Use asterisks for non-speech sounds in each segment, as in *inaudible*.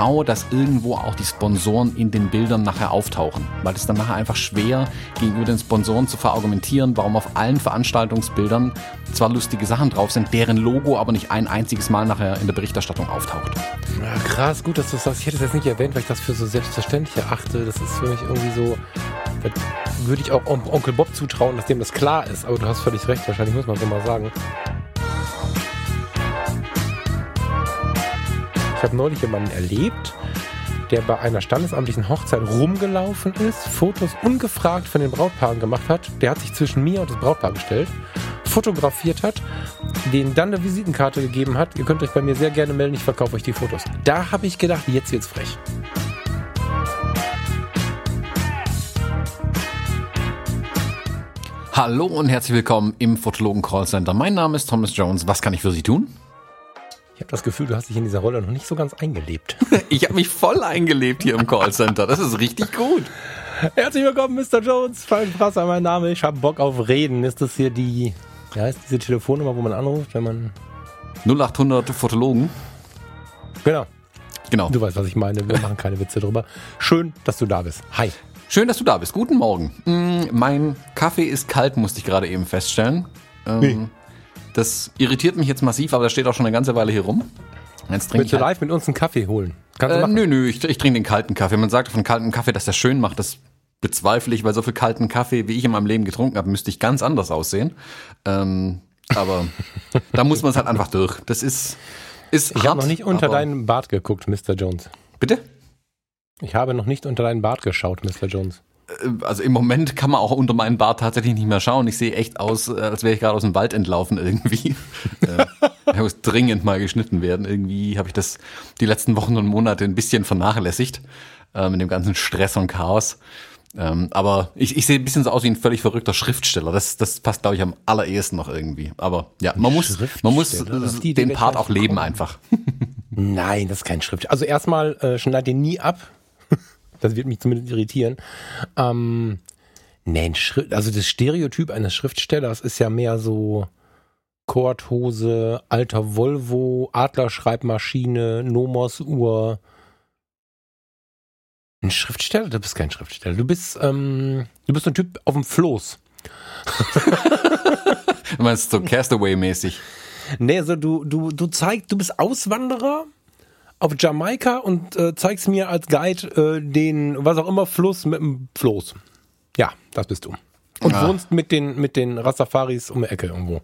schau, dass irgendwo auch die Sponsoren in den Bildern nachher auftauchen. Weil es dann nachher einfach schwer gegenüber den Sponsoren zu verargumentieren, warum auf allen Veranstaltungsbildern zwar lustige Sachen drauf sind, deren Logo aber nicht ein einziges Mal nachher in der Berichterstattung auftaucht. Ja, krass, gut, dass du das sagst. Ich hätte es jetzt nicht erwähnt, weil ich das für so selbstverständlich erachte. Das ist für mich irgendwie so, würde ich auch Onkel Bob zutrauen, dass dem das klar ist. Aber du hast völlig recht, wahrscheinlich muss man so mal sagen. Ich habe neulich jemanden erlebt, der bei einer standesamtlichen Hochzeit rumgelaufen ist, Fotos ungefragt von den Brautpaaren gemacht hat. Der hat sich zwischen mir und das Brautpaar gestellt, fotografiert hat, denen dann eine Visitenkarte gegeben hat. Ihr könnt euch bei mir sehr gerne melden, ich verkaufe euch die Fotos. Da habe ich gedacht, jetzt wird's frech. Hallo und herzlich willkommen im Fotologen Callcenter. Mein Name ist Thomas Jones. Was kann ich für Sie tun? Ich habe das Gefühl, du hast dich in dieser Rolle noch nicht so ganz eingelebt. *laughs* ich habe mich voll eingelebt hier im Callcenter. Das ist richtig gut. Herzlich willkommen, Mr. Jones. Falk Prasser, mein Name. Ich habe Bock auf Reden. Ist das hier die, ja, ist diese Telefonnummer, wo man anruft, wenn man 0800 Fotologen? Genau. Genau. Du weißt, was ich meine. Wir machen keine Witze drüber. Schön, dass du da bist. Hi. Schön, dass du da bist. Guten Morgen. Mm, mein Kaffee ist kalt, musste ich gerade eben feststellen. Ähm, nee. Das irritiert mich jetzt massiv, aber das steht auch schon eine ganze Weile hier rum. Jetzt Willst du halt live mit uns einen Kaffee holen? Kannst äh, nö, nö, ich, ich trinke den kalten Kaffee. Man sagt von kaltem Kaffee, dass der schön macht. Das bezweifle ich, weil so viel kalten Kaffee, wie ich in meinem Leben getrunken habe, müsste ich ganz anders aussehen. Ähm, aber *laughs* da muss man es halt einfach durch. Das ist, ist Ich habe noch nicht unter deinen Bart geguckt, Mr. Jones. Bitte? Ich habe noch nicht unter deinen Bart geschaut, Mr. Jones. Äh, also im Moment kann man auch unter meinen Bart tatsächlich nicht mehr schauen. Ich sehe echt aus, äh, als wäre ich gerade aus dem Wald entlaufen irgendwie. *laughs* äh, muss dringend mal geschnitten werden. Irgendwie habe ich das die letzten Wochen und Monate ein bisschen vernachlässigt äh, mit dem ganzen Stress und Chaos. Ähm, aber ich, ich sehe ein bisschen so aus wie ein völlig verrückter Schriftsteller. Das, das passt, glaube ich, am allerersten noch irgendwie. Aber ja, man muss, man muss den Part auch leben einfach. *laughs* Nein, das ist kein Schriftsteller. Also erstmal äh, schneid den nie ab. Das wird mich zumindest irritieren. Ähm, nee, also das Stereotyp eines Schriftstellers ist ja mehr so Korthose, alter Volvo, Adlerschreibmaschine, Nomos-Uhr. Ein Schriftsteller? Du bist kein Schriftsteller. Du bist, ähm, du bist ein Typ auf dem Floß. du meinst so Castaway-mäßig? Nee, also du, du, du zeigst, du bist Auswanderer auf Jamaika und äh, zeigst mir als Guide äh, den, was auch immer, Fluss mit dem Floß. Ja, das bist du. Und ja. wohnst mit den, mit den Rastafaris um die Ecke irgendwo.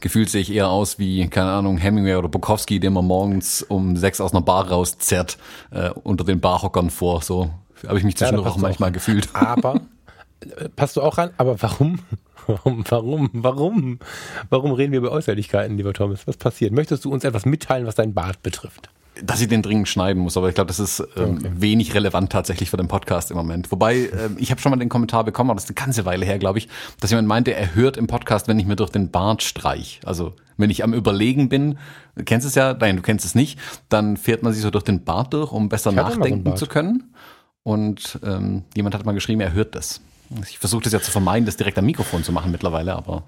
Gefühlt sehe ich eher aus wie, keine Ahnung, Hemingway oder Bukowski, den man morgens um sechs aus einer Bar rauszerrt, äh, unter den Barhockern vor. So habe ich mich zwischendurch ja, auch manchmal auch. gefühlt. Aber, *laughs* äh, passt du auch rein? Aber warum? Warum, warum, warum, warum reden wir über Äußerlichkeiten, lieber Thomas? Was passiert? Möchtest du uns etwas mitteilen, was dein Bart betrifft? Dass ich den dringend schneiden muss, aber ich glaube, das ist ähm, okay. wenig relevant tatsächlich für den Podcast im Moment. Wobei, ähm, ich habe schon mal den Kommentar bekommen, aber das ist eine ganze Weile her, glaube ich, dass jemand meinte, er hört im Podcast, wenn ich mir durch den Bart streich. Also wenn ich am Überlegen bin, du kennst es ja, nein, du kennst es nicht, dann fährt man sich so durch den Bart durch, um besser nachdenken so zu können. Und ähm, jemand hat mal geschrieben, er hört das. Ich versuche das ja zu vermeiden, das direkt am Mikrofon zu machen mittlerweile, aber.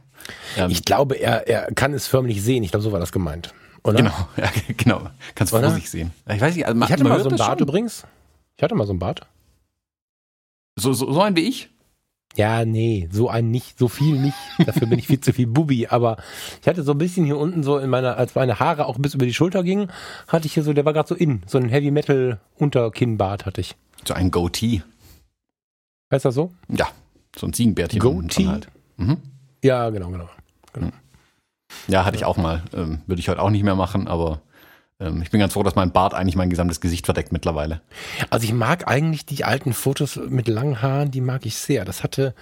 Ähm, ich glaube, er, er kann es förmlich sehen. Ich glaube, so war das gemeint. Oder? Genau, *laughs* ja, genau. Kannst du vor sich sehen. Ich weiß nicht, also ich hatte mal so ein Bart schon. übrigens. Ich hatte mal so ein Bart. So, so, so ein wie ich? Ja, nee, so ein nicht, so viel nicht. Dafür bin ich viel zu viel Bubi. Aber ich hatte so ein bisschen hier unten so in meiner, als meine Haare auch bis über die Schulter gingen, hatte ich hier so, der war gerade so in, so ein Heavy Metal Unterkinnbart hatte ich. So ein Goatee. Heißt das so? Ja, so ein Ziegenbärtchen. Goatee? Halt. Mhm. Ja, genau, genau. genau. Mhm. Ja, hatte ich auch mal. Ähm, Würde ich heute auch nicht mehr machen, aber ähm, ich bin ganz froh, dass mein Bart eigentlich mein gesamtes Gesicht verdeckt mittlerweile. Also ich mag eigentlich die alten Fotos mit langen Haaren, die mag ich sehr. Das hatte,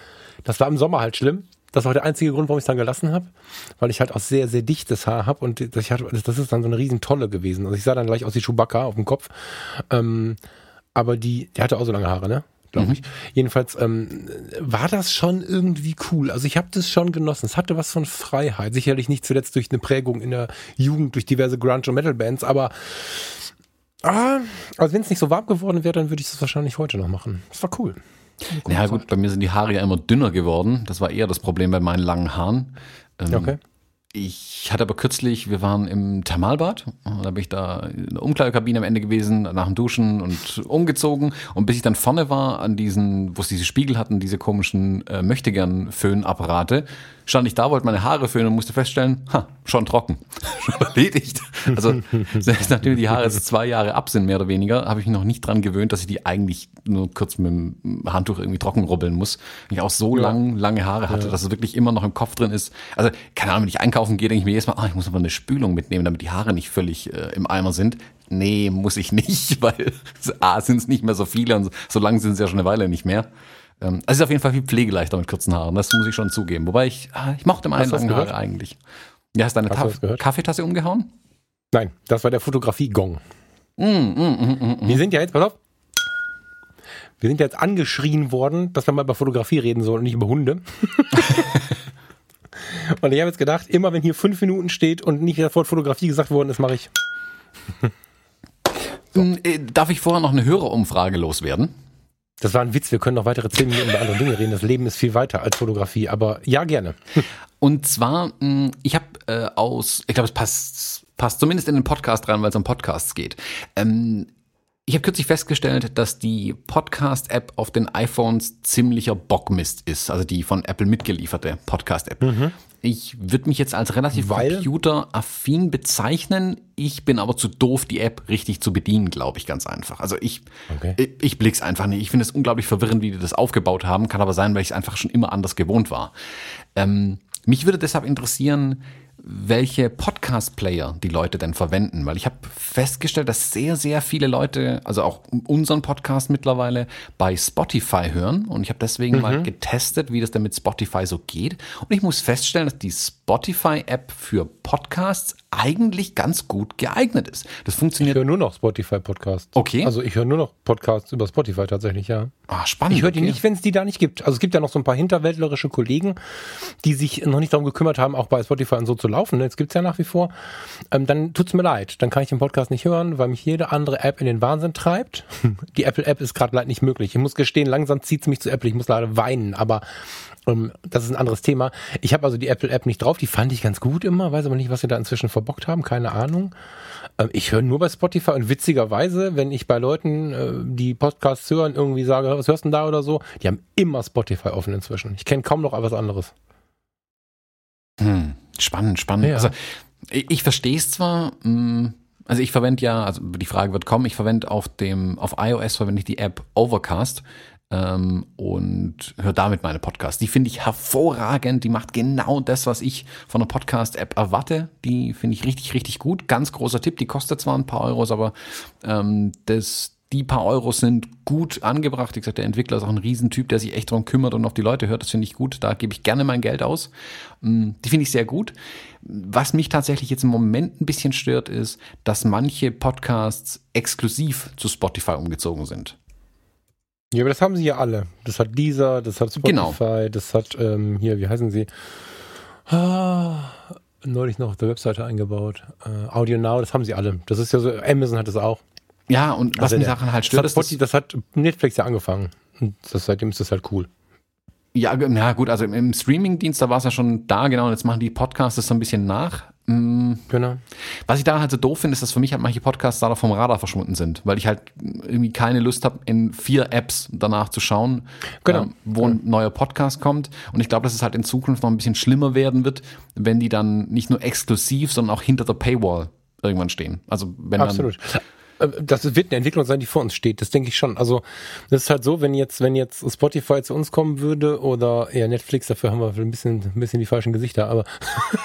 das war im Sommer halt schlimm. Das war der einzige Grund, warum ich es dann gelassen habe, weil ich halt auch sehr, sehr dichtes Haar habe und ich hatte, das ist dann so eine riesen Tolle gewesen. Also ich sah dann gleich aus wie Chewbacca auf dem Kopf. Ähm, aber die, die hatte auch so lange Haare, ne? Glaube mhm. ich. Jedenfalls ähm, war das schon irgendwie cool. Also ich habe das schon genossen. Es hatte was von Freiheit. Sicherlich nicht zuletzt durch eine Prägung in der Jugend, durch diverse Grunge- und Metal-Bands, aber ah, also wenn es nicht so warm geworden wäre, dann würde ich es wahrscheinlich heute noch machen. Das war cool. Ja gut, bei mir sind die Haare ja immer dünner geworden. Das war eher das Problem bei meinen langen Haaren. Ähm, Okay. Ich hatte aber kürzlich, wir waren im Thermalbad, da bin ich da in der Umkleidekabine am Ende gewesen, nach dem Duschen und umgezogen. Und bis ich dann vorne war an diesen, wo es diese Spiegel hatten, diese komischen äh, Möchtegern-Föhnapparate, stand ich da, wollte meine Haare föhnen und musste feststellen, ha, schon trocken, *laughs* schon erledigt. Also selbst nachdem die Haare jetzt zwei Jahre ab sind, mehr oder weniger, habe ich mich noch nicht dran gewöhnt, dass ich die eigentlich nur kurz mit dem Handtuch irgendwie trocken rubbeln muss. Wenn ich auch so lang, lange Haare hatte, dass es wirklich immer noch im Kopf drin ist. Also keine Ahnung, wenn ich einkaufen gehe, denke ich mir jedes Mal, ah, ich muss aber eine Spülung mitnehmen, damit die Haare nicht völlig äh, im Eimer sind. Nee, muss ich nicht, *laughs* weil A, sind es nicht mehr so viele und so lang sind es ja schon eine Weile nicht mehr. Ähm, also es ist auf jeden Fall viel pflegeleichter mit kurzen Haaren, das muss ich schon zugeben. Wobei ich, ah, ich mochte meine langen? Haare eigentlich. Ja, hast du deine Hast du? Kaffeetasse umgehauen? Nein, das war der Fotografie-Gong. Mm, mm, Wir sind ja jetzt, pass auf, wir sind ja jetzt angeschrien worden, dass wir mal über Fotografie reden sollen und nicht über Hunde. *laughs* und ich habe jetzt gedacht, immer wenn hier fünf Minuten steht und nicht das Wort Fotografie gesagt worden ist, mache ich. *laughs* Mm, äh, Darf ich vorher noch eine Hörerumfrage loswerden? Das war ein Witz, wir können noch weitere zehn Minuten über andere Dinge reden. Das Leben ist viel weiter als Fotografie, aber ja, gerne. *laughs* Und zwar, mh, ich habe äh, aus, ich glaube, es passt, passt zumindest in den Podcast rein, weil es um Podcasts geht. Ähm, ich habe kürzlich festgestellt, dass die Podcast-App auf den iPhones ziemlicher Bockmist ist, also die von Apple mitgelieferte Podcast-App. Ich würde mich jetzt als relativ Weil? computeraffin bezeichnen. Ich bin aber zu doof, die App richtig zu bedienen, glaube ich, ganz einfach. Also ich, Okay. ich, ich blick's einfach nicht. Ich finde es unglaublich verwirrend, wie die das aufgebaut haben. Kann aber sein, weil ich es einfach schon immer anders gewohnt war. Ähm, mich würde deshalb interessieren, welche Podcast-Player die Leute denn verwenden, weil ich habe festgestellt, dass sehr, sehr viele Leute, also auch unseren Podcast mittlerweile, bei Spotify hören und ich habe deswegen mal getestet, wie das denn mit Spotify so geht und ich muss feststellen, dass die Spotify-App für Podcasts eigentlich ganz gut geeignet ist. Das Ich funktioniert. höre nur noch Spotify-Podcasts. Okay. Also ich höre nur noch Podcasts über Spotify tatsächlich, ja. Ah, spannend. Ich höre die okay. nicht, wenn es die da nicht gibt. Also es gibt ja noch so ein paar hinterwäldlerische Kollegen, die sich noch nicht darum gekümmert haben, auch bei Spotify und so zu laufen. ne? Jetzt gibt's ja nach wie vor. Ähm, dann tut's mir leid. Dann kann ich den Podcast nicht hören, weil mich jede andere App in den Wahnsinn treibt. *laughs* Die Apple-App ist gerade leider nicht möglich. Ich muss gestehen, langsam zieht's mich zu Apple. Ich muss leider weinen, aber ähm, das ist ein anderes Thema. Ich habe also die Apple-App nicht drauf. Die fand ich ganz gut immer, weiß aber nicht, was sie da inzwischen verbockt haben. Keine Ahnung. Ähm, Ich höre nur bei Spotify und witzigerweise, wenn ich bei Leuten, äh, die Podcasts hören, irgendwie sage, was hörst du denn da oder so, die haben immer Spotify offen inzwischen. Ich kenne kaum noch was anderes. Hm, spannend, spannend. Ja. Also ich, ich verstehe es zwar, mh, also ich verwende ja, also die Frage wird kommen, ich verwende auf dem, auf iOS verwende ich die App Overcast ähm, und höre damit meine Podcasts. Die finde ich hervorragend, die macht genau das, was ich von einer Podcast-App erwarte. Die finde ich richtig, richtig gut. Ganz großer Tipp, die kostet zwar ein paar Euros, aber ähm, das, die paar Euros sind gut angebracht. Wie gesagt, der Entwickler ist auch ein Riesentyp, der sich echt darum kümmert und auf die Leute hört. Das finde ich gut. Da gebe ich gerne mein Geld aus. Mm, Die finde ich sehr gut. Was mich tatsächlich jetzt im Moment ein bisschen stört, ist, dass manche Podcasts exklusiv zu Spotify umgezogen sind. Ja, aber das haben sie ja alle. Das hat dieser, das hat Genau. Spotify, das hat ähm, hier, wie heißen sie? Ah, neulich noch auf der Webseite eingebaut. Äh, Audio Now, das haben sie alle. Das ist ja so, Amazon hat das auch. Ja, und was Also mich daran halt Das stört, hat, ist, dass, Spotify, das hat Netflix ja angefangen. Und das, seitdem ist das halt cool. ja, na gut, also im, im Streamingdienst, da war es ja schon da, genau, und jetzt machen die Podcasts das so ein bisschen nach. Mm, Genau. Was ich da halt so doof finde, ist, dass für mich halt manche Podcasts da vom Radar verschwunden sind, weil ich halt irgendwie keine Lust habe, in vier Apps danach zu schauen, Genau. ähm, wo ein neuer Podcast kommt. Und ich glaube, dass es halt in Zukunft noch ein bisschen schlimmer werden wird, wenn die dann nicht nur exklusiv, sondern auch hinter der Paywall irgendwann stehen. Also wenn Absolut. Äh, Das wird eine Entwicklung sein, die vor uns steht. Das denke ich schon. Also das ist halt so, wenn jetzt, wenn jetzt Spotify zu uns kommen würde oder eher Netflix, dafür haben wir ein bisschen, ein bisschen die falschen Gesichter. Aber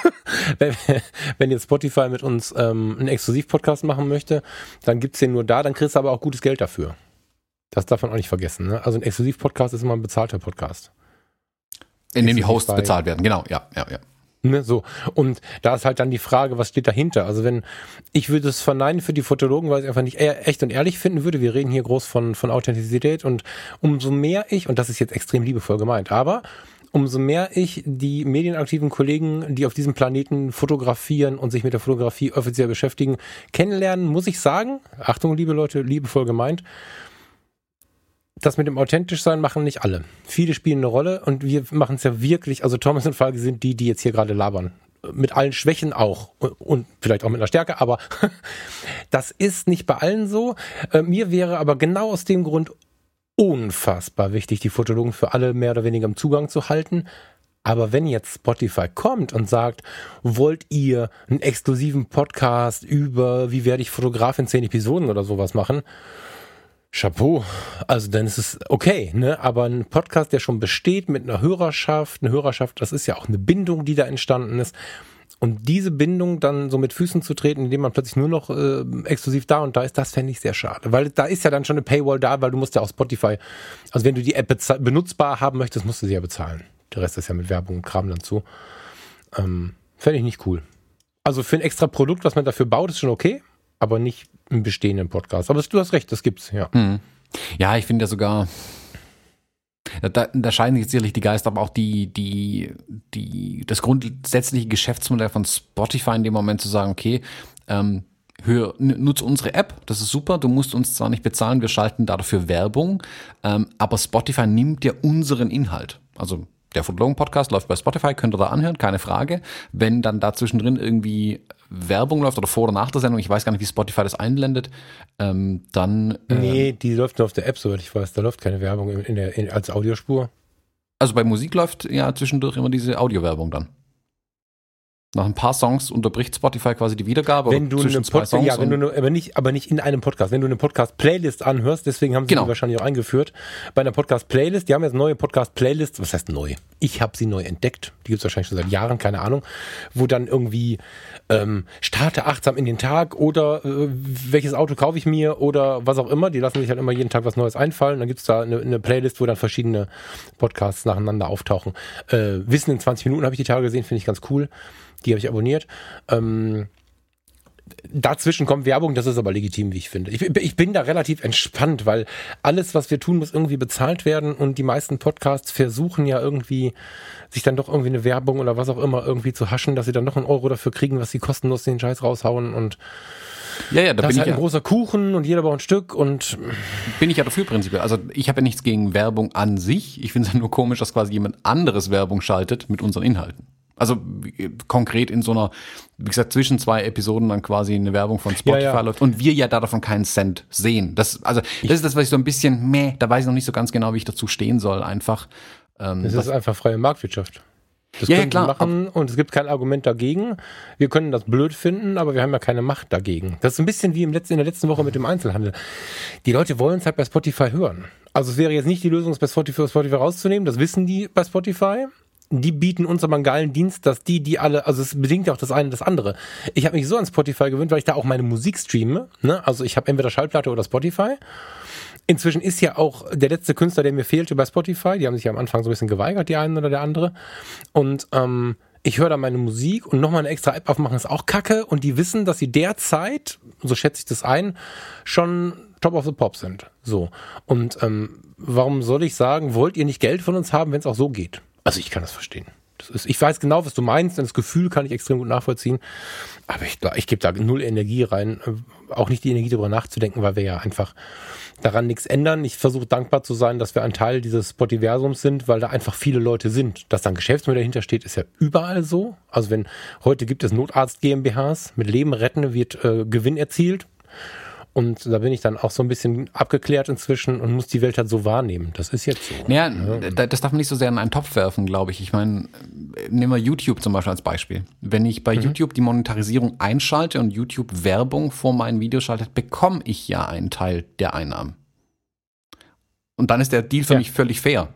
*laughs* wenn, wenn jetzt Spotify mit uns ähm, einen Exklusiv-Podcast machen möchte, dann gibt's den nur da. Dann kriegst du aber auch gutes Geld dafür. Das darf man auch nicht vergessen. Ne? Also ein Exklusiv-Podcast ist immer ein bezahlter Podcast. in dem die Hosts bezahlt werden. Genau, ja, ja, ja. Ne, so. Und da ist halt dann die Frage, was steht dahinter? Also wenn, ich würde es verneinen für die Fotologen, weil ich es einfach nicht eher echt und ehrlich finden würde. Wir reden hier groß von, von Authentizität und umso mehr ich, und das ist jetzt extrem liebevoll gemeint, aber umso mehr ich die medienaktiven Kollegen, die auf diesem Planeten fotografieren und sich mit der Fotografie offiziell beschäftigen, kennenlernen, muss ich sagen, Achtung, liebe Leute, liebevoll gemeint, das mit dem authentisch sein machen nicht alle. Viele spielen eine Rolle und wir machen es ja wirklich, also Thomas und Falke sind die, die jetzt hier gerade labern. Mit allen Schwächen auch und vielleicht auch mit einer Stärke, aber *laughs* das ist nicht bei allen so. Äh, mir wäre aber genau aus dem Grund unfassbar wichtig, die Fotologen für alle mehr oder weniger im Zugang zu halten. Aber wenn jetzt Spotify kommt und sagt, wollt ihr einen exklusiven Podcast über, wie werde ich Fotograf in zehn Episoden oder sowas machen? Chapeau. Also dann ist es okay, ne? Aber ein Podcast, der schon besteht mit einer Hörerschaft, eine Hörerschaft, das ist ja auch eine Bindung, die da entstanden ist. Und diese Bindung dann so mit Füßen zu treten, indem man plötzlich nur noch äh, exklusiv da und da ist, das fände ich sehr schade. Weil da ist ja dann schon eine Paywall da, weil du musst ja auch Spotify, also wenn du die App benutzbar haben möchtest, musst du sie ja bezahlen. Der Rest ist ja mit Werbung und Kram dann zu. Ähm, fände ich nicht cool. Also für ein extra Produkt, was man dafür baut, ist schon okay, aber nicht im bestehenden Podcast. Aber du hast recht, das gibt's, ja. Hm. Ja, ich finde ja sogar, da, da scheiden sich sicherlich die Geister, aber auch die, die, die, das grundsätzliche Geschäftsmodell von Spotify in dem Moment zu sagen, okay, ähm, hör, nutze unsere App, das ist super, du musst uns zwar nicht bezahlen, wir schalten dafür Werbung, ähm, aber Spotify nimmt dir unseren Inhalt. Also der Footlogen-Podcast läuft bei Spotify, könnt ihr da anhören, keine Frage. Wenn dann da zwischendrin irgendwie Werbung läuft oder vor oder nach der Sendung, ich weiß gar nicht, wie Spotify das einblendet, ähm, dann. Äh, nee, die läuft nur auf der App, soweit ich weiß. Da läuft keine Werbung in der, in, als Audiospur. Also bei Musik läuft ja zwischendurch immer diese Audiowerbung dann. Nach ein paar Songs unterbricht Spotify quasi die Wiedergabe. Wenn du eine Pod Songs ja, wenn du eine, aber nicht, aber nicht in einem Podcast. Wenn du eine Podcast-Playlist anhörst, deswegen haben sie genau. die wahrscheinlich auch eingeführt. Bei einer Podcast-Playlist, die haben jetzt neue Podcast-Playlists, was heißt neu? Ich habe sie neu entdeckt. Die gibt's wahrscheinlich schon seit Jahren, keine Ahnung. Wo dann irgendwie ähm, starte achtsam in den Tag oder äh, welches Auto kaufe ich mir oder was auch immer. Die lassen sich halt immer jeden Tag was Neues einfallen. Dann gibt's da eine, eine Playlist, wo dann verschiedene Podcasts nacheinander auftauchen. Äh, Wissen in 20 Minuten habe ich die Tage gesehen, finde ich ganz cool. Die habe ich abonniert. Ähm, dazwischen kommt Werbung, das ist aber legitim, wie ich finde. Ich, ich, bin da relativ entspannt, weil alles, was wir tun, muss irgendwie bezahlt werden und die meisten Podcasts versuchen ja irgendwie, sich dann doch irgendwie eine Werbung oder was auch immer irgendwie zu haschen, dass sie dann noch einen Euro dafür kriegen, was sie kostenlos den Scheiß raushauen und ja, ja, da das bin ist halt ich ein großer Kuchen und jeder braucht ein Stück und bin ich ja dafür prinzipiell. Also ich habe ja nichts gegen Werbung an sich. Ich finde es ja nur komisch, dass quasi jemand anderes Werbung schaltet mit unseren Inhalten. Also konkret in so einer, wie gesagt, zwischen zwei Episoden dann quasi eine Werbung von Spotify ja, ja. läuft und wir ja da davon keinen Cent sehen. Das, also, das ist das, was ich so ein bisschen, meh, da weiß ich noch nicht so ganz genau, wie ich dazu stehen soll, einfach. Ähm, das ist einfach freie Marktwirtschaft. Das ja, können ja, klar. wir machen und es gibt kein Argument dagegen. Wir können das blöd finden, aber wir haben ja keine Macht dagegen. Das ist ein bisschen wie im letzten, in der letzten Woche mit dem Einzelhandel. Die Leute wollen es halt bei Spotify hören. Also es wäre jetzt nicht die Lösung, es bei Spotify, Spotify rauszunehmen. Das wissen die bei Spotify die bieten uns aber einen geilen Dienst, dass die, die alle, also es bedingt ja auch das eine das andere. Ich habe mich so an Spotify gewöhnt, weil ich da auch meine Musik streame. Ne? Also ich habe entweder Schallplatte oder Spotify. Inzwischen ist ja auch der letzte Künstler, der mir fehlte bei Spotify. Die haben sich ja am Anfang so ein bisschen geweigert, die einen oder der andere. Und ähm, ich höre da meine Musik und nochmal eine extra App aufmachen ist auch kacke. Und die wissen, dass sie derzeit, so schätze ich das ein, schon Top of the Pop sind. So. Und ähm, warum soll ich sagen, wollt ihr nicht Geld von uns haben, wenn es auch so geht? Also ich kann das verstehen. Das ist, ich weiß genau, was du meinst, und das Gefühl kann ich extrem gut nachvollziehen. Aber ich, ich gebe da null Energie rein, äh, auch nicht die Energie darüber nachzudenken, weil wir ja einfach daran nichts ändern. Ich versuche dankbar zu sein, dass wir ein Teil dieses Spotiversums sind, weil da einfach viele Leute sind. Dass da ein Geschäftsmodell dahinter steht, ist ja überall so. Also wenn heute gibt es Notarzt GmbHs, mit Leben retten wird äh, Gewinn erzielt. Und da bin ich dann auch so ein bisschen abgeklärt inzwischen und muss die Welt halt so wahrnehmen. Das ist jetzt so. Ja, ja. das darf man nicht so sehr in einen Topf werfen, glaube ich. Ich meine, nehmen wir YouTube zum Beispiel als Beispiel. Wenn ich bei mhm. YouTube die Monetarisierung einschalte und YouTube Werbung vor meinen Videos schaltet, bekomme ich ja einen Teil der Einnahmen. Und dann ist der Deal für ja. mich völlig fair.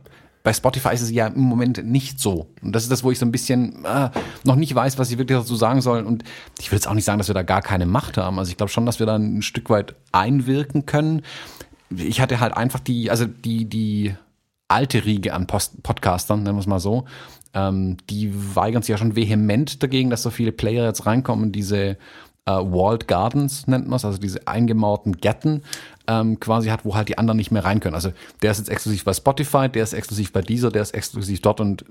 Bei Spotify ist es ja im Moment nicht so. Und das ist das, wo ich so ein bisschen äh, noch nicht weiß, was ich wirklich dazu sagen soll. Und ich will jetzt auch nicht sagen, dass wir da gar keine Macht haben. Also ich glaube schon, dass wir da ein Stück weit einwirken können. Ich hatte halt einfach die, also die, die alte Riege an Post Podcastern, nennen wir es mal so, ähm, die weigern sich ja schon vehement dagegen, dass so viele Player jetzt reinkommen, diese äh, Walled Gardens nennt man es, also diese eingemauerten Gärten ähm, quasi hat, wo halt die anderen nicht mehr rein können. Also der ist jetzt exklusiv bei Spotify, der ist exklusiv bei dieser, der ist exklusiv dort und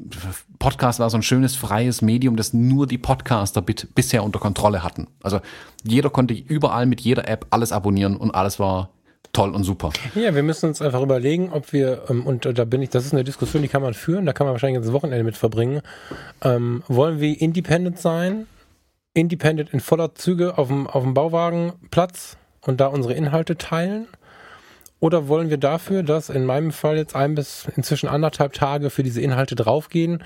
Podcast war so ein schönes freies Medium, das nur die Podcaster bisher unter Kontrolle hatten. Also jeder konnte überall mit jeder App alles abonnieren und alles war toll und super. Ja, wir müssen uns einfach überlegen, ob wir, ähm, und da bin ich, das ist eine Diskussion, die kann man führen, da kann man wahrscheinlich das Wochenende mit verbringen. Ähm, wollen wir independent sein? Independent in voller Züge auf dem, auf dem Bauwagenplatz und da unsere Inhalte teilen? Oder wollen wir dafür, dass in meinem Fall jetzt ein bis inzwischen anderthalb Tage für diese Inhalte draufgehen,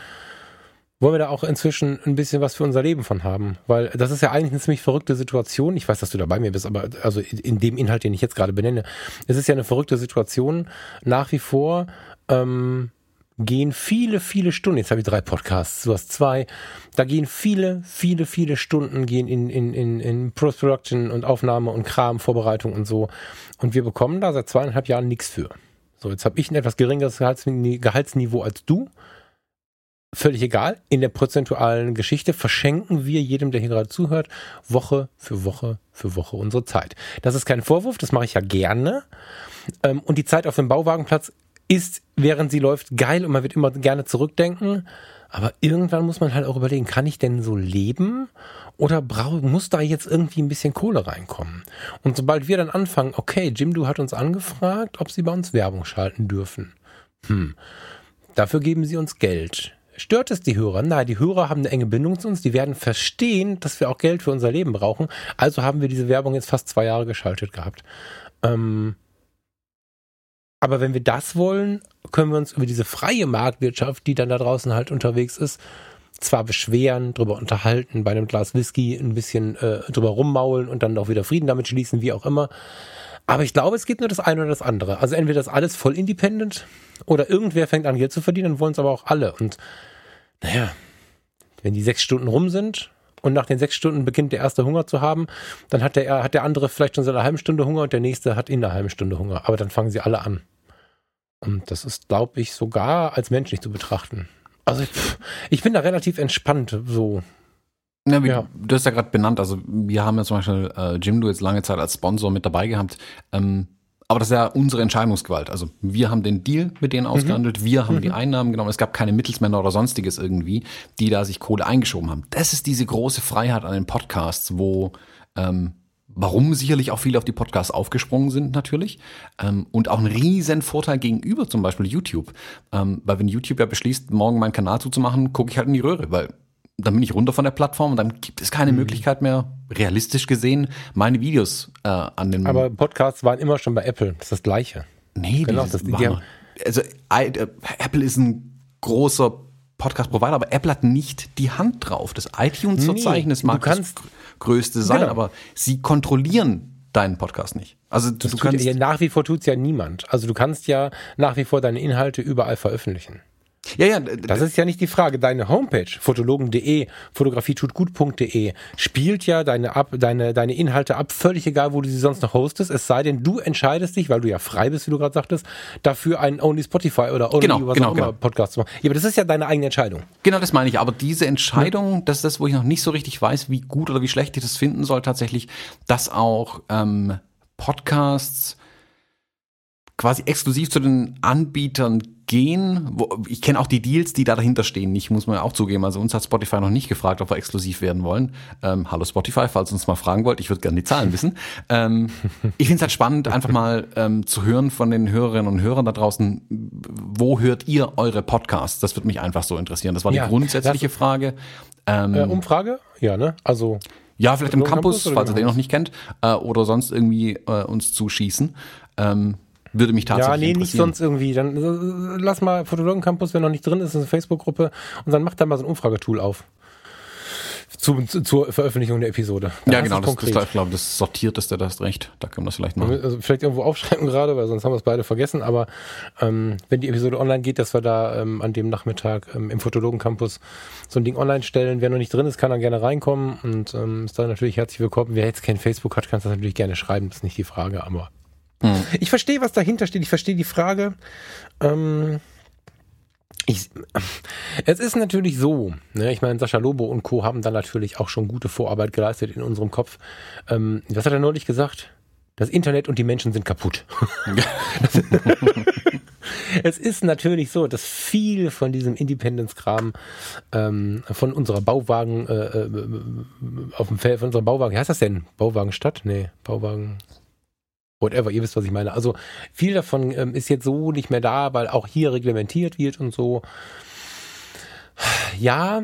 wollen wir da auch inzwischen ein bisschen was für unser Leben von haben. Weil das ist ja eigentlich eine ziemlich verrückte Situation. Ich weiß, dass du da bei mir bist, aber also in dem Inhalt, den ich jetzt gerade benenne, es ist ja eine verrückte Situation. Nach wie vor ähm, gehen viele, viele Stunden, jetzt habe ich drei Podcasts, du hast zwei, da gehen viele, viele, viele Stunden gehen in, in, in, in Post-Production und Aufnahme und Kram, Vorbereitung und so. Und wir bekommen da seit zweieinhalb Jahren nichts für. So, jetzt habe ich ein etwas geringeres Gehaltsniveau als du völlig egal. In der prozentualen Geschichte verschenken wir jedem, der hier gerade zuhört, Woche für Woche für Woche unsere Zeit. Das ist kein Vorwurf, das mache ich ja gerne. Ähm, und die Zeit auf dem Bauwagenplatz ist, während sie läuft, geil und man wird immer gerne zurückdenken. Aber irgendwann muss man halt auch überlegen, kann ich denn so leben oder muss da jetzt irgendwie ein bisschen Kohle reinkommen? Und sobald wir dann anfangen, okay, Jim, du hat uns angefragt, ob sie bei uns Werbung schalten dürfen. Hm. Dafür geben sie uns Geld. Stört es die Hörer? Nein, die Hörer haben eine enge Bindung zu uns. Die werden verstehen, dass wir auch Geld für unser Leben brauchen. Also haben wir diese Werbung jetzt fast zwei Jahre geschaltet gehabt. Ähm, aber wenn wir das wollen, können wir uns über diese freie Marktwirtschaft, die dann da draußen halt unterwegs ist, zwar beschweren, drüber unterhalten, bei einem Glas Whisky ein bisschen äh, drüber rummaulen und dann auch wieder Frieden damit schließen, wie auch immer. Aber ich glaube, es geht nur das eine oder das andere. Also entweder das alles voll independent oder irgendwer fängt an Geld zu verdienen, wollen es aber auch alle. Und naja, wenn die sechs Stunden rum sind und nach den sechs Stunden beginnt der erste Hunger zu haben, dann hat der, hat der andere vielleicht schon seit einer halben Stunde Hunger und der nächste hat in einer halben Stunde Hunger. Aber dann fangen sie alle an. Und das ist, glaube ich, sogar als menschlich zu betrachten. Also ich, ich bin da relativ entspannt so. Ja, wie, ja. Du hast ja gerade benannt, also wir haben ja zum Beispiel äh, Jim, du jetzt lange Zeit als Sponsor mit dabei gehabt. Ähm, aber das ist ja unsere Entscheidungsgewalt. Also wir haben den Deal mit denen ausgehandelt, mhm. wir haben mhm. die Einnahmen genommen. Es gab keine Mittelsmänner oder sonstiges irgendwie, die da sich Kohle eingeschoben haben. Das ist diese große Freiheit an den Podcasts, wo ähm, warum sicherlich auch viele auf die Podcasts aufgesprungen sind natürlich ähm, und auch ein riesen Vorteil gegenüber zum Beispiel YouTube, ähm, weil wenn YouTube ja beschließt, morgen meinen Kanal zuzumachen, gucke ich halt in die Röhre, weil dann bin ich runter von der Plattform und dann gibt es keine mhm. Möglichkeit mehr, realistisch gesehen, meine Videos äh, an den. Aber Podcasts waren immer schon bei Apple. Das ist das Gleiche. Nee, genau, das, die, haben, also I, äh, Apple ist ein großer Podcast-Provider, aber Apple hat nicht die Hand drauf. Das iTunes-Verzeichnis nee, mag das größte sein, genau. aber sie kontrollieren deinen Podcast nicht. Also du, du kannst ja, nach wie vor tut's ja niemand. Also du kannst ja nach wie vor deine Inhalte überall veröffentlichen. Ja, ja. Das ist ja nicht die Frage. Deine Homepage, fotologen.de, fotografietutgut.de, spielt ja deine, ab, deine, deine Inhalte ab, völlig egal, wo du sie sonst noch hostest, es sei denn, du entscheidest dich, weil du ja frei bist, wie du gerade sagtest, dafür einen Only Spotify oder Only genau, was genau, auch immer genau. Podcast zu machen. Ja, aber das ist ja deine eigene Entscheidung. Genau, das meine ich. Aber diese Entscheidung, ja. das ist das, wo ich noch nicht so richtig weiß, wie gut oder wie schlecht ich das finden soll, tatsächlich, dass auch ähm, Podcasts quasi exklusiv zu den Anbietern gehen. Wo, ich kenne auch die Deals, die da dahinter stehen. Ich muss mir auch zugeben. Also uns hat Spotify noch nicht gefragt, ob wir exklusiv werden wollen. Ähm, hallo Spotify, falls ihr uns mal fragen wollt, ich würde gerne die Zahlen wissen. Ähm, ich finde es halt spannend, einfach mal ähm, zu hören von den Hörerinnen und Hörern da draußen, wo hört ihr eure Podcasts? Das würde mich einfach so interessieren. Das war die ja, grundsätzliche Frage. Ähm, äh, Umfrage? Ja, ne? Also ja, vielleicht im Campus, Campus falls ihr den noch nicht kennt, äh, oder sonst irgendwie äh, uns zuschießen. Ähm, würde mich tatsächlich interessieren. Ja, nee, nicht sonst irgendwie. Dann äh, lass mal Fotologen Campus, wenn noch nicht drin ist, ist eine Facebook-Gruppe und dann macht da mal so ein Umfragetool auf. Zu, zu, zur Veröffentlichung der Episode. Dann ja, genau, das, das, ich glaube, das sortiert ist, der das recht. Da können wir das vielleicht machen. Also vielleicht irgendwo aufschreiben *laughs* gerade, weil sonst haben wir es beide vergessen. Aber ähm, wenn die Episode online geht, dass wir da ähm, an dem Nachmittag ähm, im Fotologen Campus so ein Ding online stellen. Wer noch nicht drin ist, kann dann gerne reinkommen und ähm, ist da natürlich herzlich willkommen. Wer jetzt kein Facebook hat, kann das natürlich gerne schreiben. Das ist nicht die Frage, aber hm. Ich verstehe, was dahinter steht. Ich verstehe die Frage. Ähm, ich, es ist natürlich so, ne, ich meine, Sascha Lobo und Co. haben da natürlich auch schon gute Vorarbeit geleistet in unserem Kopf. Ähm, was hat er neulich gesagt? Das Internet und die Menschen sind kaputt. *laughs* es ist natürlich so, dass viel von diesem Independence-Kram ähm, von unserer Bauwagen äh, äh, auf dem Feld, von unserer Bauwagen, wie heißt das denn? Bauwagenstadt? Nee, Bauwagen. Whatever, ihr wisst, was ich meine. Also viel davon ähm, ist jetzt so nicht mehr da, weil auch hier reglementiert wird und so. Ja,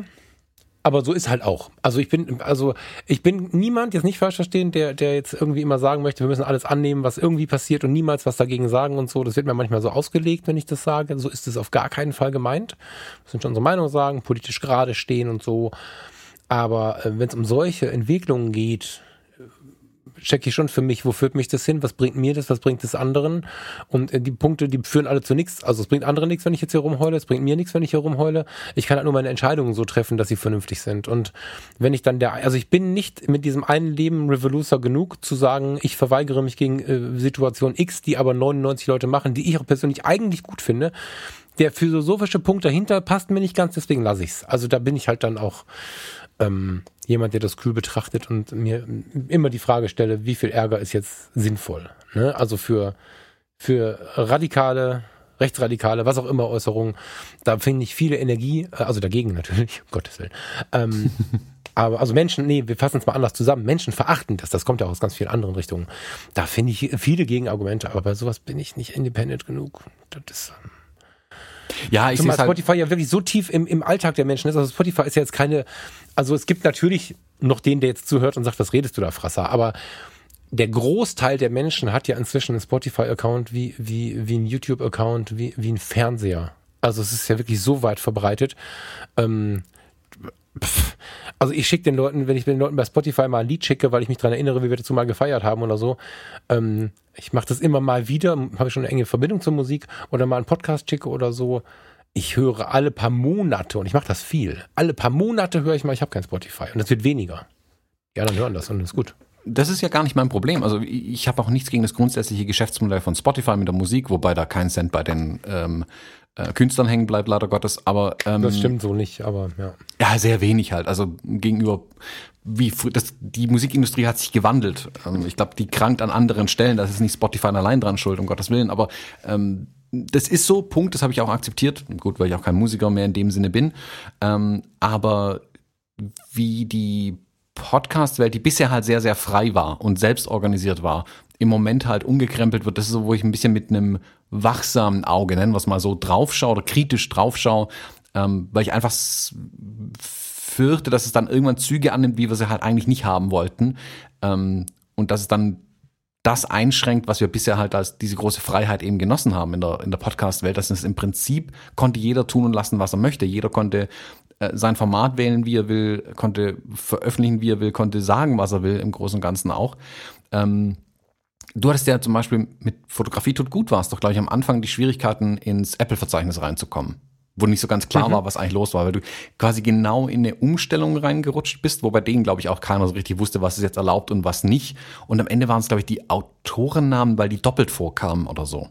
aber so ist halt auch. Also ich bin, also ich bin niemand, jetzt nicht falsch verstehen, der, der jetzt irgendwie immer sagen möchte, wir müssen alles annehmen, was irgendwie passiert und niemals was dagegen sagen und so. Das wird mir manchmal so ausgelegt, wenn ich das sage. So ist es auf gar keinen Fall gemeint. Wir sind schon unsere Meinung sagen, politisch gerade stehen und so. Aber äh, wenn es um solche Entwicklungen geht, checke ich schon für mich, wo führt mich das hin, was bringt mir das, was bringt es anderen. Und äh, die Punkte, die führen alle zu nichts. Also es bringt anderen nichts, wenn ich jetzt hier rumheule, es bringt mir nichts, wenn ich hier rumheule. Ich kann halt nur meine Entscheidungen so treffen, dass sie vernünftig sind. Und wenn ich dann der, also ich bin nicht mit diesem einen Leben Revolucer genug zu sagen, ich verweigere mich gegen äh, Situation X, die aber 99 Leute machen, die ich auch persönlich eigentlich gut finde. Der philosophische Punkt dahinter passt mir nicht ganz, deswegen lasse ich's. Also da bin ich halt dann auch ähm, jemand, der das kühl betrachtet und mir immer die Frage stelle, wie viel Ärger ist jetzt sinnvoll? Ne? Also für, für radikale, rechtsradikale, was auch immer Äußerungen, da finde ich viele Energie, äh, also dagegen natürlich, um Gottes Willen. Ähm, *laughs* aber also Menschen, nee, wir fassen es mal anders zusammen. Menschen verachten das, das kommt ja aus ganz vielen anderen Richtungen. Da finde ich viele Gegenargumente, aber bei sowas bin ich nicht independent genug. Das ist, ähm, ja, ich sehe halt Spotify ja wirklich so tief im, im Alltag der Menschen ist. Also Spotify ist ja jetzt keine, also es gibt natürlich noch den, der jetzt zuhört und sagt, was redest du da, Frasser? Aber der Großteil der Menschen hat ja inzwischen einen Spotify-Account wie, wie, wie ein YouTube-Account, wie, wie ein Fernseher. Also es ist ja wirklich so weit verbreitet. Ähm, also ich schicke den Leuten, wenn ich den Leuten bei Spotify mal ein Lied schicke, weil ich mich daran erinnere, wie wir dazu mal gefeiert haben oder so, ähm, ich mache das immer mal wieder, habe schon eine enge Verbindung zur Musik oder mal einen Podcast schicke oder so. Ich höre alle paar Monate und ich mache das viel. Alle paar Monate höre ich mal, ich habe kein Spotify und das wird weniger. Ja, dann hören das und das ist gut das ist ja gar nicht mein Problem. Also ich habe auch nichts gegen das grundsätzliche Geschäftsmodell von Spotify mit der Musik, wobei da kein Cent bei den ähm, äh, Künstlern hängen bleibt, leider Gottes. Aber ähm, das stimmt so nicht, aber ja. Ja, sehr wenig halt. Also gegenüber wie das, die Musikindustrie hat sich gewandelt. Ähm, ich glaube, die krankt an anderen Stellen. Das ist nicht Spotify allein dran schuld, um Gottes Willen. Aber ähm, das ist so, Punkt, das habe ich auch akzeptiert. Gut, weil ich auch kein Musiker mehr in dem Sinne bin. Ähm, aber wie die Podcast-Welt, die bisher halt sehr, sehr frei war und selbst organisiert war, im Moment halt umgekrempelt wird. Das ist so, wo ich ein bisschen mit einem wachsamen Auge, nennen wir mal so, draufschaue oder kritisch draufschaue, ähm, weil ich einfach fürchte, dass es dann irgendwann Züge annimmt, wie wir sie halt eigentlich nicht haben wollten. Ähm, und dass es dann das einschränkt, was wir bisher halt als diese große Freiheit eben genossen haben in der, in der Podcast-Welt. Das ist im Prinzip, konnte jeder tun und lassen, was er möchte. Jeder konnte äh, sein Format wählen, wie er will, konnte veröffentlichen, wie er will, konnte sagen, was er will, im Großen und Ganzen auch. Ähm, Du hattest ja zum Beispiel mit Fotografie tut gut warst doch, glaube ich, am Anfang die Schwierigkeiten ins Apple-Verzeichnis reinzukommen. Wo nicht so ganz klar mhm. war, was eigentlich los war, weil du quasi genau in eine Umstellung reingerutscht bist, wo bei denen, glaube ich, auch keiner so richtig wusste, was ist jetzt erlaubt und was nicht. Und am Ende waren es, glaube ich, die Autorennamen, weil die doppelt vorkamen oder so.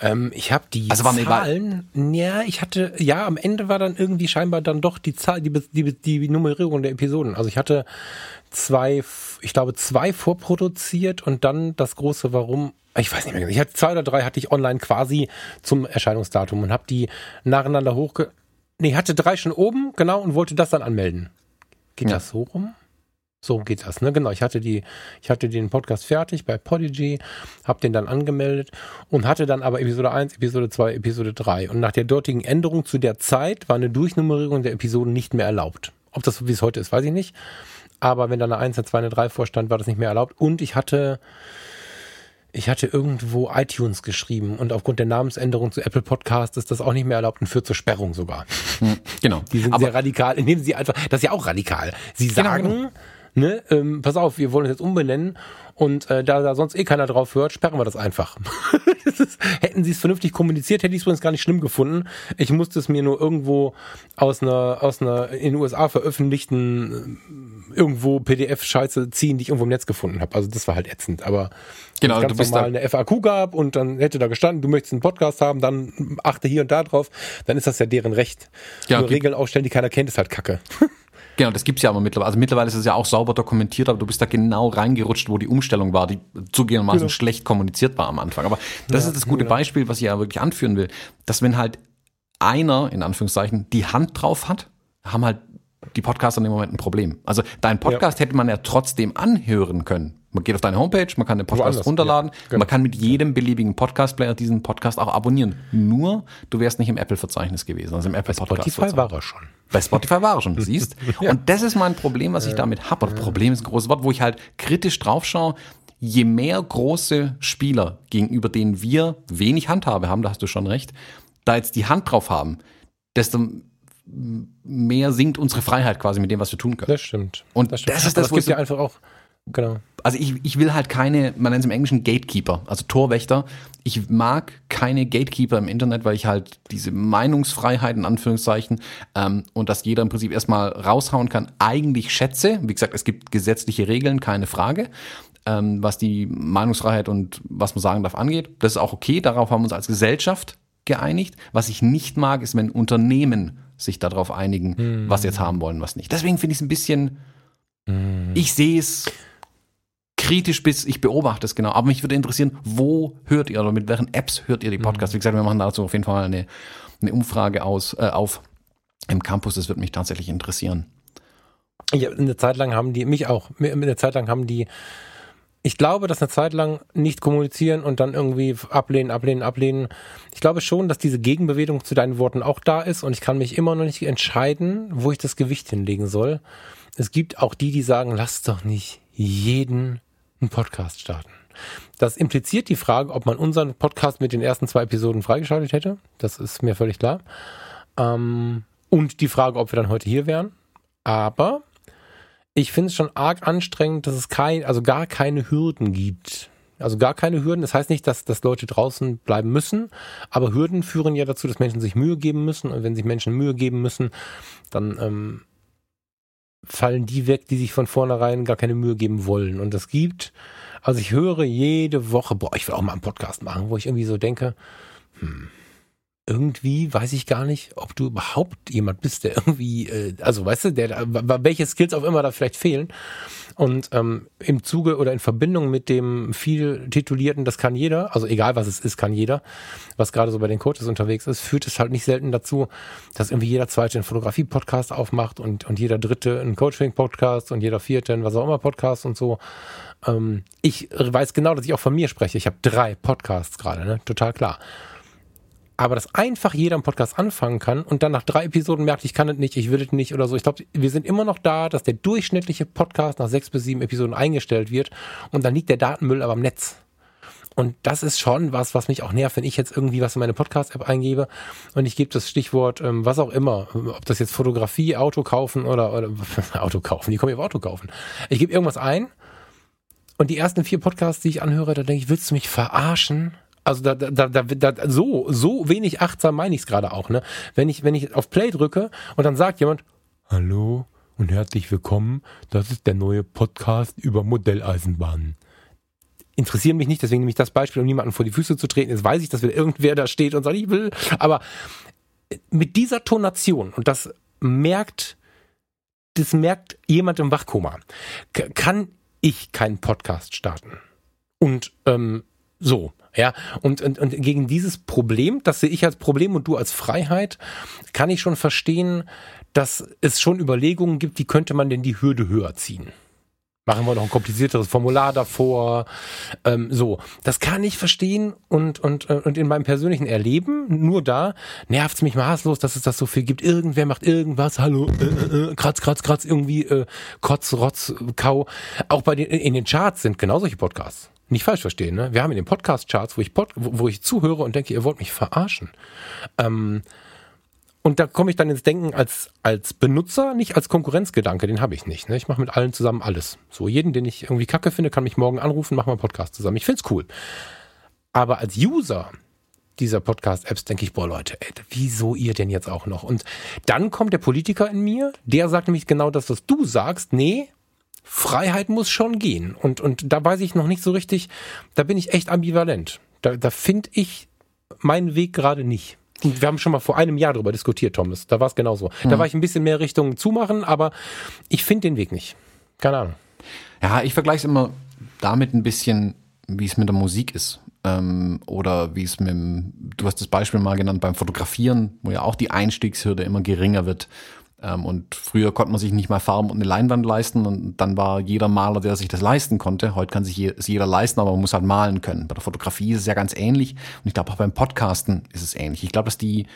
Ähm, ich habe die also Zahlen. Ja, ich hatte, ja, am Ende war dann irgendwie scheinbar dann doch die Zahl, die, die, die Nummerierung der Episoden. Also ich hatte zwei, ich glaube, zwei vorproduziert und dann das große Warum. Ich weiß nicht mehr genau. Ich hatte zwei oder drei hatte ich online quasi zum Erscheinungsdatum und habe die nacheinander hochge. Nee, hatte drei schon oben, genau, und wollte das dann anmelden. Geht ja. das so rum? So geht das, ne? Genau. Ich hatte die, ich hatte den Podcast fertig bei Podigy, habe den dann angemeldet und hatte dann aber Episode 1, Episode 2, Episode 3. Und nach der dortigen Änderung zu der Zeit war eine Durchnummerierung der Episoden nicht mehr erlaubt. Ob das so wie es heute ist, weiß ich nicht. Aber wenn da eine 1, eine 2, eine 3 vorstand, war das nicht mehr erlaubt. Und ich hatte, ich hatte irgendwo iTunes geschrieben und aufgrund der Namensänderung zu Apple Podcast ist das auch nicht mehr erlaubt und führt zur Sperrung sogar. Hm, genau. Die sind aber sehr radikal, indem sie einfach, das ist ja auch radikal. Sie genau, sagen, genau, genau ne, ähm, pass auf, wir wollen es jetzt umbenennen und äh, da, da sonst eh keiner drauf hört, sperren wir das einfach. *laughs* das ist, hätten sie es vernünftig kommuniziert, hätte ich es übrigens gar nicht schlimm gefunden. Ich musste es mir nur irgendwo aus einer, aus einer in den USA veröffentlichten äh, irgendwo PDF-Scheiße ziehen, die ich irgendwo im Netz gefunden habe. Also das war halt ätzend. Aber genau, ganz du bist normal eine FAQ gab und dann hätte da gestanden, du möchtest einen Podcast haben, dann achte hier und da drauf, dann ist das ja deren Recht. Ja, nur Regeln aufstellen, die keiner kennt, ist halt Kacke. *laughs* Genau, das gibt's ja aber mittlerweile. Also mittlerweile ist es ja auch sauber dokumentiert, aber du bist da genau reingerutscht, wo die Umstellung war, die zugegebenermaßen genau. schlecht kommuniziert war am Anfang. Aber das ja, ist das gute genau. Beispiel, was ich ja wirklich anführen will, dass wenn halt einer, in Anführungszeichen, die Hand drauf hat, haben halt die Podcaster in dem Moment ein Problem. Also dein Podcast ja. hätte man ja trotzdem anhören können. Man geht auf deine Homepage, man kann den Podcast Woanders, runterladen, ja, genau. man kann mit jedem beliebigen Podcast-Player diesen Podcast auch abonnieren. Nur, du wärst nicht im Apple-Verzeichnis gewesen, also im Apple Bei Spotify war er schon. Bei Spotify war er schon, *laughs* siehst. ja. Und das ist mein Problem, was ich damit habe. Problem ist ein großes Wort, wo ich halt kritisch drauf schaue. Je mehr große Spieler, gegenüber denen wir wenig Handhabe haben, da hast du schon recht, da jetzt die Hand drauf haben, desto mehr sinkt unsere Freiheit quasi mit dem, was wir tun können. Das stimmt. Und das, stimmt. das ist das, wo es ja einfach auch Genau. Also ich, ich will halt keine, man nennt es im Englischen Gatekeeper, also Torwächter. Ich mag keine Gatekeeper im Internet, weil ich halt diese Meinungsfreiheit in Anführungszeichen ähm, und dass jeder im Prinzip erstmal raushauen kann, eigentlich schätze. Wie gesagt, es gibt gesetzliche Regeln, keine Frage, ähm, was die Meinungsfreiheit und was man sagen darf angeht. Das ist auch okay, darauf haben wir uns als Gesellschaft geeinigt. Was ich nicht mag, ist, wenn Unternehmen sich darauf einigen, hm. was sie jetzt haben wollen, was nicht. Deswegen finde ich es ein bisschen, hm. ich sehe es kritisch bis ich beobachte es genau. Aber mich würde interessieren, wo hört ihr oder mit welchen Apps hört ihr die Podcasts? Mhm. Wie gesagt, wir machen dazu auf jeden Fall eine, eine Umfrage aus, äh, auf im Campus. Das würde mich tatsächlich interessieren. Ja, eine Zeit lang haben die, mich auch, eine Zeit lang haben die, ich glaube, dass eine Zeit lang nicht kommunizieren und dann irgendwie ablehnen, ablehnen, ablehnen. Ich glaube schon, dass diese Gegenbewegung zu deinen Worten auch da ist und ich kann mich immer noch nicht entscheiden, wo ich das Gewicht hinlegen soll. Es gibt auch die, die sagen, lass doch nicht jeden einen Podcast starten. Das impliziert die Frage, ob man unseren Podcast mit den ersten zwei Episoden freigeschaltet hätte. Das ist mir völlig klar. Ähm, und die Frage, ob wir dann heute hier wären. Aber ich finde es schon arg anstrengend, dass es kein, also gar keine Hürden gibt. Also gar keine Hürden. Das heißt nicht, dass, dass Leute draußen bleiben müssen, aber Hürden führen ja dazu, dass Menschen sich Mühe geben müssen. Und wenn sich Menschen Mühe geben müssen, dann ähm, fallen die weg, die sich von vornherein gar keine Mühe geben wollen. Und das gibt, also ich höre jede Woche, boah, ich will auch mal einen Podcast machen, wo ich irgendwie so denke, hm, irgendwie weiß ich gar nicht, ob du überhaupt jemand bist, der irgendwie, äh, also weißt du, der, welche Skills auch immer da vielleicht fehlen. Und ähm, im Zuge oder in Verbindung mit dem viel titulierten, das kann jeder, also egal was es ist, kann jeder, was gerade so bei den Coaches unterwegs ist, führt es halt nicht selten dazu, dass irgendwie jeder zweite einen Fotografie-Podcast aufmacht und, und jeder dritte einen Coaching-Podcast und jeder vierte einen was auch immer Podcast und so. Ähm, ich weiß genau, dass ich auch von mir spreche. Ich habe drei Podcasts gerade, ne? Total klar aber dass einfach jeder einen Podcast anfangen kann und dann nach drei Episoden merkt, ich kann es nicht, ich will es nicht oder so. Ich glaube, wir sind immer noch da, dass der durchschnittliche Podcast nach sechs bis sieben Episoden eingestellt wird und dann liegt der Datenmüll aber im Netz. Und das ist schon was, was mich auch nervt, wenn ich jetzt irgendwie was in meine Podcast-App eingebe und ich gebe das Stichwort, ähm, was auch immer, ob das jetzt Fotografie, Auto kaufen oder, oder *laughs* Auto kaufen, wie komme ich auf Auto kaufen? Ich gebe irgendwas ein und die ersten vier Podcasts, die ich anhöre, da denke ich, willst du mich verarschen? Also da, da, da, da so, so wenig achtsam meine ich es gerade auch, ne? Wenn ich, wenn ich auf Play drücke und dann sagt jemand, Hallo und herzlich willkommen, das ist der neue Podcast über Modelleisenbahnen. Interessieren mich nicht, deswegen nehme ich das Beispiel, um niemanden vor die Füße zu treten. Jetzt weiß ich, dass wieder irgendwer da steht und sagt, ich will. Aber mit dieser Tonation, und das merkt, das merkt jemand im Wachkoma, kann ich keinen Podcast starten. Und ähm, so. Ja, und, und, und gegen dieses Problem, das sehe ich als Problem und du als Freiheit, kann ich schon verstehen, dass es schon Überlegungen gibt, wie könnte man denn die Hürde höher ziehen. Machen wir noch ein komplizierteres Formular davor. Ähm, so, das kann ich verstehen und, und, äh, und in meinem persönlichen Erleben, nur da, nervt's mich maßlos, dass es das so viel gibt. Irgendwer macht irgendwas, hallo, äh, äh, äh kratz, kratz, kratz, irgendwie äh, Kotz, Rotz, Kau. Auch bei den, in den Charts sind genau solche Podcasts nicht falsch verstehen, ne? Wir haben in den Podcast-Charts, wo ich, Pod, wo, ich zuhöre und denke, ihr wollt mich verarschen. Ähm, und da komme ich dann ins Denken als, als Benutzer, nicht als Konkurrenzgedanke, den habe ich nicht. Ne? Ich mache mit allen zusammen alles. So, jeden, den ich irgendwie kacke finde, kann mich morgen anrufen, machen wir einen Podcast zusammen. Ich find's cool. Aber als User dieser Podcast-Apps denke ich, boah Leute, ey, wieso ihr denn jetzt auch noch? Und dann kommt der Politiker in mir, der sagt nämlich genau das, was du sagst. Nee, Freiheit muss schon gehen. Und, und da weiß ich noch nicht so richtig, da bin ich echt ambivalent. Da, da finde ich meinen Weg gerade nicht. Und wir haben schon mal vor einem Jahr darüber diskutiert, Thomas. Da war es genauso. Mhm. Da war ich ein bisschen mehr Richtung zumachen, aber ich finde den Weg nicht. Keine Ahnung. Ja, ich vergleiche es immer damit ein bisschen, wie es mit der Musik ist. Ähm, oder wie es mit dem, du hast das Beispiel mal genannt beim Fotografieren, wo ja auch die Einstiegshürde immer geringer wird und früher konnte man sich nicht mal Farben und eine Leinwand leisten und dann war jeder Maler, der sich das leisten konnte. Heute kann sich es jeder leisten, aber man muss halt malen können. Bei der Fotografie ist es ja ganz ähnlich und ich glaube auch beim Podcasten ist es ähnlich. Ich glaube, dass die,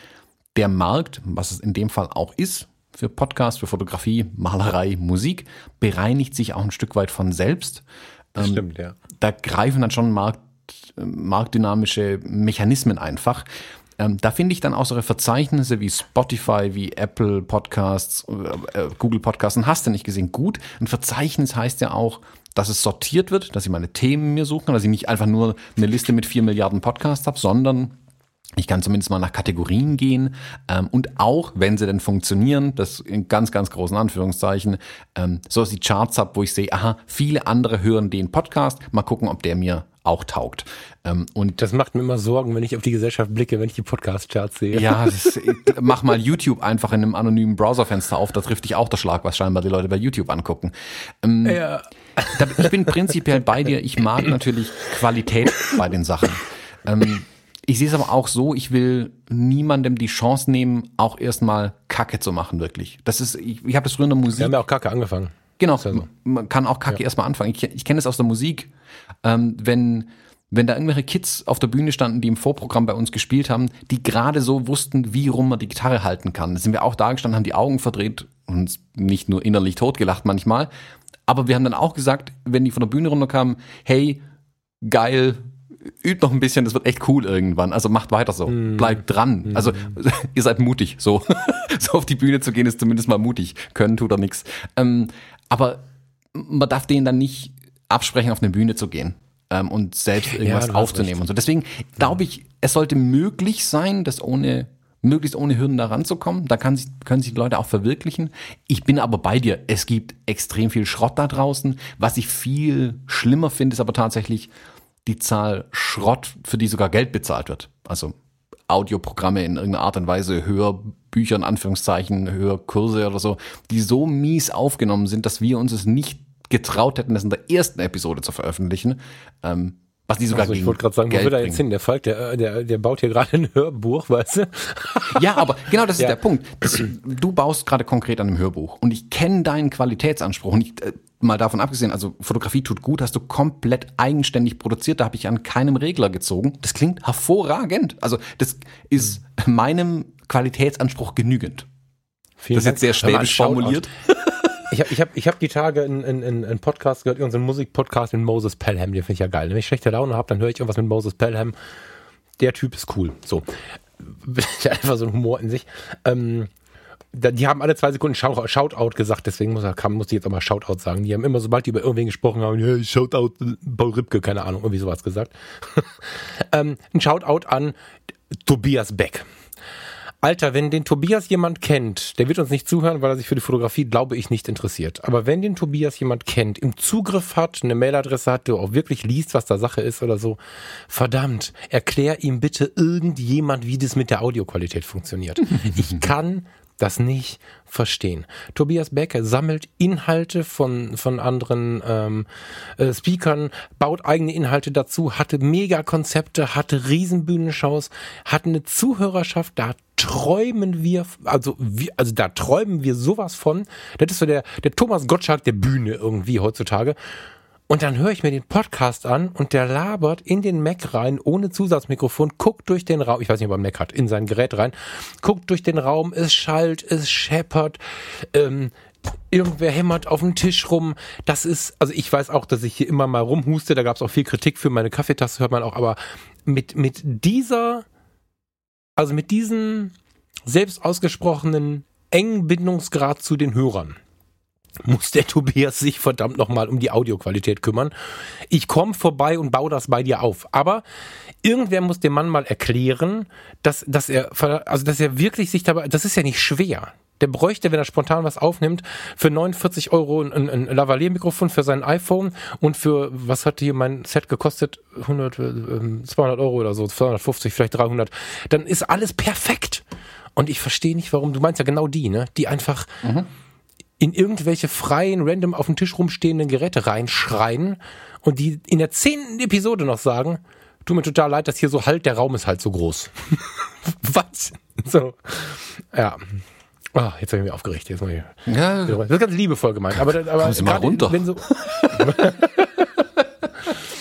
der Markt, was es in dem Fall auch ist, für Podcast, für Fotografie, Malerei, Musik, bereinigt sich auch ein Stück weit von selbst. Das ähm, stimmt, ja. Da greifen dann schon Markt, marktdynamische Mechanismen einfach. Ähm, da finde ich dann auch so Verzeichnisse wie Spotify, wie Apple Podcasts, äh, äh, Google Podcasts, und hast du nicht gesehen, gut. Ein Verzeichnis heißt ja auch, dass es sortiert wird, dass ich meine Themen mir suchen, dass ich nicht einfach nur eine Liste mit vier Milliarden Podcasts habe, sondern ich kann zumindest mal nach Kategorien gehen ähm, und auch, wenn sie denn funktionieren, das in ganz, ganz großen Anführungszeichen, ähm, so dass ich Charts habe, wo ich sehe, aha, viele andere hören den Podcast, mal gucken, ob der mir auch taugt. Ähm, und das macht mir immer Sorgen, wenn ich auf die Gesellschaft blicke, wenn ich die Podcast-Charts sehe. Ja, *laughs* das, mach mal YouTube einfach in einem anonymen Browserfenster auf, da trifft dich auch der Schlag, was scheinbar die Leute bei YouTube angucken. Ähm, ja. Ich bin prinzipiell bei dir, ich mag natürlich Qualität bei den Sachen. Ähm, ich sehe es aber auch so, ich will niemandem die Chance nehmen, auch erstmal Kacke zu machen, wirklich. Das ist, ich, ich habe das früher in der Musik. Wir haben ja auch Kacke angefangen. Genau, ja so. man kann auch Kacke ja. erstmal anfangen. Ich, ich kenne es aus der Musik. Ähm, wenn, wenn da irgendwelche Kids auf der Bühne standen, die im Vorprogramm bei uns gespielt haben, die gerade so wussten, wie rum man die Gitarre halten kann. Da sind wir auch da gestanden, haben die Augen verdreht und nicht nur innerlich totgelacht manchmal. Aber wir haben dann auch gesagt, wenn die von der Bühne runterkamen, hey, geil, übt noch ein bisschen, das wird echt cool irgendwann. Also macht weiter so. Mm. Bleibt dran. Mm. Also *laughs* ihr seid mutig. So. *laughs* so auf die Bühne zu gehen, ist zumindest mal mutig. Können tut er nichts. Ähm, aber man darf denen dann nicht absprechen, auf eine Bühne zu gehen ähm, und selbst irgendwas ja, aufzunehmen und so. Deswegen glaube ich, es sollte möglich sein, das ohne möglichst ohne Hürden da ranzukommen. Da kann sich, können sich die Leute auch verwirklichen. Ich bin aber bei dir. Es gibt extrem viel Schrott da draußen. Was ich viel schlimmer finde, ist aber tatsächlich die Zahl Schrott, für die sogar Geld bezahlt wird. Also Audioprogramme in irgendeiner Art und Weise, Hörbücher in Anführungszeichen, Hörkurse oder so, die so mies aufgenommen sind, dass wir uns es nicht getraut hätten, das in der ersten Episode zu veröffentlichen. Ähm, was die sogar also ich wollte gerade sagen, Geld wo will er jetzt hin? Der Falk, der, der, der baut hier gerade ein Hörbuch, weißt du? *laughs* Ja, aber genau das ist ja. der Punkt. Das, du baust gerade konkret an einem Hörbuch und ich kenne deinen Qualitätsanspruch und ich, äh, mal davon abgesehen, also Fotografie tut gut, hast du komplett eigenständig produziert, da habe ich an keinem Regler gezogen. Das klingt hervorragend. Also das ist meinem Qualitätsanspruch genügend. Vielen das ist jetzt sehr schwäbisch formuliert. *laughs* Ich habe ich hab, ich hab die Tage einen, einen, einen Podcast gehört, irgendeinen Musikpodcast mit Moses Pelham, den finde ich ja geil. Wenn ich schlechte Laune habe, dann höre ich irgendwas mit Moses Pelham. Der Typ ist cool. So. *laughs* Einfach so ein Humor in sich. Ähm, die haben alle zwei Sekunden Shoutout gesagt, deswegen muss, er, muss ich jetzt auch mal Shoutout sagen. Die haben immer, sobald die über irgendwen gesprochen haben, hey, Shoutout, Paul Ripke, keine Ahnung, irgendwie sowas gesagt. *laughs* ähm, ein Shoutout an Tobias Beck. Alter, wenn den Tobias jemand kennt, der wird uns nicht zuhören, weil er sich für die Fotografie, glaube ich, nicht interessiert. Aber wenn den Tobias jemand kennt, im Zugriff hat, eine Mailadresse hat, der auch wirklich liest, was da Sache ist oder so, verdammt, erklär ihm bitte irgendjemand, wie das mit der Audioqualität funktioniert. ich *laughs* kann das nicht verstehen. Tobias Becker sammelt Inhalte von, von anderen ähm, äh, Speakern, baut eigene Inhalte dazu, hatte Megakonzepte, hatte Riesenbühnenshows, hat eine Zuhörerschaft, da träumen wir, also, wir, also da träumen wir sowas von. Das ist so der, der Thomas Gottschalk der Bühne irgendwie heutzutage. Und dann höre ich mir den Podcast an und der labert in den Mac rein, ohne Zusatzmikrofon, guckt durch den Raum, ich weiß nicht, ob er Mac hat, in sein Gerät rein, guckt durch den Raum, es schallt, es scheppert, ähm, irgendwer hämmert auf dem Tisch rum. Das ist, also ich weiß auch, dass ich hier immer mal rumhuste, da gab es auch viel Kritik für meine Kaffeetasse, hört man auch, aber mit, mit dieser, also mit diesem selbst ausgesprochenen engen Bindungsgrad zu den Hörern, muss der *laughs* Tobias sich verdammt nochmal um die Audioqualität kümmern. Ich komme vorbei und baue das bei dir auf. Aber irgendwer muss dem Mann mal erklären, dass, dass er, also dass er wirklich sich dabei, das ist ja nicht schwer. Der bräuchte, wenn er spontan was aufnimmt, für 49 Euro ein, ein Lavalier-Mikrofon für sein iPhone und für, was hat hier mein Set gekostet? 100, 200 äh, Euro oder so, 250, vielleicht 300. Dann ist alles perfekt. Und ich verstehe nicht, warum, du meinst ja genau die, ne? Die einfach, mhm in irgendwelche freien, random auf dem Tisch rumstehenden Geräte reinschreien und die in der zehnten Episode noch sagen, tut mir total leid, dass hier so halt, der Raum ist halt so groß. *laughs* Was? So. Ja. Ah, jetzt habe ich mich aufgeregt. Jetzt ich, Ja, das ist ganz liebevoll gemeint. Aber, aber Kommen Sie mal runter. Wenn so, *laughs* *laughs*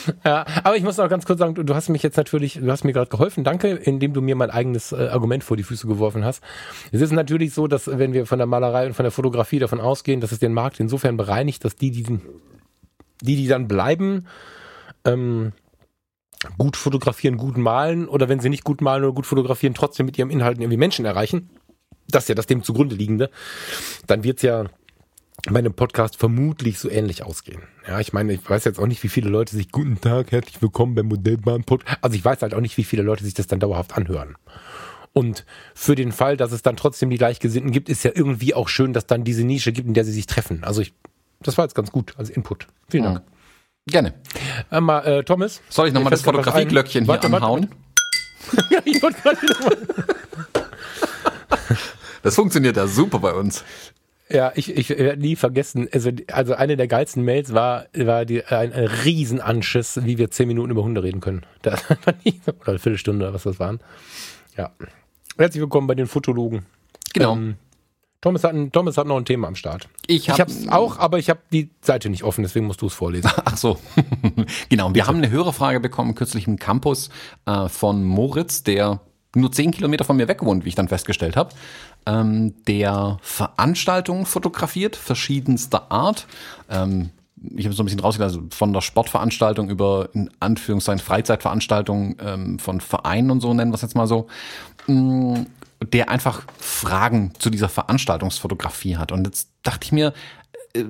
*laughs* ja, aber ich muss noch ganz kurz sagen, du, du hast mich jetzt natürlich, du hast mir gerade geholfen, danke, indem du mir mein eigenes äh, Argument vor die Füße geworfen hast. Es ist natürlich so, dass wenn wir von der Malerei und von der Fotografie davon ausgehen, dass es den Markt insofern bereinigt, dass die, die, die, die dann bleiben, ähm, gut fotografieren, gut malen oder wenn sie nicht gut malen oder gut fotografieren, trotzdem mit ihrem Inhalten irgendwie Menschen erreichen. Das ist ja das dem zugrunde liegende. Dann wird's ja bei einem Podcast vermutlich so ähnlich ausgehen. Ja, ich meine, ich weiß jetzt auch nicht, wie viele Leute sich Guten Tag, herzlich willkommen beim Modellbahn Podcast. Also ich weiß halt auch nicht, wie viele Leute sich das dann dauerhaft anhören. Und für den Fall, dass es dann trotzdem die Gleichgesinnten gibt, ist ja irgendwie auch schön, dass dann diese Nische gibt, in der sie sich treffen. Also ich, das war jetzt ganz gut als Input. Vielen Dank. Gerne. Einmal, äh, Thomas. Soll ich nochmal das. Fotografieglöckchen hier Warte, warte, anhauen? *laughs* ja, ich wollte gerade wieder Das funktioniert ja super bei uns. Ja, ich, ich werde nie vergessen, also, also eine der geilsten Mails war, war die, ein, ein Riesenanschiss, wie wir zehn Minuten über Hunde reden können. Das war nie, oder eine Viertelstunde, oder was das waren. Ja. Herzlich willkommen bei den Fotologen. Genau. Ähm, Thomas, hat ein, Thomas hat noch ein Thema am Start. Ich Ich hab- hab's auch, aber ich habe die Seite nicht offen, deswegen musst du es vorlesen. *laughs* Ach so, *laughs* genau. Wir haben eine Hörerfrage bekommen kürzlich im Campus äh, von Moritz, der nur zehn Kilometer von mir weg wohnt, wie ich dann festgestellt habe, ähm, der Veranstaltungen fotografiert, verschiedenster Art. Ähm, ich habe so ein bisschen rausgelassen, also von der Sportveranstaltung über in Anführungszeichen Freizeitveranstaltungen ähm, von Vereinen und so, nennen wir es jetzt mal so, mh, der einfach Fragen zu dieser Veranstaltungsfotografie hat. Und jetzt dachte ich mir, äh,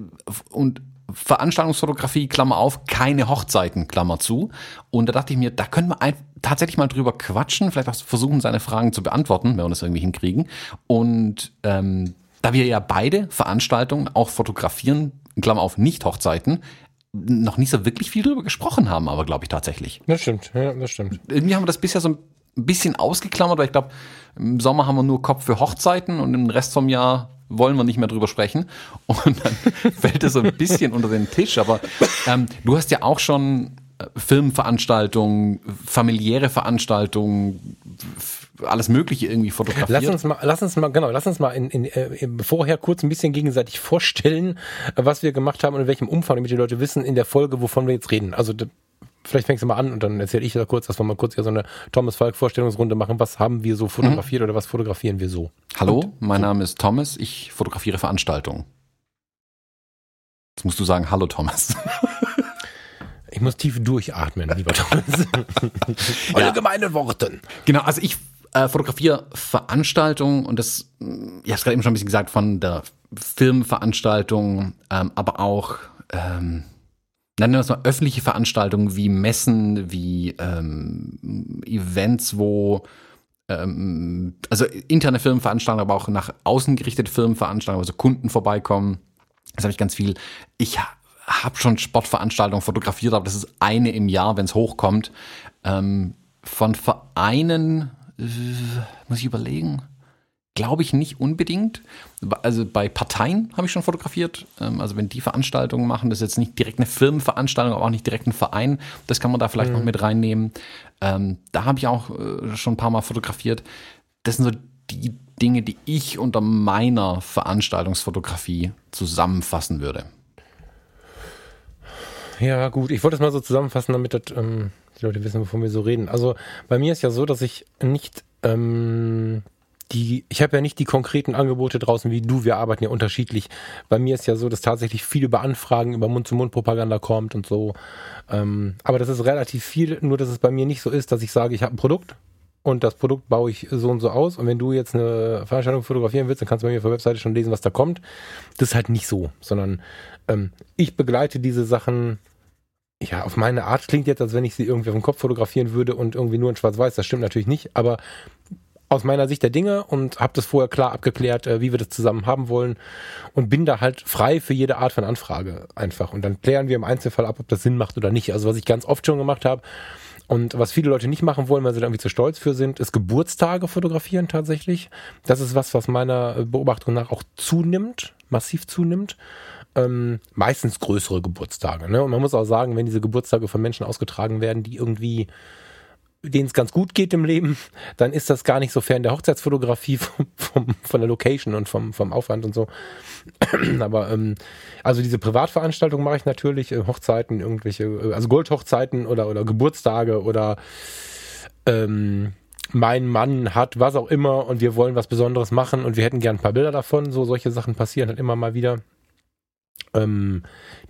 und Veranstaltungsfotografie, Klammer auf, keine Hochzeiten, Klammer zu. Und da dachte ich mir, da können wir ein, tatsächlich mal drüber quatschen, vielleicht auch versuchen, seine Fragen zu beantworten, wenn wir das irgendwie hinkriegen. Und ähm, da wir ja beide Veranstaltungen auch fotografieren, Klammer auf, nicht Hochzeiten, noch nicht so wirklich viel drüber gesprochen haben, aber glaube ich tatsächlich. Das stimmt, ja, das stimmt. Irgendwie haben wir das bisher so ein bisschen ausgeklammert, weil ich glaube, im Sommer haben wir nur Kopf für Hochzeiten und im Rest vom Jahr wollen wir nicht mehr drüber sprechen. *laughs* Und dann fällt es so ein bisschen unter den Tisch. Aber ähm, du hast ja auch schon äh, Filmveranstaltungen, familiäre Veranstaltungen, alles Mögliche irgendwie fotografiert. Lass uns mal, lass uns mal, genau, lass uns mal in, in, äh, vorher kurz ein bisschen gegenseitig vorstellen, was wir gemacht haben und in welchem Umfang, damit die Leute wissen in der Folge, wovon wir jetzt reden. Also vielleicht fängst du mal an und dann erzähle ich da kurz, dass wir mal kurz hier so eine Thomas Falk Vorstellungsrunde machen. Was haben wir so fotografiert oder was fotografieren wir so? Hallo, mein Name ist Thomas, ich fotografiere Veranstaltungen. Jetzt musst du sagen, hallo Thomas. *laughs* Ich muss tief durchatmen, lieber Thomas. *laughs* Eure gemeinen Worten. Genau, also ich äh, fotografiere Veranstaltungen und das, ich habe es gerade eben schon ein bisschen gesagt, von der Filmveranstaltung, ähm, aber auch, ähm, nennen wir es mal öffentliche Veranstaltungen wie Messen, wie ähm, Events, wo ähm, also interne Firmenveranstaltungen, aber auch nach außen gerichtete Firmenveranstaltungen, also Kunden vorbeikommen. Das habe ich ganz viel. Ich habe schon Sportveranstaltungen fotografiert, aber das ist eine im Jahr, wenn es hochkommt. Ähm, von Vereinen äh, muss ich überlegen. Glaube ich nicht unbedingt. Also bei Parteien habe ich schon fotografiert. Ähm, also wenn die Veranstaltungen machen, das ist jetzt nicht direkt eine Firmenveranstaltung, aber auch nicht direkt ein Verein. Das kann man da vielleicht noch mit reinnehmen. Ähm, da habe ich auch äh, schon ein paar Mal fotografiert. Das sind so die Dinge, die ich unter meiner Veranstaltungsfotografie zusammenfassen würde. Ja, gut. Ich wollte es mal so zusammenfassen, damit das, ähm, die Leute wissen, wovon wir so reden. Also bei mir ist ja so, dass ich nicht ähm, die, ich habe ja nicht die konkreten Angebote draußen wie du. Wir arbeiten ja unterschiedlich. Bei mir ist ja so, dass tatsächlich viel über Anfragen, über Mund-zu-Mund-Propaganda kommt und so. Ähm, aber das ist relativ viel. Nur, dass es bei mir nicht so ist, dass ich sage, ich habe ein Produkt und das Produkt baue ich so und so aus. Und wenn du jetzt eine Veranstaltung fotografieren willst, dann kannst du bei mir auf der Webseite schon lesen, was da kommt. Das ist halt nicht so, sondern ähm, ich begleite diese Sachen ja, auf meine Art klingt jetzt, als wenn ich sie irgendwie auf dem Kopf fotografieren würde und irgendwie nur in Schwarz-Weiß. Das stimmt natürlich nicht, aber aus meiner Sicht der Dinge und habe das vorher klar abgeklärt, äh, wie wir das zusammen haben wollen und bin da halt frei für jede Art von Anfrage einfach. Und dann klären wir im Einzelfall ab, ob das Sinn macht oder nicht. Also was ich ganz oft schon gemacht habe und was viele Leute nicht machen wollen, weil sie da irgendwie zu stolz für sind, ist Geburtstage fotografieren tatsächlich. Das ist was, was meiner Beobachtung nach auch zunimmt, massiv zunimmt ähm, meistens größere Geburtstage. Ne? Und man muss auch sagen, wenn diese Geburtstage von Menschen ausgetragen werden, die irgendwie denen es ganz gut geht im Leben, dann ist das gar nicht so fern der Hochzeitsfotografie *laughs* vom, vom, von der Location und vom, vom Aufwand und so. *clears throat* Aber ähm, also diese Privatveranstaltung mache ich natürlich, äh, Hochzeiten, irgendwelche, äh, also Goldhochzeiten oder, oder Geburtstage oder ähm, mein Mann hat was auch immer und wir wollen was Besonderes machen und wir hätten gern ein paar Bilder davon. So solche Sachen passieren halt immer mal wieder. Ähm,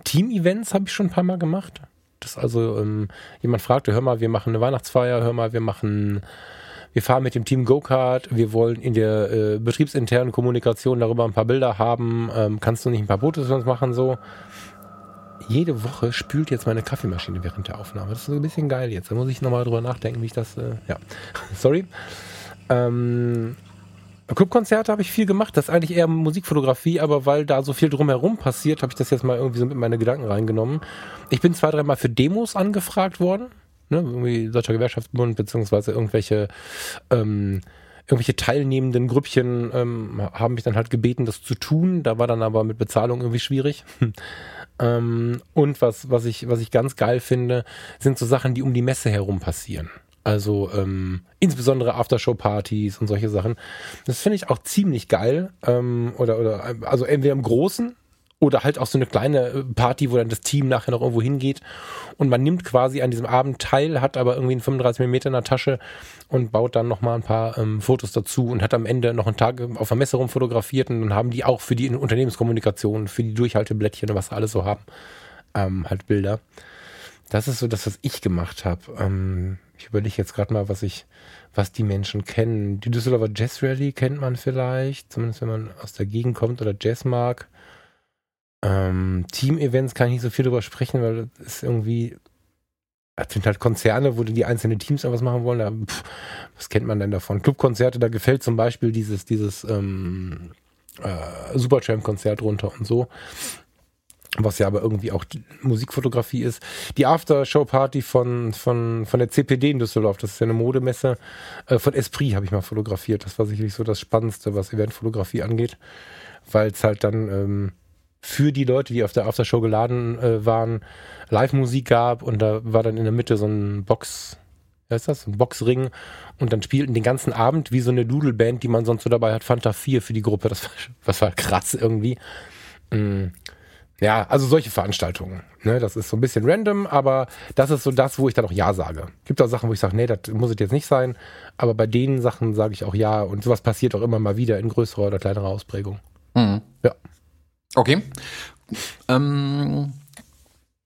Team-Events habe ich schon ein paar Mal gemacht. Das also ähm, jemand fragte, hör mal, wir machen eine Weihnachtsfeier, hör mal, wir machen, wir fahren mit dem Team Go-Kart, wir wollen in der äh, betriebsinternen Kommunikation darüber ein paar Bilder haben, ähm, kannst du nicht ein paar Fotos für uns machen so? Jede Woche spült jetzt meine Kaffeemaschine während der Aufnahme. Das ist so ein bisschen geil jetzt. Da muss ich nochmal drüber nachdenken, wie ich das, äh, ja, *laughs* sorry. Ähm, Clubkonzerte habe ich viel gemacht, das ist eigentlich eher Musikfotografie, aber weil da so viel drumherum passiert, habe ich das jetzt mal irgendwie so mit meine Gedanken reingenommen. Ich bin zwei, dreimal für Demos angefragt worden, ne, irgendwie Deutscher Gewerkschaftsbund, beziehungsweise irgendwelche, ähm, irgendwelche teilnehmenden Grüppchen ähm, haben mich dann halt gebeten, das zu tun. Da war dann aber mit Bezahlung irgendwie schwierig. *laughs* ähm, und was, was ich, was ich ganz geil finde, sind so Sachen, die um die Messe herum passieren. Also ähm, insbesondere Aftershow-Partys und solche Sachen. Das finde ich auch ziemlich geil. Ähm, oder, oder also entweder im Großen oder halt auch so eine kleine äh, Party, wo dann das Team nachher noch irgendwo hingeht und man nimmt quasi an diesem Abend teil, hat aber irgendwie einen 35 mm in der Tasche und baut dann nochmal ein paar ähm, Fotos dazu und hat am Ende noch einen Tag auf der Messe rum fotografiert und dann haben die auch für die Unternehmenskommunikation, für die Durchhalteblättchen und was sie alles so haben, ähm, halt Bilder. Das ist so das, was ich gemacht habe. Ähm, ich überlege jetzt gerade mal, was ich, was die Menschen kennen. Die Düsseldorfer Jazz Rally kennt man vielleicht, zumindest wenn man aus der Gegend kommt oder Jazz mag. Ähm, Team-Events kann ich nicht so viel drüber sprechen, weil das ist irgendwie, das sind halt Konzerne, wo die einzelnen Teams was machen wollen. Da, pff, was kennt man denn davon? Clubkonzerte, da gefällt zum Beispiel dieses, dieses ähm, äh, Supertramp-Konzert runter und so was ja aber irgendwie auch Musikfotografie ist. Die Aftershow-Party von, von, von der CPD in Düsseldorf, das ist ja eine Modemesse, äh, von Esprit habe ich mal fotografiert. Das war sicherlich so das Spannendste, was Eventfotografie angeht, weil es halt dann ähm, für die Leute, die auf der Aftershow geladen äh, waren, Live-Musik gab und da war dann in der Mitte so ein Box, wie heißt das? Ein Boxring und dann spielten den ganzen Abend wie so eine Doodle-Band, die man sonst so dabei hat, Fanta 4 für die Gruppe. Das war, *laughs* das war krass irgendwie. Mhm ja, also solche Veranstaltungen. Ne, das ist so ein bisschen random, aber das ist so das, wo ich dann auch Ja sage. Gibt auch Sachen, wo ich sage, nee, das muss es jetzt nicht sein. Aber bei den Sachen sage ich auch Ja. Und sowas passiert auch immer mal wieder in größerer oder kleinerer Ausprägung. Mhm. Ja. Okay. Ähm,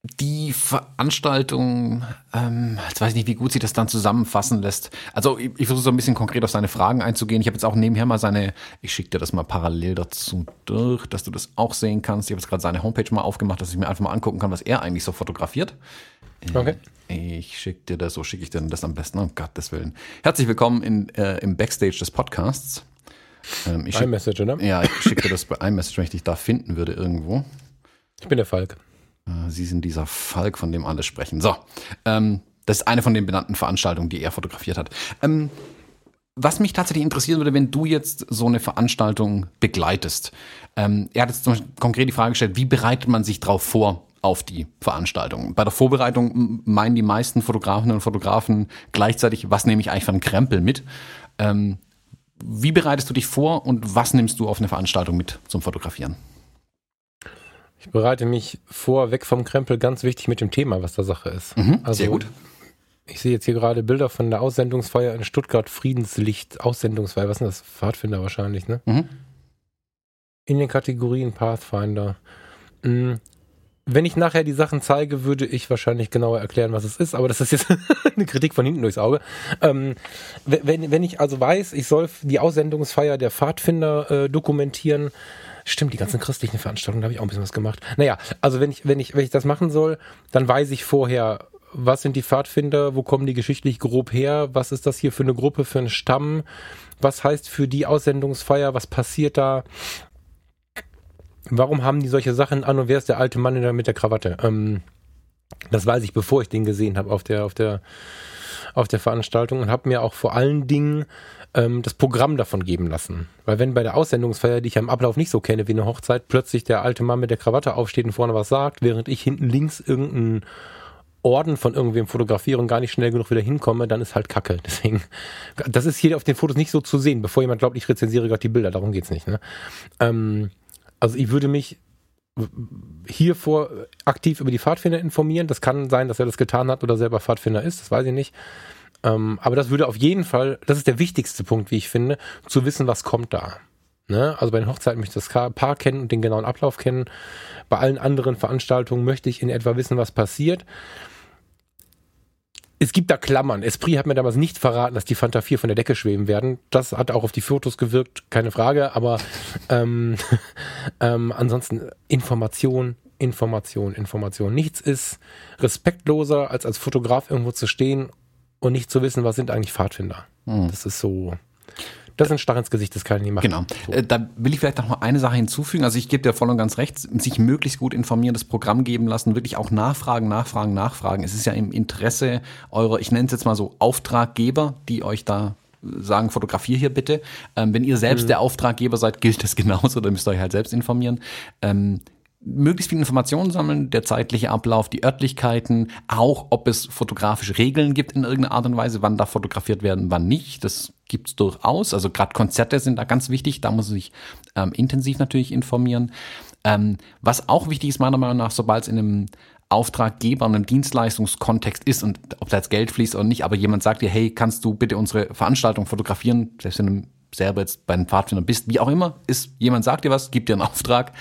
die Veranstaltung, ähm, jetzt weiß ich nicht, wie gut sie das dann zusammenfassen lässt. Also ich, ich versuche so ein bisschen konkret auf seine Fragen einzugehen. Ich habe jetzt auch nebenher mal seine, ich schicke dir das mal parallel dazu durch, dass du das auch sehen kannst. Ich habe jetzt gerade seine Homepage mal aufgemacht, dass ich mir einfach mal angucken kann, was er eigentlich so fotografiert. Äh, okay. Ich schicke dir das, so schicke ich dir das am besten, um Gottes Willen. Herzlich willkommen in, äh, im Backstage des Podcasts. Ähm, ich iMessage, oder? Ja, ich schicke dir das bei iMessage, wenn ich dich da finden würde irgendwo. Ich bin der Falk. Äh, Sie sind dieser Falk, von dem alle sprechen. So, ähm, das ist eine von den benannten Veranstaltungen, die er fotografiert hat. Ähm, was mich tatsächlich interessieren würde, wenn du jetzt so eine Veranstaltung begleitest. Ähm, er hat jetzt zum Beispiel konkret die Frage gestellt, wie bereitet man sich darauf vor auf die Veranstaltung? Bei der Vorbereitung meinen die meisten Fotografinnen und Fotografen gleichzeitig, was nehme ich eigentlich für einen Krempel mit? Ähm, wie bereitest du dich vor und was nimmst du auf eine Veranstaltung mit zum Fotografieren? Ich bereite mich vor, weg vom Krempel, ganz wichtig mit dem Thema, was da Sache ist. Mhm, also, sehr gut. Ich sehe jetzt hier gerade Bilder von der Aussendungsfeier in Stuttgart, Friedenslicht, Aussendungsfeier, was sind das? Pfadfinder wahrscheinlich, ne? Mhm. In den Kategorien Pathfinder. Mhm. Wenn ich nachher die Sachen zeige, würde ich wahrscheinlich genauer erklären, was es ist, aber das ist jetzt *laughs* eine Kritik von hinten durchs Auge. Ähm, wenn, wenn ich also weiß, ich soll die Aussendungsfeier der Pfadfinder äh, dokumentieren, Stimmt, die ganzen christlichen Veranstaltungen, da habe ich auch ein bisschen was gemacht. Naja, also wenn ich, wenn ich, wenn ich das machen soll, dann weiß ich vorher, was sind die Pfadfinder, wo kommen die geschichtlich grob her, was ist das hier für eine Gruppe, für einen Stamm, was heißt für die Aussendungsfeier, was passiert da, warum haben die solche Sachen an und wer ist der alte Mann mit der Krawatte? Ähm, das weiß ich, bevor ich den gesehen habe auf der, auf der, auf der Veranstaltung und habe mir auch vor allen Dingen ähm, das Programm davon geben lassen. Weil wenn bei der Aussendungsfeier, die ich am Ablauf nicht so kenne wie eine Hochzeit, plötzlich der alte Mann mit der Krawatte aufsteht und vorne was sagt, während ich hinten links irgendeinen Orden von irgendwem fotografiere und gar nicht schnell genug wieder hinkomme, dann ist halt Kacke. *laughs* Deswegen, das ist hier auf den Fotos nicht so zu sehen, bevor jemand glaubt, ich rezensiere gerade die Bilder. Darum geht's nicht. Ne? Ähm, also ich würde mich hiervor aktiv über die Pfadfinder informieren. Das kann sein, dass er das getan hat oder selber Pfadfinder ist, das weiß ich nicht. Ähm, aber das würde auf jeden Fall, das ist der wichtigste Punkt, wie ich finde, zu wissen, was kommt da. Ne? Also bei den Hochzeiten möchte ich das Paar kennen und den genauen Ablauf kennen. Bei allen anderen Veranstaltungen möchte ich in etwa wissen, was passiert. Es gibt da Klammern. Esprit hat mir damals nicht verraten, dass die Fanta 4 von der Decke schweben werden. Das hat auch auf die Fotos gewirkt, keine Frage. Aber ähm, *laughs* ähm, ansonsten Information, Information, Information. Nichts ist respektloser, als als Fotograf irgendwo zu stehen und nicht zu wissen, was sind eigentlich Pfadfinder. Hm. Das ist so. Das ist ein Stach ins Gesicht, das kann ich nicht machen. Genau. So. Äh, da will ich vielleicht noch mal eine Sache hinzufügen. Also ich gebe dir voll und ganz recht, sich möglichst gut informieren, das Programm geben lassen, wirklich auch nachfragen, nachfragen, nachfragen. Es ist ja im Interesse eurer, ich nenne es jetzt mal so, Auftraggeber, die euch da sagen, fotografier hier bitte. Ähm, wenn ihr selbst mhm. der Auftraggeber seid, gilt das *laughs* genauso, da müsst ihr euch halt selbst informieren. Ähm, möglichst viel Informationen sammeln, der zeitliche Ablauf, die Örtlichkeiten, auch ob es fotografische Regeln gibt in irgendeiner Art und Weise, wann da fotografiert werden, wann nicht. Das gibt's durchaus. Also gerade Konzerte sind da ganz wichtig, da muss man sich ähm, intensiv natürlich informieren. Ähm, was auch wichtig ist, meiner Meinung nach, sobald es in einem Auftraggeber, in einem Dienstleistungskontext ist und ob da jetzt Geld fließt oder nicht, aber jemand sagt dir, hey, kannst du bitte unsere Veranstaltung fotografieren, selbst wenn du selber jetzt bei den Pfadfindern bist, wie auch immer, ist, jemand sagt dir was, gibt dir einen Auftrag,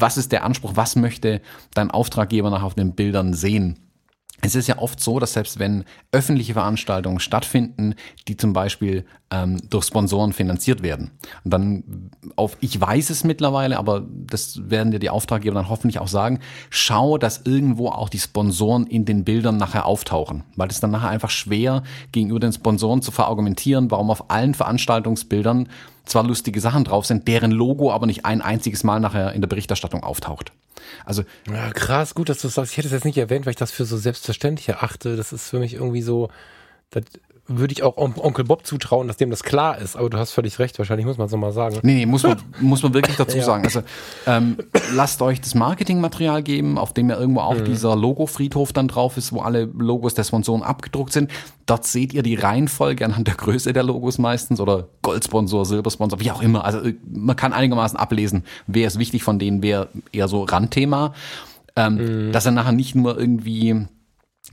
was ist der Anspruch, was möchte dein Auftraggeber nach auf den Bildern sehen? Es ist ja oft so, dass selbst wenn öffentliche Veranstaltungen stattfinden, die zum Beispiel ähm, durch Sponsoren finanziert werden, und dann auf, ich weiß es mittlerweile, aber das werden dir die Auftraggeber dann hoffentlich auch sagen, schau, dass irgendwo auch die Sponsoren in den Bildern nachher auftauchen, weil es dann nachher einfach schwer gegenüber den Sponsoren zu verargumentieren, warum auf allen Veranstaltungsbildern zwar lustige Sachen drauf sind, deren Logo aber nicht ein einziges Mal nachher in der Berichterstattung auftaucht. Also ja, krass, gut, dass du sagst. Ich hätte es jetzt nicht erwähnt, weil ich das für so selbstverständlich erachte. Das ist für mich irgendwie so, das würde ich auch Onkel Bob zutrauen, dass dem das klar ist. Aber du hast völlig recht. Wahrscheinlich muss man es nochmal sagen. Nee, nee, muss man, *laughs* muss man wirklich dazu ja. sagen. Also ähm, lasst euch das Marketingmaterial geben, auf dem ja irgendwo auch mhm. dieser Logo-Friedhof dann drauf ist, wo alle Logos der Sponsoren abgedruckt sind. Dort seht ihr die Reihenfolge anhand der Größe der Logos meistens oder Goldsponsor, Silbersponsor, wie auch immer. Also äh, man kann einigermaßen ablesen, wer ist wichtig von denen, wer eher so Randthema. Ähm, mhm. Dass er nachher nicht nur irgendwie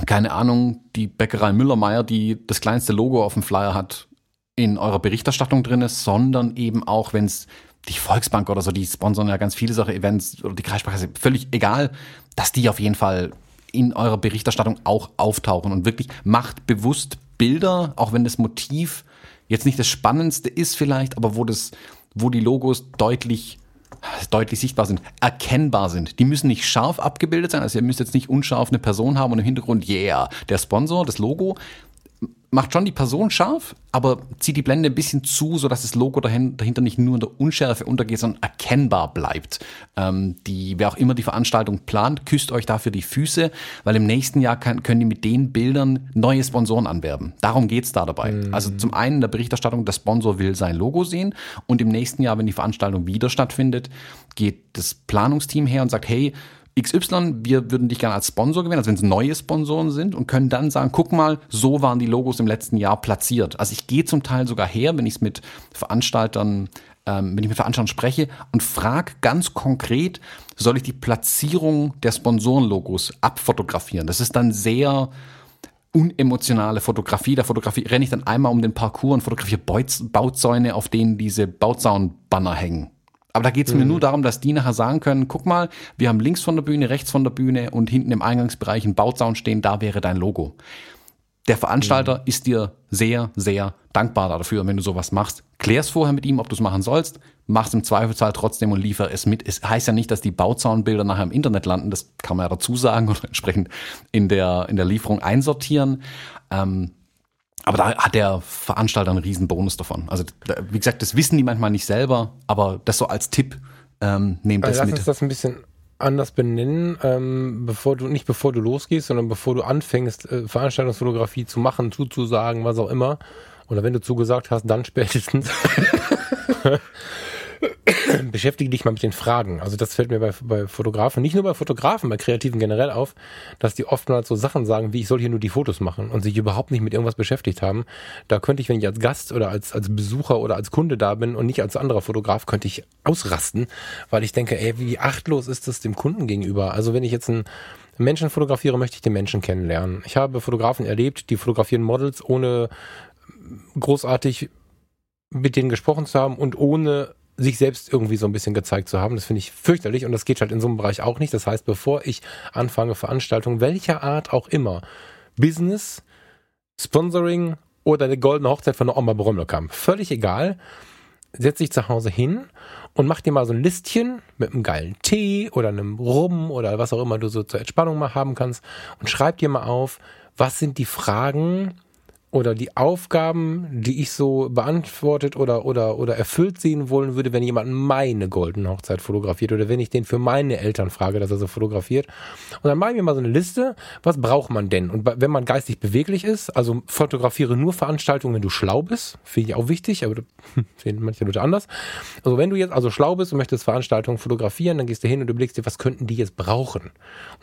keine Ahnung, die Bäckerei Müllermeier, die das kleinste Logo auf dem Flyer hat, in eurer Berichterstattung drin ist, sondern eben auch, wenn es die Volksbank oder so, die sponsern ja ganz viele solche Events oder die Kreissparkasse, völlig egal, dass die auf jeden Fall in eurer Berichterstattung auch auftauchen und wirklich macht bewusst Bilder, auch wenn das Motiv jetzt nicht das Spannendste ist vielleicht, aber wo das, wo die Logos deutlich deutlich sichtbar sind, erkennbar sind. Die müssen nicht scharf abgebildet sein, also ihr müsst jetzt nicht unscharf eine Person haben und im Hintergrund, yeah, der Sponsor, das Logo, macht schon die Person scharf, aber zieht die Blende ein bisschen zu, sodass das Logo dahinter nicht nur in der Unschärfe untergeht, sondern erkennbar bleibt. Ähm, die, wer auch immer die Veranstaltung plant, küsst euch dafür die Füße, weil im nächsten Jahr kann, können die mit den Bildern neue Sponsoren anwerben. Darum geht's da dabei. Mhm. Also zum einen in der Berichterstattung, der Sponsor will sein Logo sehen und im nächsten Jahr, wenn die Veranstaltung wieder stattfindet, geht das Planungsteam her und sagt, hey, XY, wir würden dich gerne als Sponsor gewinnen, also wenn es neue Sponsoren sind und können dann sagen, guck mal, so waren die Logos im letzten Jahr platziert. Also ich gehe zum Teil sogar her, wenn ich es mit Veranstaltern, ähm, wenn ich mit Veranstaltern spreche und frage ganz konkret, soll ich die Platzierung der Sponsorenlogos abfotografieren? Das ist dann sehr unemotionale Fotografie. Da Fotografie renne ich dann einmal um den Parcours und fotografiere Bauzäune, auf denen diese Bauzaunbanner hängen. Aber da geht es mhm. mir nur darum, dass die nachher sagen können, guck mal, wir haben links von der Bühne, rechts von der Bühne und hinten im Eingangsbereich ein Bauzaun stehen, da wäre dein Logo. Der Veranstalter mhm. ist dir sehr, sehr dankbar dafür, wenn du sowas machst. Klär's vorher mit ihm, ob du es machen sollst, mach's im Zweifelsfall trotzdem und liefer es mit. Es heißt ja nicht, dass die Bauzaunbilder nachher im Internet landen, das kann man ja dazu sagen *laughs* oder entsprechend in der, in der Lieferung einsortieren. Ähm, aber da hat der Veranstalter einen riesen Bonus davon. Also wie gesagt, das wissen die manchmal nicht selber, aber das so als Tipp ähm, nehmt also das lass mit. Lass uns das ein bisschen anders benennen, ähm, bevor du nicht bevor du losgehst, sondern bevor du anfängst, äh, Veranstaltungsfotografie zu machen, zuzusagen, was auch immer. Oder wenn du zugesagt hast, dann spätestens. *laughs* *laughs* *coughs* beschäftige dich mal mit den Fragen. Also das fällt mir bei, bei Fotografen, nicht nur bei Fotografen, bei Kreativen generell auf, dass die oftmals so Sachen sagen, wie ich soll hier nur die Fotos machen und sich überhaupt nicht mit irgendwas beschäftigt haben. Da könnte ich, wenn ich als Gast oder als, als Besucher oder als Kunde da bin und nicht als anderer Fotograf, könnte ich ausrasten, weil ich denke, ey, wie achtlos ist das dem Kunden gegenüber? Also wenn ich jetzt einen Menschen fotografiere, möchte ich den Menschen kennenlernen. Ich habe Fotografen erlebt, die fotografieren Models, ohne großartig mit denen gesprochen zu haben und ohne sich selbst irgendwie so ein bisschen gezeigt zu haben. Das finde ich fürchterlich und das geht halt in so einem Bereich auch nicht. Das heißt, bevor ich anfange, Veranstaltungen welcher Art auch immer, Business, Sponsoring oder eine goldene Hochzeit von der Oma Brömmelkamp, völlig egal, setz dich zu Hause hin und mach dir mal so ein Listchen mit einem geilen Tee oder einem Rum oder was auch immer du so zur Entspannung mal haben kannst und schreib dir mal auf, was sind die Fragen, oder die Aufgaben, die ich so beantwortet oder, oder, oder erfüllt sehen wollen würde, wenn jemand meine goldene Hochzeit fotografiert oder wenn ich den für meine Eltern frage, dass er so fotografiert. Und dann mache ich mir mal so eine Liste, was braucht man denn? Und wenn man geistig beweglich ist, also fotografiere nur Veranstaltungen, wenn du schlau bist, finde ich auch wichtig, aber *laughs* sehen manche Leute anders. Also wenn du jetzt also schlau bist und möchtest Veranstaltungen fotografieren, dann gehst du hin und überlegst dir, was könnten die jetzt brauchen?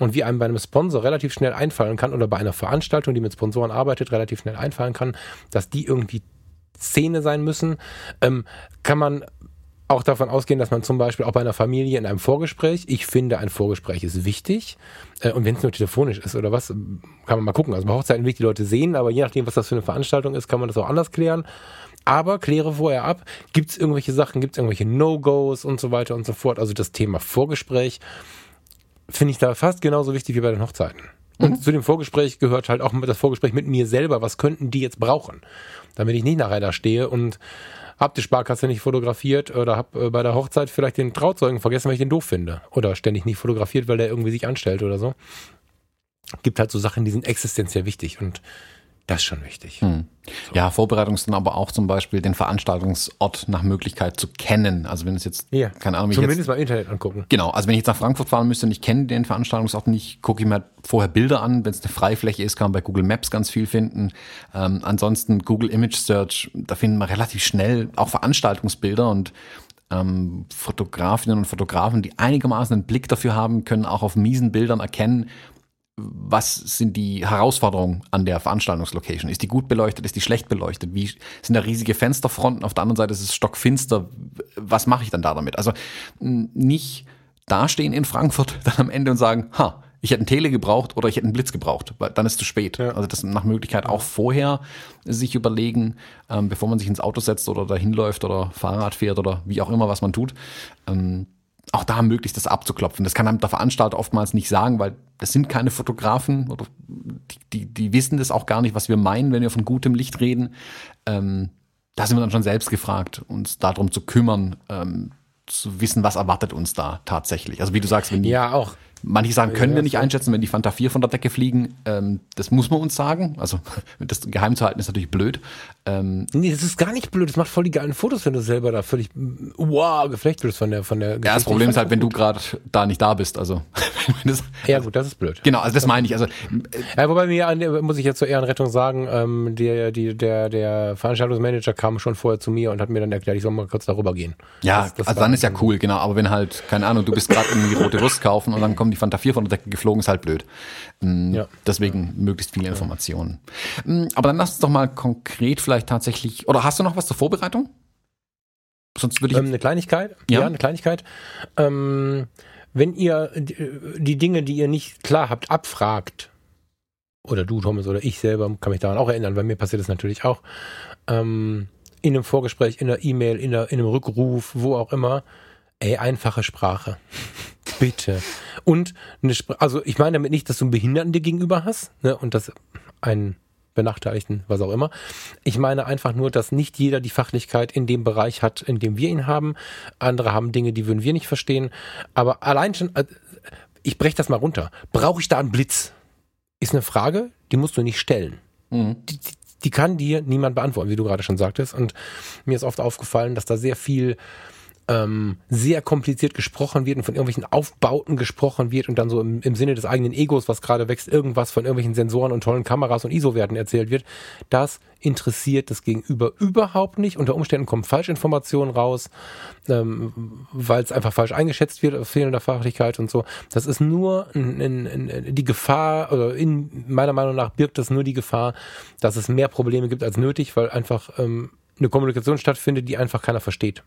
Und wie einem bei einem Sponsor relativ schnell einfallen kann oder bei einer Veranstaltung, die mit Sponsoren arbeitet, relativ schnell einfallen einfallen kann, dass die irgendwie Szene sein müssen, ähm, kann man auch davon ausgehen, dass man zum Beispiel auch bei einer Familie in einem Vorgespräch, ich finde, ein Vorgespräch ist wichtig. Äh, und wenn es nur telefonisch ist oder was, kann man mal gucken. Also bei Hochzeiten will ich die Leute sehen, aber je nachdem, was das für eine Veranstaltung ist, kann man das auch anders klären. Aber kläre vorher ab, gibt es irgendwelche Sachen, gibt es irgendwelche No-Gos und so weiter und so fort. Also das Thema Vorgespräch finde ich da fast genauso wichtig wie bei den Hochzeiten. Und mhm. zu dem Vorgespräch gehört halt auch das Vorgespräch mit mir selber. Was könnten die jetzt brauchen? Damit ich nicht nachher da stehe und hab die Sparkasse nicht fotografiert oder hab äh, bei der Hochzeit vielleicht den Trauzeugen vergessen, weil ich den doof finde. Oder ständig nicht fotografiert, weil der irgendwie sich anstellt oder so. Gibt halt so Sachen, die sind existenziell wichtig und das ist schon wichtig. Hm. So. Ja, Vorbereitung sind aber auch zum Beispiel den Veranstaltungsort nach Möglichkeit zu kennen. Also wenn es jetzt, ja, keine Ahnung, zumindest jetzt, mal Internet angucken. Genau, also wenn ich jetzt nach Frankfurt fahren müsste und ich kenne den Veranstaltungsort nicht, gucke ich mir vorher Bilder an. Wenn es eine Freifläche ist, kann man bei Google Maps ganz viel finden. Ähm, ansonsten Google Image Search, da finden wir relativ schnell auch Veranstaltungsbilder und ähm, Fotografinnen und Fotografen, die einigermaßen einen Blick dafür haben, können auch auf miesen Bildern erkennen, was sind die Herausforderungen an der Veranstaltungslocation? Ist die gut beleuchtet? Ist die schlecht beleuchtet? Wie sind da riesige Fensterfronten? Auf der anderen Seite ist es stockfinster. Was mache ich dann da damit? Also nicht dastehen in Frankfurt *laughs* dann am Ende und sagen, ha, ich hätte einen Tele gebraucht oder ich hätte einen Blitz gebraucht, weil dann ist es zu spät. Ja. Also das nach Möglichkeit auch vorher sich überlegen, ähm, bevor man sich ins Auto setzt oder dahin läuft oder Fahrrad fährt oder wie auch immer, was man tut. Ähm, auch da möglichst das abzuklopfen. Das kann einem der Veranstalter oftmals nicht sagen, weil das sind keine Fotografen oder die, die, die wissen das auch gar nicht, was wir meinen, wenn wir von gutem Licht reden. Ähm, da sind wir dann schon selbst gefragt, uns darum zu kümmern, ähm, zu wissen, was erwartet uns da tatsächlich. Also wie du sagst, wenn die, ja auch Manche sagen, können wir nicht einschätzen, wenn die Fanta 4 von der Decke fliegen. Ähm, das muss man uns sagen. Also *laughs* das geheim zu halten ist natürlich blöd. Ähm, nee, das ist gar nicht blöd. Das macht voll die geilen Fotos, wenn du selber da völlig wow geflecht bist von der von der. Ja, das Problem ist halt, wenn du gerade da nicht da bist. Also *laughs* das, ja gut, das ist blöd. Genau, also das meine ich. Also ja, wobei mir muss ich jetzt zur Ehrenrettung sagen, ähm, der die der der Veranstaltungsmanager kam schon vorher zu mir und hat mir dann erklärt, ich soll mal kurz darüber gehen. Ja, das, das also dann ist ja cool, genau. Aber wenn halt keine Ahnung, du bist gerade irgendwie rote Wurst kaufen und dann kommt die Fanta 4 von der Decke geflogen, ist halt blöd. Mm, ja. Deswegen ja. möglichst viele Informationen. Mm, aber dann lass uns doch mal konkret vielleicht tatsächlich, oder hast du noch was zur Vorbereitung? Sonst würde ich. Ähm, eine Kleinigkeit? Ja, ja eine Kleinigkeit. Ähm, wenn ihr die Dinge, die ihr nicht klar habt, abfragt, oder du, Thomas, oder ich selber, kann mich daran auch erinnern, bei mir passiert das natürlich auch, ähm, in einem Vorgespräch, in einer E-Mail, in, in einem Rückruf, wo auch immer, ey, einfache Sprache. Bitte. Und eine Sprache, also ich meine damit nicht, dass du einen Behinderten dir gegenüber hast, ne, und das einen Benachteiligten, was auch immer. Ich meine einfach nur, dass nicht jeder die Fachlichkeit in dem Bereich hat, in dem wir ihn haben. Andere haben Dinge, die würden wir nicht verstehen. Aber allein schon, äh, ich breche das mal runter. Brauche ich da einen Blitz? Ist eine Frage, die musst du nicht stellen. Mhm. Die, die, die kann dir niemand beantworten, wie du gerade schon sagtest. Und mir ist oft aufgefallen, dass da sehr viel ähm, sehr kompliziert gesprochen wird und von irgendwelchen Aufbauten gesprochen wird und dann so im, im Sinne des eigenen Egos, was gerade wächst, irgendwas von irgendwelchen Sensoren und tollen Kameras und ISO-Werten erzählt wird, das interessiert das Gegenüber überhaupt nicht. Unter Umständen kommen Falschinformationen raus, ähm, weil es einfach falsch eingeschätzt wird, fehlender Fachlichkeit und so. Das ist nur in, in, in die Gefahr, oder in meiner Meinung nach birgt das nur die Gefahr, dass es mehr Probleme gibt als nötig, weil einfach ähm, eine Kommunikation stattfindet, die einfach keiner versteht.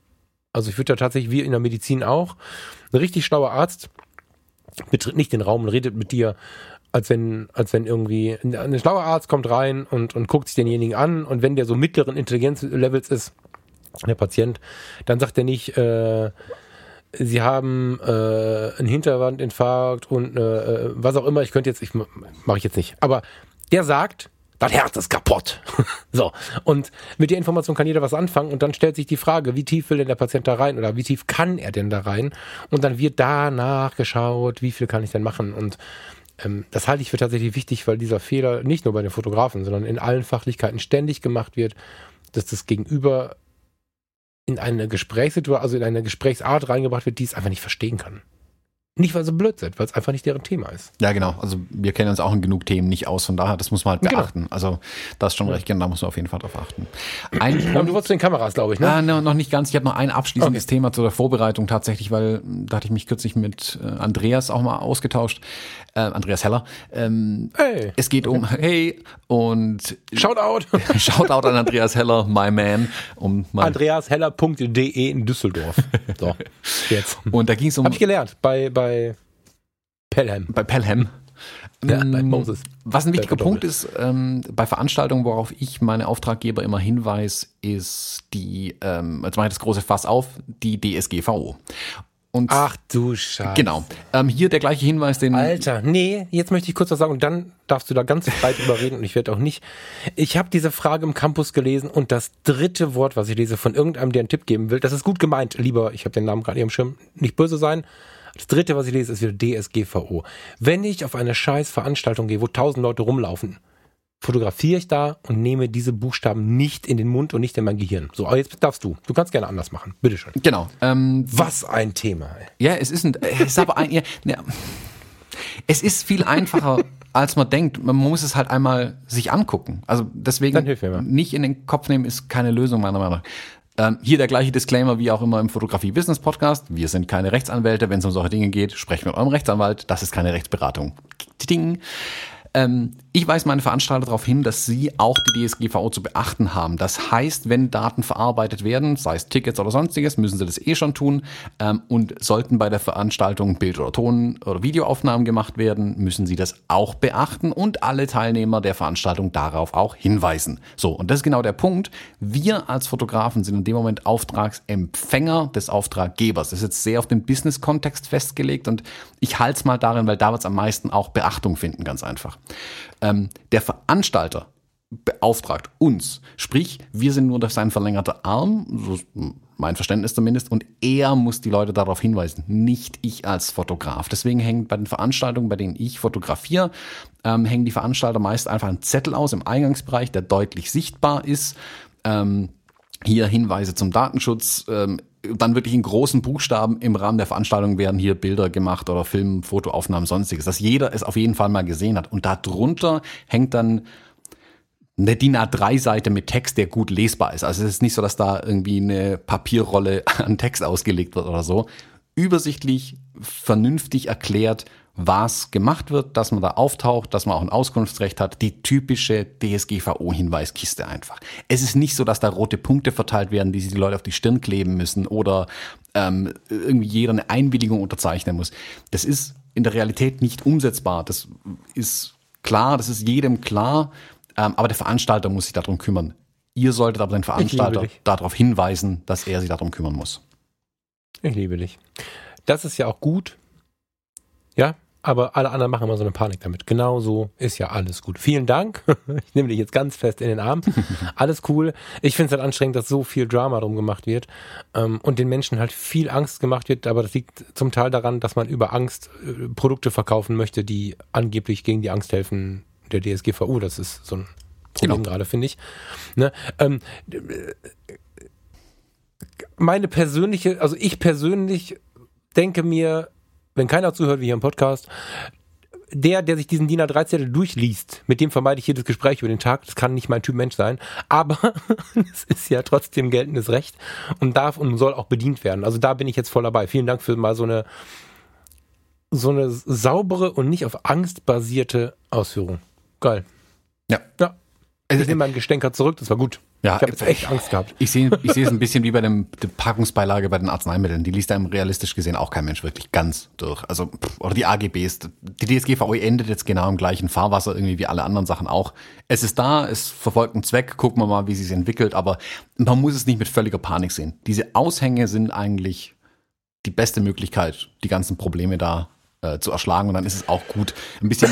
Also ich würde da tatsächlich, wie in der Medizin auch, ein richtig schlauer Arzt betritt nicht den Raum und redet mit dir, als wenn, als wenn irgendwie ein, schlauer Arzt kommt rein und, und guckt sich denjenigen an und wenn der so mittleren Intelligenzlevels ist, der Patient, dann sagt er nicht, äh, Sie haben äh, einen Hinterwandinfarkt und äh, was auch immer. Ich könnte jetzt, ich mache ich jetzt nicht. Aber der sagt, das Herz ist kaputt. *laughs* so. Und mit der Information kann jeder was anfangen und dann stellt sich die Frage, wie tief will denn der Patient da rein oder wie tief kann er denn da rein? Und dann wird danach geschaut, wie viel kann ich denn machen? Und ähm, das halte ich für tatsächlich wichtig, weil dieser Fehler nicht nur bei den Fotografen, sondern in allen Fachlichkeiten ständig gemacht wird, dass das Gegenüber in eine Gesprächssituation, also in eine Gesprächsart reingebracht wird, die es einfach nicht verstehen kann. Nicht, weil sie blöd sind, weil es einfach nicht deren Thema ist. Ja, genau. Also wir kennen uns auch in genug Themen nicht aus, von daher, das muss man halt genau. beachten. Genau. Also das ist schon recht, genau, da muss man auf jeden Fall drauf achten. *clears throat* Ein Aber du wolltest zu den Kameras, glaube ich, ne? Ah, no, noch nicht ganz. Ich habe noch ein abschließendes okay. Thema zu der Vorbereitung tatsächlich, weil da hatte ich mich kürzlich mit äh, Andreas auch mal ausgetauscht. Äh, Andreas Heller. Ähm, hey. Es geht okay. um Hey und Shoutout. *laughs* Shoutout an Andreas Heller, my man. Um AndreasHeller.de in Düsseldorf. So, jetzt. Und da ging es um. Hab ich gelernt bei, bei bei Pelham. Bei Pelham. Ja, bei ähm, Moses. Was ein wichtiger Punkt ist, ähm, bei Veranstaltungen, worauf ich meine Auftraggeber immer hinweise, ist die, ähm, jetzt mache ich das große Fass auf, die DSGVO. Und Ach du Scheiße. Genau. Ähm, hier der gleiche Hinweis, den. Alter, nee, jetzt möchte ich kurz was sagen und dann darfst du da ganz breit überreden und ich werde auch nicht. Ich habe diese Frage im Campus gelesen und das dritte Wort, was ich lese von irgendeinem, der einen Tipp geben will, das ist gut gemeint, lieber, ich habe den Namen gerade nicht am Schirm, nicht böse sein, das dritte, was ich lese, ist wieder DSGVO. Wenn ich auf eine scheiß Veranstaltung gehe, wo tausend Leute rumlaufen, fotografiere ich da und nehme diese Buchstaben nicht in den Mund und nicht in mein Gehirn. So, aber jetzt darfst du. Du kannst gerne anders machen. Bitteschön. Genau. Ähm, was ein Thema. Ey. Ja, es ist ein, es ist aber ein, ja, ja, es ist viel einfacher, als man denkt. Man muss es halt einmal sich angucken. Also deswegen nicht in den Kopf nehmen ist keine Lösung meiner Meinung nach. Ähm, hier der gleiche Disclaimer wie auch immer im Fotografie-Business-Podcast. Wir sind keine Rechtsanwälte. Wenn es um solche Dinge geht, sprechen mit eurem Rechtsanwalt. Das ist keine Rechtsberatung. Ding. Ähm, ich weise meine Veranstalter darauf hin, dass sie auch die DSGVO zu beachten haben. Das heißt, wenn Daten verarbeitet werden, sei es Tickets oder sonstiges, müssen sie das eh schon tun. Ähm, und sollten bei der Veranstaltung Bild- oder Ton- oder Videoaufnahmen gemacht werden, müssen sie das auch beachten und alle Teilnehmer der Veranstaltung darauf auch hinweisen. So, und das ist genau der Punkt. Wir als Fotografen sind in dem Moment Auftragsempfänger des Auftraggebers. Das ist jetzt sehr auf den Business-Kontext festgelegt und ich halte es mal darin, weil da wird es am meisten auch Beachtung finden, ganz einfach. Ähm, der Veranstalter beauftragt uns. Sprich, wir sind nur sein verlängerter Arm, so mein Verständnis zumindest, und er muss die Leute darauf hinweisen, nicht ich als Fotograf. Deswegen hängen bei den Veranstaltungen, bei denen ich fotografiere, ähm, hängen die Veranstalter meist einfach einen Zettel aus im Eingangsbereich, der deutlich sichtbar ist. Ähm, hier Hinweise zum Datenschutz, ähm, dann wirklich in großen Buchstaben im Rahmen der Veranstaltung werden hier Bilder gemacht oder Film, Fotoaufnahmen, sonstiges, dass jeder es auf jeden Fall mal gesehen hat. Und darunter hängt dann eine DIN A3-Seite mit Text, der gut lesbar ist. Also es ist nicht so, dass da irgendwie eine Papierrolle *laughs* an Text ausgelegt wird oder so. Übersichtlich, vernünftig erklärt, was gemacht wird, dass man da auftaucht, dass man auch ein Auskunftsrecht hat, die typische DSGVO-Hinweiskiste einfach. Es ist nicht so, dass da rote Punkte verteilt werden, die sich die Leute auf die Stirn kleben müssen oder ähm, irgendwie jeder eine Einwilligung unterzeichnen muss. Das ist in der Realität nicht umsetzbar. Das ist klar, das ist jedem klar, ähm, aber der Veranstalter muss sich darum kümmern. Ihr solltet aber den Veranstalter darauf hinweisen, dass er sich darum kümmern muss. Ich liebe dich. Das ist ja auch gut. Ja, aber alle anderen machen immer so eine Panik damit. Genau so ist ja alles gut. Vielen Dank. *laughs* Ich nehme dich jetzt ganz fest in den Arm. *laughs* Alles cool. Ich finde es halt anstrengend, dass so viel Drama drum gemacht wird ähm, und den Menschen halt viel Angst gemacht wird. Aber das liegt zum Teil daran, dass man über Angst äh, Produkte verkaufen möchte, die angeblich gegen die Angst helfen der DSGVO. Das ist so ein Problem genau. gerade, finde ich. Ne? Ähm, meine persönliche, also ich persönlich denke mir, wenn keiner zuhört wie hier im Podcast, der, der sich diesen DIN A3-Zettel durchliest, mit dem vermeide ich jedes Gespräch über den Tag. Das kann nicht mein Typ Mensch sein. Aber *laughs* es ist ja trotzdem geltendes Recht und darf und soll auch bedient werden. Also da bin ich jetzt voll dabei. Vielen Dank für mal so eine, so eine saubere und nicht auf Angst basierte Ausführung. Geil. Ja. Ja. Ich nehme meinen Gestenker zurück, das war gut. Ja, ich habe jetzt echt Angst gehabt. Ich sehe ich sehe es ein bisschen wie bei dem, der Packungsbeilage bei den Arzneimitteln. Die liest einem realistisch gesehen auch kein Mensch wirklich ganz durch. Also, oder die AGBs. Die DSGVO endet jetzt genau im gleichen Fahrwasser irgendwie wie alle anderen Sachen auch. Es ist da, es verfolgt einen Zweck, gucken wir mal, wie sie sich entwickelt, aber man muss es nicht mit völliger Panik sehen. Diese Aushänge sind eigentlich die beste Möglichkeit, die ganzen Probleme da äh, zu erschlagen und dann ist es auch gut. Ein bisschen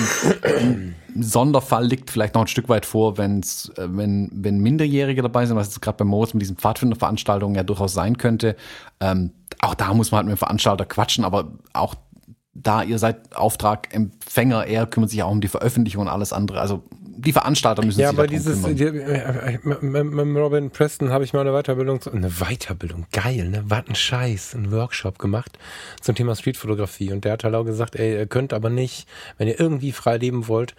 Sonderfall liegt vielleicht noch ein Stück weit vor, wenn's, äh, wenn, wenn Minderjährige dabei sind, was jetzt gerade bei Moos mit diesen Pfadfinderveranstaltungen ja durchaus sein könnte. Ähm, auch da muss man halt mit dem Veranstalter quatschen, aber auch da ihr seid Auftragempfänger, er kümmert sich auch um die Veröffentlichung und alles andere. Also die Veranstalter müssen Ja, sich aber dieses, kümmern. die, äh, mit, mit Robin Preston habe ich mal eine Weiterbildung, eine Weiterbildung, geil, ne? Was ein Scheiß, ein Workshop gemacht zum Thema Streetfotografie. Und der hat halt auch gesagt, ey, ihr könnt aber nicht, wenn ihr irgendwie frei leben wollt,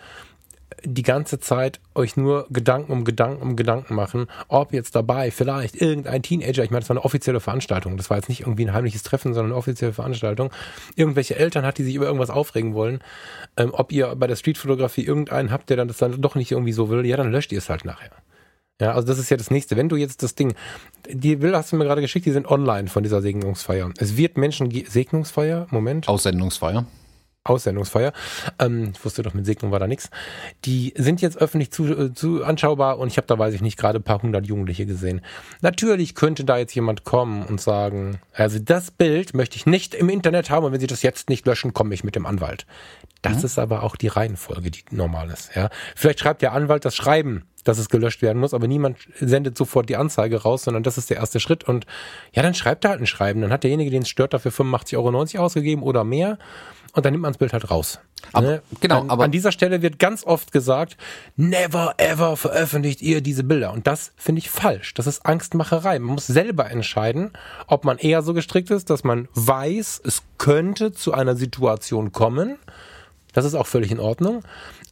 die ganze Zeit euch nur Gedanken um Gedanken um Gedanken machen, ob jetzt dabei vielleicht irgendein Teenager, ich meine, das war eine offizielle Veranstaltung, das war jetzt nicht irgendwie ein heimliches Treffen, sondern eine offizielle Veranstaltung, irgendwelche Eltern hat, die sich über irgendwas aufregen wollen, ähm, ob ihr bei der Streetfotografie irgendeinen habt, der dann das dann doch nicht irgendwie so will, ja, dann löscht ihr es halt nachher. Ja, also das ist ja das nächste. Wenn du jetzt das Ding, die Bilder hast du mir gerade geschickt, die sind online von dieser Segnungsfeier. Es wird Menschen, Segnungsfeier, Moment. Aussendungsfeier. Aussendungsfeier. Ähm, ich wusste doch, mit Segnung war da nichts. Die sind jetzt öffentlich zu, äh, zu anschaubar und ich habe da, weiß ich nicht, gerade ein paar hundert Jugendliche gesehen. Natürlich könnte da jetzt jemand kommen und sagen, also das Bild möchte ich nicht im Internet haben und wenn Sie das jetzt nicht löschen, komme ich mit dem Anwalt. Das ist aber auch die Reihenfolge, die normal ist. Ja, vielleicht schreibt der Anwalt das Schreiben, dass es gelöscht werden muss, aber niemand sendet sofort die Anzeige raus, sondern das ist der erste Schritt. Und ja, dann schreibt er halt ein Schreiben. Dann hat derjenige, den es stört, dafür 85,90 Euro ausgegeben oder mehr. Und dann nimmt man das Bild halt raus. Aber- genau, an, aber- an dieser Stelle wird ganz oft gesagt, never ever veröffentlicht ihr diese Bilder. Und das finde ich falsch. Das ist Angstmacherei. Man muss selber entscheiden, ob man eher so gestrickt ist, dass man weiß, es könnte zu einer Situation kommen. Das ist auch völlig in Ordnung.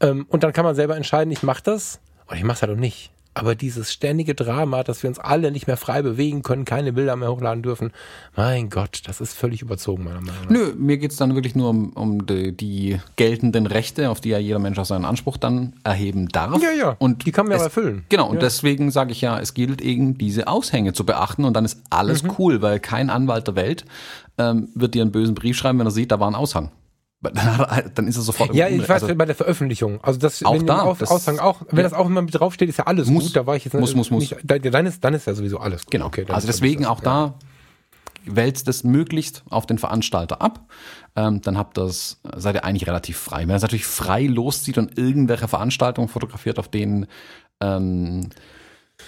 Ähm, und dann kann man selber entscheiden, ich mache das oder ich mache es halt auch nicht. Aber dieses ständige Drama, dass wir uns alle nicht mehr frei bewegen können, keine Bilder mehr hochladen dürfen, mein Gott, das ist völlig überzogen, meiner Meinung nach. Nö, mir geht's dann wirklich nur um, um die, die geltenden Rechte, auf die ja jeder Mensch auch seinen Anspruch dann erheben darf. Ja, ja. Und Die kann man ja es, erfüllen. Genau, und Ja. deswegen sage ich ja, es gilt eben diese Aushänge zu beachten und dann ist alles Mhm. cool, weil kein Anwalt der Welt ähm, wird dir einen bösen Brief schreiben, wenn er sieht, da war ein Aushang. Dann, ist er sofort Ja, ich weiß Also, bei der Veröffentlichung. Also das Auch da, Auf, das- Aushang auch, wenn das auch immer mit draufsteht, ist ja alles Muss. gut. Da war ich jetzt Muss, muss, muss. Nicht, da- dann ist dann ist ja sowieso alles gut. Genau. Okay, also deswegen das- auch da wälzt es möglichst auf den Veranstalter ab. Ähm, dann habt das, seid ihr eigentlich relativ frei. Wenn er es natürlich frei loszieht und irgendwelche Veranstaltungen fotografiert, auf denen ähm,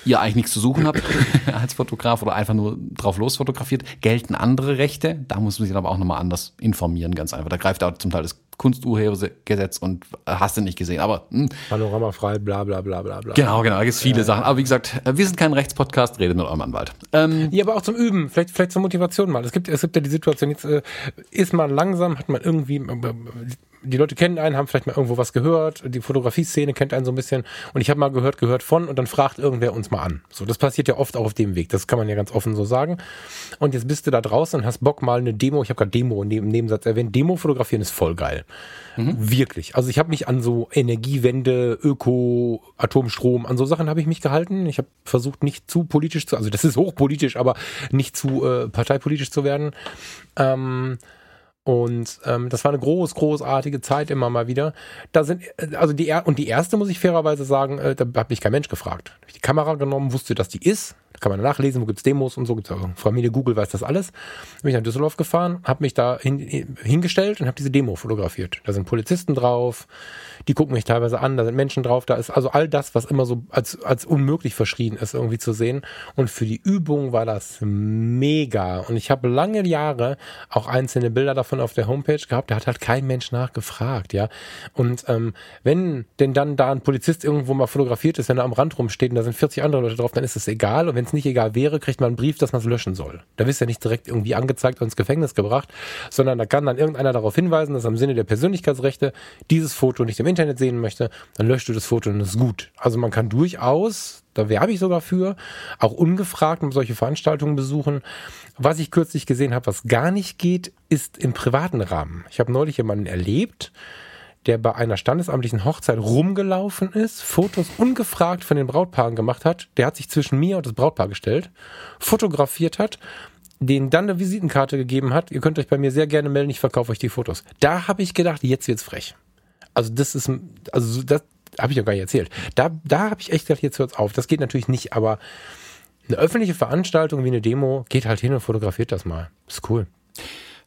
ihr eigentlich nichts zu suchen habt *laughs* als Fotograf oder einfach nur drauf los fotografiert, gelten andere Rechte. Da muss man sich aber auch nochmal anders informieren, ganz einfach. Da greift auch zum Teil das Kunsturhebergesetz und äh, hast du nicht gesehen. Aber hm, Panoramafrei, bla bla bla bla bla. genau, genau, da gibt es viele Sachen. Aber wie gesagt, äh, wir sind kein Rechtspodcast, redet mit eurem Anwalt. Ähm, Ja, aber auch zum Üben, vielleicht, vielleicht zur Motivation mal. Es gibt, es gibt ja die Situation, jetzt äh, ist man langsam, hat man irgendwie, äh, die Leute kennen einen, haben vielleicht mal irgendwo was gehört, die Fotografie-Szene kennt einen so ein bisschen und ich habe mal gehört, gehört von und dann fragt irgendwer uns mal an. So, das passiert ja oft auch auf dem Weg, das kann man ja ganz offen so sagen. Und jetzt bist du da draußen und hast Bock mal eine Demo, ich habe gerade Demo dem Nebensatz erwähnt, Demo fotografieren ist voll geil. Wirklich. Also ich habe mich an so Energiewende, Öko, Atomstrom, an so Sachen habe ich mich gehalten. Ich habe versucht, nicht zu politisch zu, also das ist hochpolitisch, aber nicht zu äh, parteipolitisch zu werden. Ähm, und ähm, das war eine groß, großartige Zeit immer mal wieder. Da sind, äh, also die, und die erste muss ich fairerweise sagen, äh, da hat mich kein Mensch gefragt. Ich die Kamera genommen, wusste, dass die ist. Da kann man nachlesen, wo gibt's Demos und so gibt's auch. Familie Google weiß das alles. Bin ich nach Düsseldorf gefahren, habe mich da hin, hingestellt und habe diese Demo fotografiert. Da sind Polizisten drauf, die gucken mich teilweise an, da sind Menschen drauf, da ist also all das, was immer so als, als unmöglich verschrien ist, irgendwie zu sehen. Und für die Übung war das mega. Und ich habe lange Jahre auch einzelne Bilder davon auf der Homepage gehabt, da hat halt kein Mensch nachgefragt, ja. Und ähm, wenn denn dann da ein Polizist irgendwo mal fotografiert ist, wenn er am Rand rumsteht und da sind 40 andere Leute drauf, dann ist es egal. Und wenn es es nicht egal wäre, kriegt man einen Brief, dass man es löschen soll. Da wirst du ja nicht direkt irgendwie angezeigt und ins Gefängnis gebracht, sondern da kann dann irgendeiner darauf hinweisen, dass im Sinne der Persönlichkeitsrechte dieses Foto nicht im Internet sehen möchte, dann löscht du das Foto und ist gut. Also man kann durchaus, da werbe ich sogar für, auch ungefragt solche Veranstaltungen besuchen. Was ich kürzlich gesehen habe, was gar nicht geht, ist im privaten Rahmen. Ich habe neulich jemanden erlebt, der bei einer standesamtlichen Hochzeit rumgelaufen ist, Fotos ungefragt von den Brautpaaren gemacht hat, der hat sich zwischen mir und das Brautpaar gestellt, fotografiert hat, denen dann eine Visitenkarte gegeben hat, ihr könnt euch bei mir sehr gerne melden, ich verkaufe euch die Fotos. Da habe ich gedacht, jetzt wird's frech. Also das ist, also das habe ich ja gar nicht erzählt. Da, da habe ich echt gedacht, jetzt hört's auf. Das geht natürlich nicht, aber eine öffentliche Veranstaltung wie eine Demo geht halt hin und fotografiert das mal. ist cool.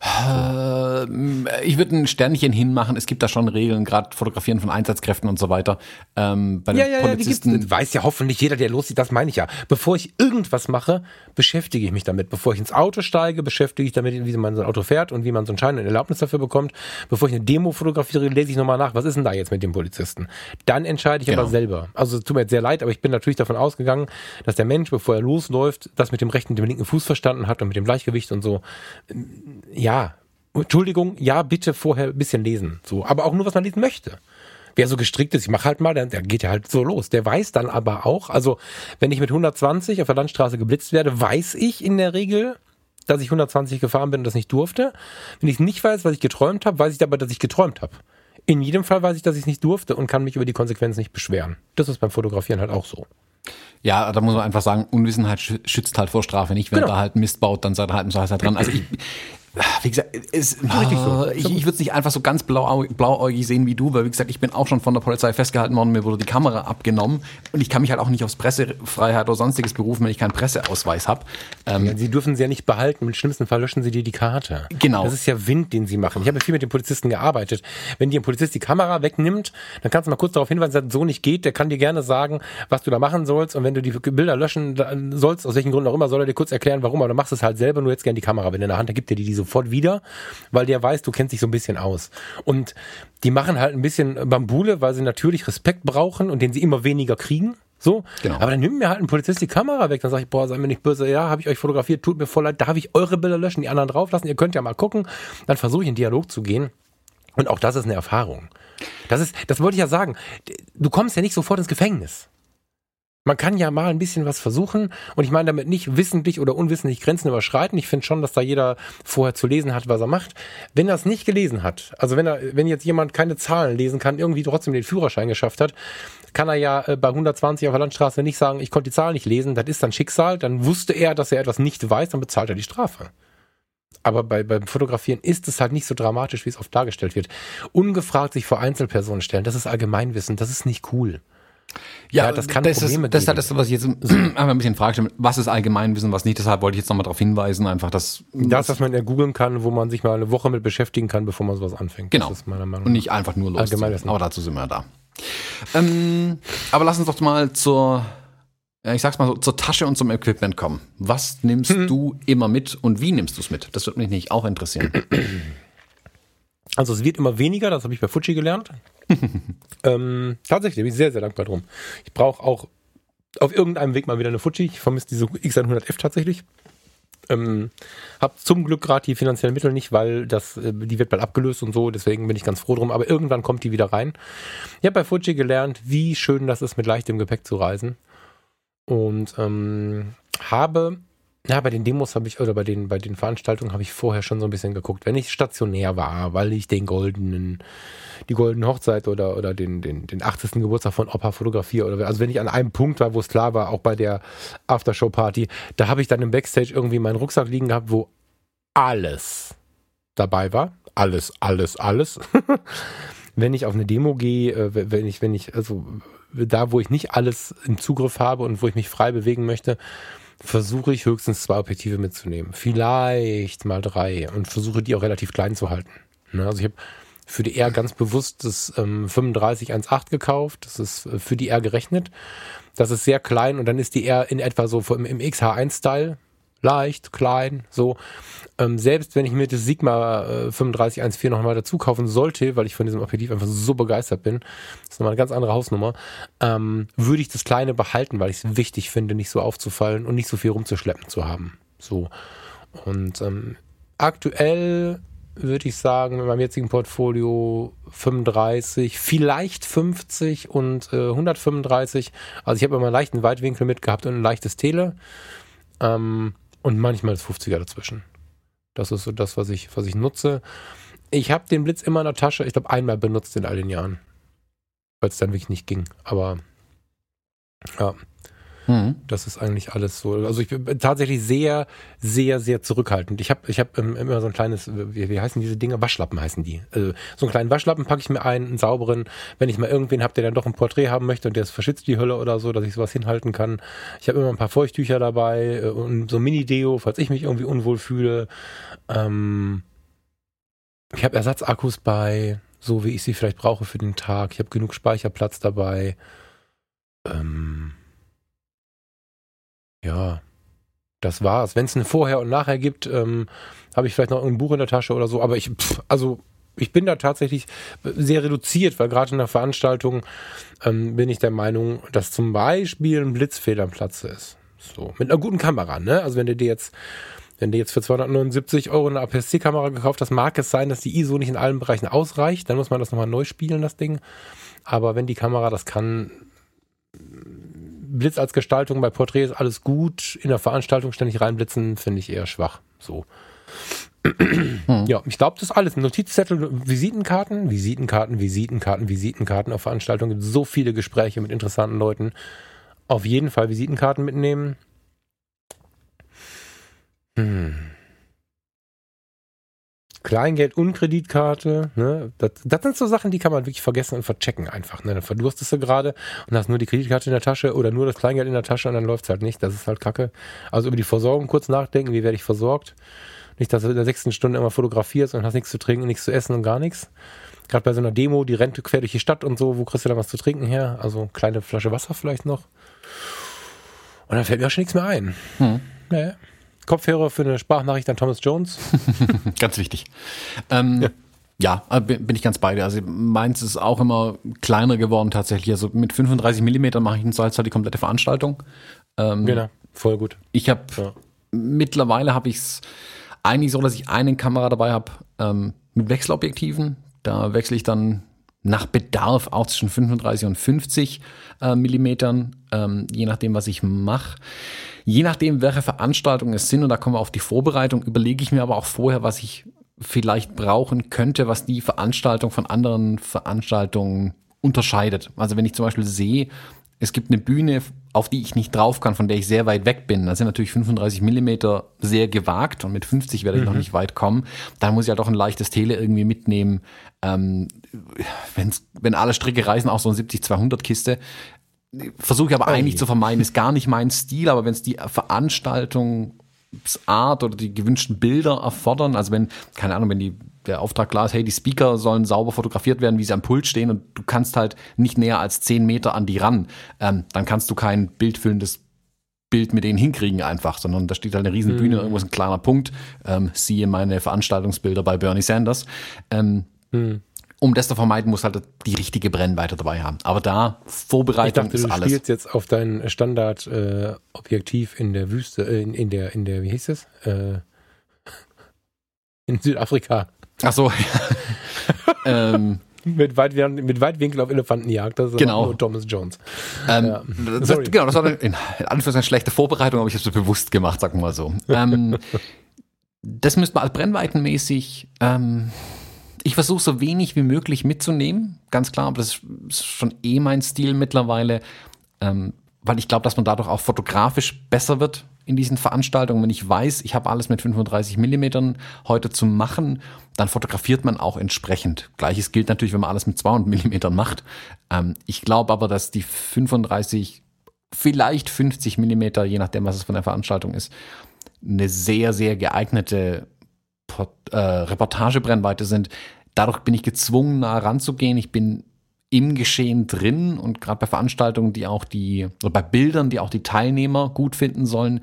Äh, ich würde ein Sternchen hinmachen. Es gibt da schon Regeln, gerade Fotografieren von Einsatzkräften und so weiter. Ähm, bei den ja, ja, Polizisten ja, weiß ja hoffentlich jeder, der loszieht. Das meine ich ja. Bevor ich irgendwas mache, beschäftige ich mich damit. Bevor ich ins Auto steige, beschäftige ich damit, wie man so ein Auto fährt und wie man so einen Schein und Erlaubnis dafür bekommt. Bevor ich eine Demo fotografiere, lese ich nochmal nach, was ist denn da jetzt mit dem Polizisten? Dann entscheide ich genau. aber selber. Also tut mir jetzt sehr leid, aber ich bin natürlich davon ausgegangen, dass der Mensch, bevor er losläuft, das mit dem rechten und dem linken Fuß verstanden hat und mit dem Gleichgewicht und so. Ja, Entschuldigung, ja, bitte vorher ein bisschen lesen. So, aber auch nur, was man lesen möchte. Wer so gestrickt ist, ich mach halt mal, der geht ja halt so los. Der weiß dann aber auch, also wenn ich mit 120 auf der Landstraße geblitzt werde, weiß ich in der Regel, dass ich 120 gefahren bin und das nicht durfte. Wenn ich nicht weiß, was ich geträumt habe, weiß ich aber, dass ich geträumt habe. In jedem Fall weiß ich, dass ich es nicht durfte und kann mich über die Konsequenzen nicht beschweren. Das ist beim Fotografieren halt auch so. Ja, da muss man einfach sagen, Unwissenheit schützt halt vor Strafe nicht. Wenn genau. er halt Mist baut, dann seid ihr halt im Zweifel dran. Also ich, wie gesagt, es, oh, ich, ich würde es nicht einfach so ganz blau, blauäugig sehen wie du, weil wie gesagt, ich bin auch schon von der Polizei festgehalten worden, mir wurde die Kamera abgenommen und ich kann mich halt auch nicht aufs Pressefreiheit oder sonstiges berufen, wenn ich keinen Presseausweis habe. Ähm, ja, sie dürfen sie ja nicht behalten, im schlimmsten Fall löschen sie dir die Karte. Genau. Das ist ja Wind, den sie machen. Ich habe viel mit den Polizisten gearbeitet. Wenn dir ein Polizist die Kamera wegnimmt, dann kannst du mal kurz darauf hinweisen, dass das so nicht geht, der kann dir gerne sagen, was du da machen sollst und wenn du die Bilder löschen sollst, aus welchen Gründen auch immer, soll er dir kurz erklären, warum, aber du machst es halt selber, nur jetzt gerne die Kamera, wenn in der Hand, dann gibt er dir die so sofort wieder, weil der weiß, du kennst dich so ein bisschen aus. Und die machen halt ein bisschen Bambule, weil sie natürlich Respekt brauchen und den sie immer weniger kriegen. So, genau. aber dann nimmt mir halt ein Polizist die Kamera weg, dann sage ich, boah, sei mir nicht böse, ja, habe ich euch fotografiert, tut mir voll leid, darf ich eure Bilder löschen, die anderen drauflassen, ihr könnt ja mal gucken. Dann versuche ich in Dialog zu gehen. Und auch das ist eine Erfahrung. Das ist, das wollte ich ja sagen. Du kommst ja nicht sofort ins Gefängnis. Man kann ja mal ein bisschen was versuchen und ich meine damit nicht wissentlich oder unwissentlich Grenzen überschreiten. Ich finde schon, dass da jeder vorher zu lesen hat, was er macht. Wenn er es nicht gelesen hat, also wenn er, wenn jetzt jemand keine Zahlen lesen kann, irgendwie trotzdem den Führerschein geschafft hat, kann er ja äh, bei 120 auf der Landstraße nicht sagen, ich konnte die Zahlen nicht lesen, das ist dann Schicksal, dann wusste er, dass er etwas nicht weiß, dann bezahlt er die Strafe. Aber bei, beim Fotografieren ist es halt nicht so dramatisch, wie es oft dargestellt wird. Ungefragt sich vor Einzelpersonen stellen, das ist Allgemeinwissen, das ist nicht cool. Ja, ja, das kann das Probleme ist, Das ist halt das, was ich jetzt *clears throat* einfach ein bisschen frage, was ist Allgemeinwissen, was nicht. Deshalb wollte ich jetzt nochmal darauf hinweisen, einfach, dass... Das, was man ja googeln kann, wo man sich mal eine Woche mit beschäftigen kann, bevor man sowas anfängt. Genau. Und nicht einfach nur los. Allgemeinwissen. Aber dazu sind wir da. Ähm, aber lass uns doch mal zur, ich sag's mal so, zur Tasche und zum Equipment kommen. Was nimmst hm. du immer mit und wie nimmst du es mit? Das würde mich nicht auch interessieren. Also es wird immer weniger, das habe ich bei Fuji gelernt. *laughs* ähm, tatsächlich, bin ich sehr, sehr dankbar drum. Ich brauche auch auf irgendeinem Weg mal wieder eine Fuji. Ich vermisse diese X100F tatsächlich. Ähm, hab zum Glück gerade die finanziellen Mittel nicht, weil das, äh, die wird bald abgelöst und so, deswegen bin ich ganz froh drum. Aber irgendwann kommt die wieder rein. Ich habe bei Fuji gelernt, wie schön das ist, mit leichtem Gepäck zu reisen. Und ähm, habe ja, bei den Demos habe ich, oder bei den, bei den Veranstaltungen habe ich vorher schon so ein bisschen geguckt. Wenn ich stationär war, weil ich den goldenen, die goldene Hochzeit oder, oder den, den, den 80. Geburtstag von Opa fotografiere, oder, also wenn ich an einem Punkt war, wo es klar war, auch bei der Aftershow-Party, da habe ich dann im Backstage irgendwie meinen Rucksack liegen gehabt, wo alles dabei war. Alles, alles, alles. *laughs* wenn ich auf eine Demo gehe, äh, wenn ich, wenn ich, also da, wo ich nicht alles im Zugriff habe und wo ich mich frei bewegen möchte, versuche ich höchstens zwei Objektive mitzunehmen. Vielleicht mal drei und versuche die auch relativ klein zu halten. Ne, also ich habe für die R ganz bewusst das ähm, 35 1.8 gekauft. Das ist äh, für die R gerechnet. Das ist sehr klein und dann ist die R in etwa so im, im XH1-Style. Leicht, klein, so. Ähm, selbst wenn ich mir das Sigma äh, 3514 nochmal dazu kaufen sollte, weil ich von diesem Objektiv einfach so begeistert bin, das ist nochmal eine ganz andere Hausnummer, ähm, würde ich das Kleine behalten, weil ich es wichtig finde, nicht so aufzufallen und nicht so viel rumzuschleppen zu haben. So. Und ähm, aktuell würde ich sagen, in meinem jetzigen Portfolio 35, vielleicht 50 und äh, 135. Also ich habe immer einen leichten Weitwinkel mitgehabt und ein leichtes Tele. Ähm, und manchmal das 50er dazwischen. Das ist so das, was ich, was ich nutze. Ich habe den Blitz immer in der Tasche. Ich glaube, einmal benutzt in all den Jahren. Weil es dann wirklich nicht ging. Aber ja. Mhm. Das ist eigentlich alles so. Also ich bin tatsächlich sehr, sehr, sehr zurückhaltend. Ich habe ich hab ähm, immer so ein kleines, wie, wie heißen diese Dinge? Waschlappen heißen die. Also so einen kleinen Waschlappen packe ich mir ein, einen sauberen. Wenn ich mal irgendwen habe, der dann doch ein Porträt haben möchte und der verschützt die Hölle oder so, dass ich sowas hinhalten kann. Ich habe immer ein paar Feuchttücher dabei äh, und so Mini-Deo, falls ich mich irgendwie unwohl fühle. Ähm, ich habe Ersatzakkus bei, so wie ich sie vielleicht brauche für den Tag. Ich habe genug Speicherplatz dabei. Ähm, ja, das war's. Wenn es ein Vorher und Nachher gibt, ähm, habe ich vielleicht noch ein Buch in der Tasche oder so. Aber ich, pff, also ich bin da tatsächlich sehr reduziert, weil gerade in der Veranstaltung ähm, bin ich der Meinung, dass zum Beispiel ein Blitzfehler am Platz ist. So mit einer guten Kamera, ne? Also wenn du dir jetzt wenn du jetzt für 279 Euro eine APS-C-Kamera gekauft hast, mag es sein, dass die ISO nicht in allen Bereichen ausreicht. Dann muss man das nochmal neu spielen, das Ding. Aber wenn die Kamera das kann, Blitz als Gestaltung bei Porträts alles gut. In der Veranstaltung ständig reinblitzen, finde ich eher schwach. So. Hm. Ja, ich glaube, das ist alles. Notizzettel, Visitenkarten, Visitenkarten, Visitenkarten, Visitenkarten. Auf Veranstaltungen gibt so viele Gespräche mit interessanten Leuten. Auf jeden Fall Visitenkarten mitnehmen. Hm. Kleingeld und Kreditkarte, ne? Das, das sind so Sachen, die kann man wirklich vergessen und verchecken einfach. Ne? Dann verdurstest du gerade und hast nur die Kreditkarte in der Tasche oder nur das Kleingeld in der Tasche und dann läuft's halt nicht. Das ist halt Kacke. Also über die Versorgung kurz nachdenken, wie werde ich versorgt. Nicht, dass du in der sechsten Stunde immer fotografierst und hast nichts zu trinken, nichts zu essen und gar nichts. Gerade bei so einer Demo, die rennt quer durch die Stadt und so, wo kriegst du dann was zu trinken her? Also kleine Flasche Wasser vielleicht noch. Und dann fällt mir auch schon nichts mehr ein. Hm. Naja. Kopfhörer für eine Sprachnachricht an Thomas Jones. *laughs* ganz wichtig. Ähm, ja. Ja, äh, bin ich ganz bei dir. Also meins ist auch immer kleiner geworden tatsächlich. Also mit 35 Millimeter mache ich in Salzburg die komplette Veranstaltung. Ähm, genau, voll gut. Ich habe ja. mittlerweile habe ich es eigentlich so, dass ich eine Kamera dabei habe ähm, mit Wechselobjektiven. Da wechsle ich dann nach Bedarf auch zwischen 35 und 50 äh, Millimetern, ähm, je nachdem, was ich mache. Je nachdem, welche Veranstaltungen es sind, und da kommen wir auf die Vorbereitung, überlege ich mir aber auch vorher, was ich vielleicht brauchen könnte, was die Veranstaltung von anderen Veranstaltungen unterscheidet. Also wenn ich zum Beispiel sehe, es gibt eine Bühne, auf die ich nicht drauf kann, von der ich sehr weit weg bin. Da sind natürlich 35 Millimeter sehr gewagt und mit 50 werde ich mhm. noch nicht weit kommen. Dann muss ich halt auch ein leichtes Tele irgendwie mitnehmen. Ähm, wenn's, wenn alle Stricke reißen, auch so ein 70-200 Kiste versuche ich aber eigentlich zu vermeiden, ist gar nicht mein Stil, aber wenn es die Veranstaltungsart oder die gewünschten Bilder erfordern, also wenn, keine Ahnung, wenn die, der Auftrag klar ist, hey, die Speaker sollen sauber fotografiert werden, wie sie am Pult stehen und du kannst halt nicht näher als zehn Meter an die ran, ähm, dann kannst du kein bildfüllendes Bild mit denen hinkriegen einfach, sondern da steht halt eine riesen Bühne, mhm. irgendwo ist ein kleiner Punkt, ähm, siehe meine Veranstaltungsbilder bei Bernie Sanders. Ähm, mhm um das zu vermeiden, muss halt die richtige Brennweite dabei haben. Aber da Vorbereitung ich dachte, ist alles. Du spielst jetzt auf dein Standard-Objektiv äh, in der Wüste, äh, in, in, der, in der, wie hieß es? Äh, *laughs* in Südafrika. Ach so. *laughs* ähm, mit, Weitwin mit Weitwinkel auf Elefantenjagd. Das ist genau. nur Thomas Jones. Ähm, ja. das, genau, das war eine, in Anführungszeichen schlechte Vorbereitung, aber ich habe es bewusst gemacht, sagen wir mal so. Ähm, *laughs* das müsste man als brennweitenmäßig ähm, ich versuche so wenig wie möglich mitzunehmen, ganz klar, aber das ist schon eh mein Stil mittlerweile, ähm, weil ich glaube, dass man dadurch auch fotografisch besser wird in diesen Veranstaltungen. Wenn ich weiß, ich habe alles mit 35 Millimetern heute zu machen, dann fotografiert man auch entsprechend. Gleiches gilt natürlich, wenn man alles mit 200 Millimetern macht. Ähm, ich glaube aber, dass die 35, vielleicht 50 Millimeter, je nachdem, was es von der Veranstaltung ist, eine sehr, sehr geeignete äh, Reportagebrennweite sind. Dadurch bin ich gezwungen, nah ranzugehen. Ich bin im Geschehen drin und gerade bei Veranstaltungen, die auch die, oder bei Bildern, die auch die Teilnehmer gut finden sollen,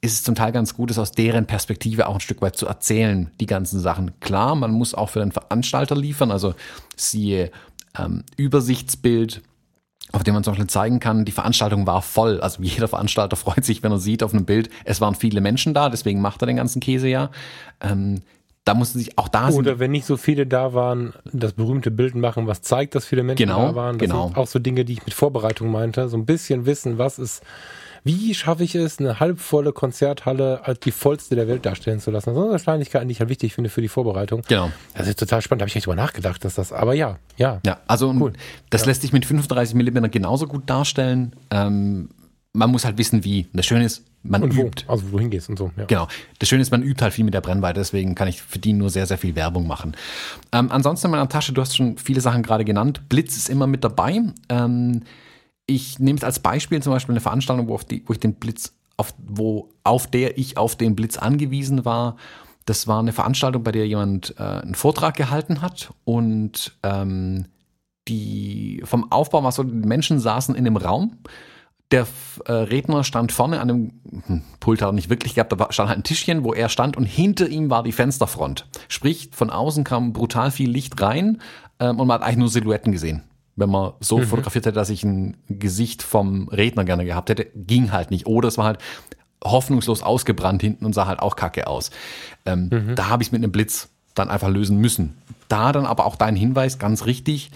ist es zum Teil ganz gut, es aus deren Perspektive auch ein Stück weit zu erzählen, die ganzen Sachen. Klar, man muss auch für den Veranstalter liefern, also siehe ähm, Übersichtsbild, auf dem man zum Beispiel zeigen kann, die Veranstaltung war voll. Also jeder Veranstalter *laughs* freut sich, wenn er sieht auf einem Bild, es waren viele Menschen da, deswegen macht er den ganzen Käse ja. Ähm, da mussten sich auch da Oder wenn nicht so viele da waren, das berühmte Bild machen, was zeigt, dass viele Menschen genau, da waren. Das genau. sind auch so Dinge, die ich mit Vorbereitung meinte. So ein bisschen wissen, was ist, wie schaffe ich es, eine halbvolle Konzerthalle als die vollste der Welt darstellen zu lassen. Das ist eine Kleinigkeit, die ich halt wichtig finde für die Vorbereitung. Genau. Das ist total spannend, da habe ich nicht drüber nachgedacht, dass das, aber ja, ja. Ja, also cool. das ja. lässt sich mit 35 mm genauso gut darstellen. Ähm, man muss halt wissen, wie. Das Schöne ist, man und übt. Wo? Also wohin gehst und so. Ja. Genau. Das Schöne ist, man übt halt viel mit der Brennweite, deswegen kann ich für die nur sehr, sehr viel Werbung machen. Ähm, ansonsten in meiner Tasche, du hast schon viele Sachen gerade genannt. Blitz ist immer mit dabei. Ähm, ich nehme es als Beispiel zum Beispiel eine Veranstaltung, wo, auf die, wo ich den Blitz, auf, wo, auf der ich auf den Blitz angewiesen war. Das war eine Veranstaltung, bei der jemand äh, einen Vortrag gehalten hat und ähm, die vom Aufbau war so, die Menschen saßen in einem Raum der äh, Redner stand vorne an einem hm, Pult hat er nicht wirklich gehabt, da stand halt ein Tischchen, wo er stand und hinter ihm war die Fensterfront. Sprich, von außen kam brutal viel Licht rein ähm, und man hat eigentlich nur Silhouetten gesehen. Wenn man so mhm. fotografiert hätte, dass ich ein Gesicht vom Redner gerne gehabt hätte, ging halt nicht. Oder es war halt hoffnungslos ausgebrannt hinten und sah halt auch kacke aus. Ähm, mhm. Da habe ich es mit einem Blitz dann einfach lösen müssen. Da dann aber auch dein Hinweis, ganz richtig,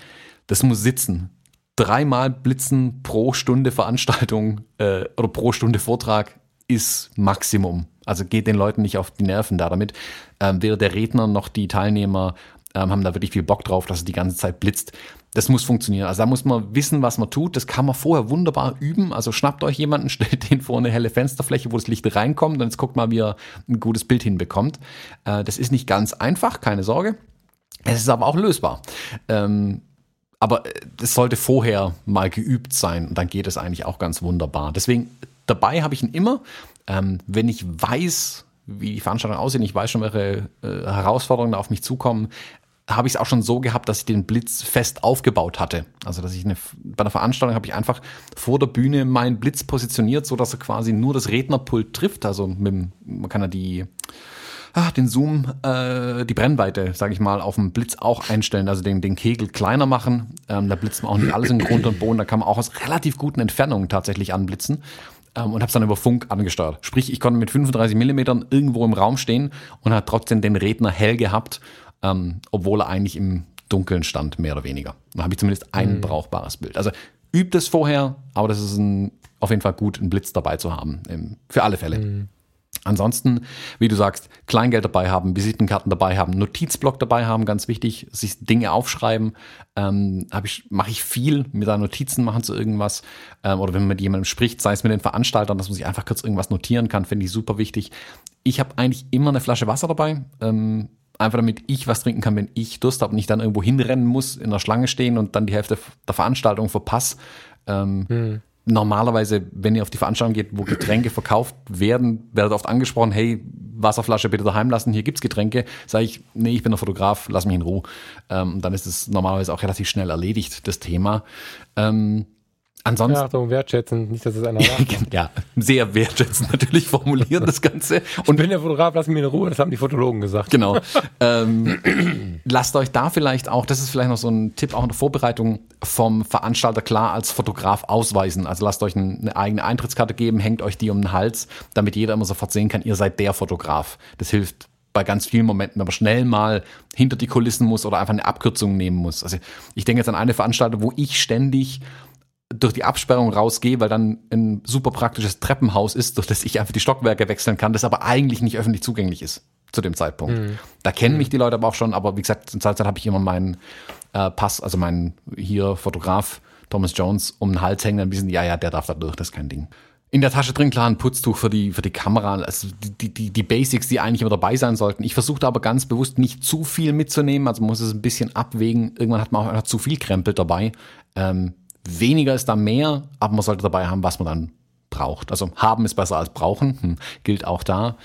das muss sitzen dreimal Blitzen pro Stunde Veranstaltung äh, oder pro Stunde Vortrag ist Maximum. Also geht den Leuten nicht auf die Nerven da damit. Ähm, weder der Redner noch die Teilnehmer ähm, haben da wirklich viel Bock drauf, dass es die ganze Zeit blitzt. Das muss funktionieren. Also da muss man wissen, was man tut. Das kann man vorher wunderbar üben. Also schnappt euch jemanden, *laughs* stellt den vor eine helle Fensterfläche, wo das Licht reinkommt und jetzt guckt mal, wie er ein gutes Bild hinbekommt. Äh, das ist nicht ganz einfach, keine Sorge. Es ist aber auch lösbar. Ähm, aber es sollte vorher mal geübt sein und dann geht es eigentlich auch ganz wunderbar. Deswegen, dabei habe ich ihn immer, ähm, wenn ich weiß, wie die Veranstaltung aussehen, ich weiß schon, welche äh, Herausforderungen da auf mich zukommen, habe ich es auch schon so gehabt, dass ich den Blitz fest aufgebaut hatte. Also dass ich eine, bei einer Veranstaltung habe ich einfach vor der Bühne meinen Blitz positioniert, so dass er quasi nur das Rednerpult trifft. Also mit, man kann ja die ah, den Zoom, äh, die Brennweite, sage ich mal, auf dem Blitz auch einstellen, also den, den Kegel kleiner machen. Ähm, da blitzt man auch nicht alles in Grund und Boden, da kann man auch aus relativ guten Entfernungen tatsächlich anblitzen ähm, und habe es dann über Funk angesteuert. Sprich, ich konnte mit 35 Millimetern irgendwo im Raum stehen und hat trotzdem den Redner hell gehabt, ähm, obwohl er eigentlich im Dunkeln stand, mehr oder weniger. Dann habe ich zumindest ein mhm. brauchbares Bild. Also übt es vorher, aber das ist ein, auf jeden Fall gut, einen Blitz dabei zu haben. Für alle Fälle. Mhm. Ansonsten, wie du sagst, Kleingeld dabei haben, Visitenkarten dabei haben, Notizblock dabei haben, ganz wichtig, sich Dinge aufschreiben. Ähm, ich, mache ich viel, mir da Notizen machen zu irgendwas. Ähm, oder wenn man mit jemandem spricht, sei es mit den Veranstaltern, dass man sich einfach kurz irgendwas notieren kann, finde ich super wichtig. Ich habe eigentlich immer eine Flasche Wasser dabei. Ähm, einfach damit ich was trinken kann, wenn ich Durst habe und ich dann irgendwo hinrennen muss, in der Schlange stehen und dann die Hälfte der Veranstaltung verpasse. Ähm, hm normalerweise, wenn ihr auf die Veranstaltung geht, wo Getränke verkauft werden, werdet oft angesprochen, hey, Wasserflasche bitte daheim lassen, hier gibt's Getränke. Sage ich, nee, ich bin der Fotograf, lass mich in Ruhe. Ähm, dann ist es normalerweise auch relativ schnell erledigt, das Thema. Ähm, Ansonsten. Ja, Achtung, wertschätzend, nicht, dass es einer *laughs* nachmacht. ja, sehr wertschätzend natürlich formulieren das Ganze. Und wenn der Fotograf, lass mich in Ruhe, das haben die Fotologen gesagt. Genau. *laughs* ähm, lasst euch da vielleicht auch, das ist vielleicht noch so ein Tipp auch in der Vorbereitung vom Veranstalter klar als Fotograf ausweisen. Also lasst euch eine eigene Eintrittskarte geben, hängt euch die um den Hals, damit jeder immer sofort sehen kann, ihr seid der Fotograf. Das hilft bei ganz vielen Momenten, aber schnell mal hinter die Kulissen muss oder einfach eine Abkürzung nehmen muss. Also ich denke jetzt an eine Veranstaltung, wo ich ständig durch die Absperrung rausgehe, weil dann ein super praktisches Treppenhaus ist, durch das ich einfach die Stockwerke wechseln kann, das aber eigentlich nicht öffentlich zugänglich ist zu dem Zeitpunkt. Mhm. Da kennen mhm. mich die Leute aber auch schon, aber wie gesagt, zur Zeit habe ich immer meinen äh, Pass, also meinen hier Fotograf Thomas Jones um den Hals hängen, dann wissen die, ja, ja, der darf da durch, das ist kein Ding. In der Tasche drin, klar, ein Putztuch für die, für die Kamera, also die, die, die Basics, die eigentlich immer dabei sein sollten. Ich versuchte aber ganz bewusst nicht zu viel mitzunehmen, also man muss es ein bisschen abwägen. Irgendwann hat man auch zu viel Krempel dabei. Ähm, weniger ist da mehr, aber man sollte dabei haben, was man dann braucht. Also haben ist besser als brauchen, hm, gilt auch da.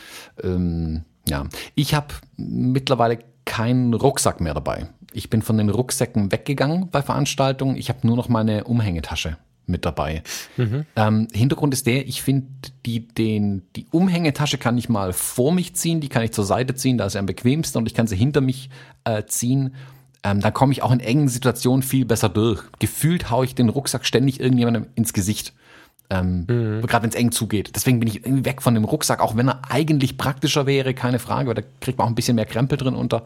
Ähm, ja, ich habe mittlerweile keinen Rucksack mehr dabei. Ich bin von den Rucksäcken weggegangen bei Veranstaltungen. Ich habe nur noch meine Umhängetasche. mit dabei. Mhm. Ähm, Hintergrund ist der, ich finde, die, den, die Umhängetasche kann ich mal vor mich ziehen, die kann ich zur Seite ziehen, da ist sie am bequemsten und ich kann sie hinter mich äh, ziehen. Ähm, da komme ich auch in engen Situationen viel besser durch. Gefühlt haue ich den Rucksack ständig irgendjemandem ins Gesicht. Ähm, mhm. Gerade wenn es eng zugeht. Deswegen bin ich irgendwie weg von dem Rucksack, auch wenn er eigentlich praktischer wäre, keine Frage, weil da kriegt man auch ein bisschen mehr Krempel drin unter.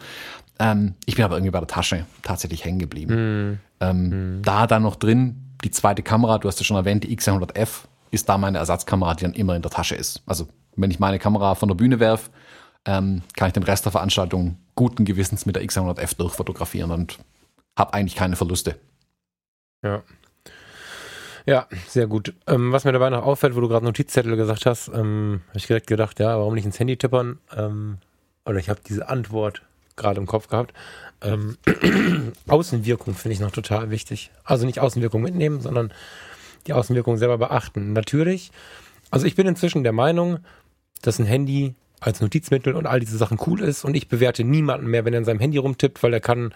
Ähm, ich bin aber irgendwie bei der Tasche tatsächlich hängen geblieben. Mhm. Ähm, mhm. Da dann noch drin die zweite Kamera, du hast ja schon erwähnt, die X100F, ist da meine Ersatzkamera, die dann immer in der Tasche ist. Also wenn ich meine Kamera von der Bühne werfe, ähm, kann ich den Rest der Veranstaltung guten Gewissens mit der X100F durchfotografieren und habe eigentlich keine Verluste. Ja. Ja, sehr gut. Ähm, was mir dabei noch auffällt, wo du gerade Notizzettel gesagt hast, ähm, habe ich direkt gedacht, ja, warum nicht ins Handy tippern? Ähm, oder ich habe diese Antwort gerade im Kopf gehabt. Ähm, *clears throat* Außenwirkung finde ich noch total wichtig. Also nicht Außenwirkung mitnehmen, sondern die Außenwirkung selber beachten. Natürlich, also ich bin inzwischen der Meinung, dass ein Handy als Notizmittel und all diese Sachen cool ist und ich bewerte niemanden mehr, wenn er in seinem Handy rumtippt, weil er kann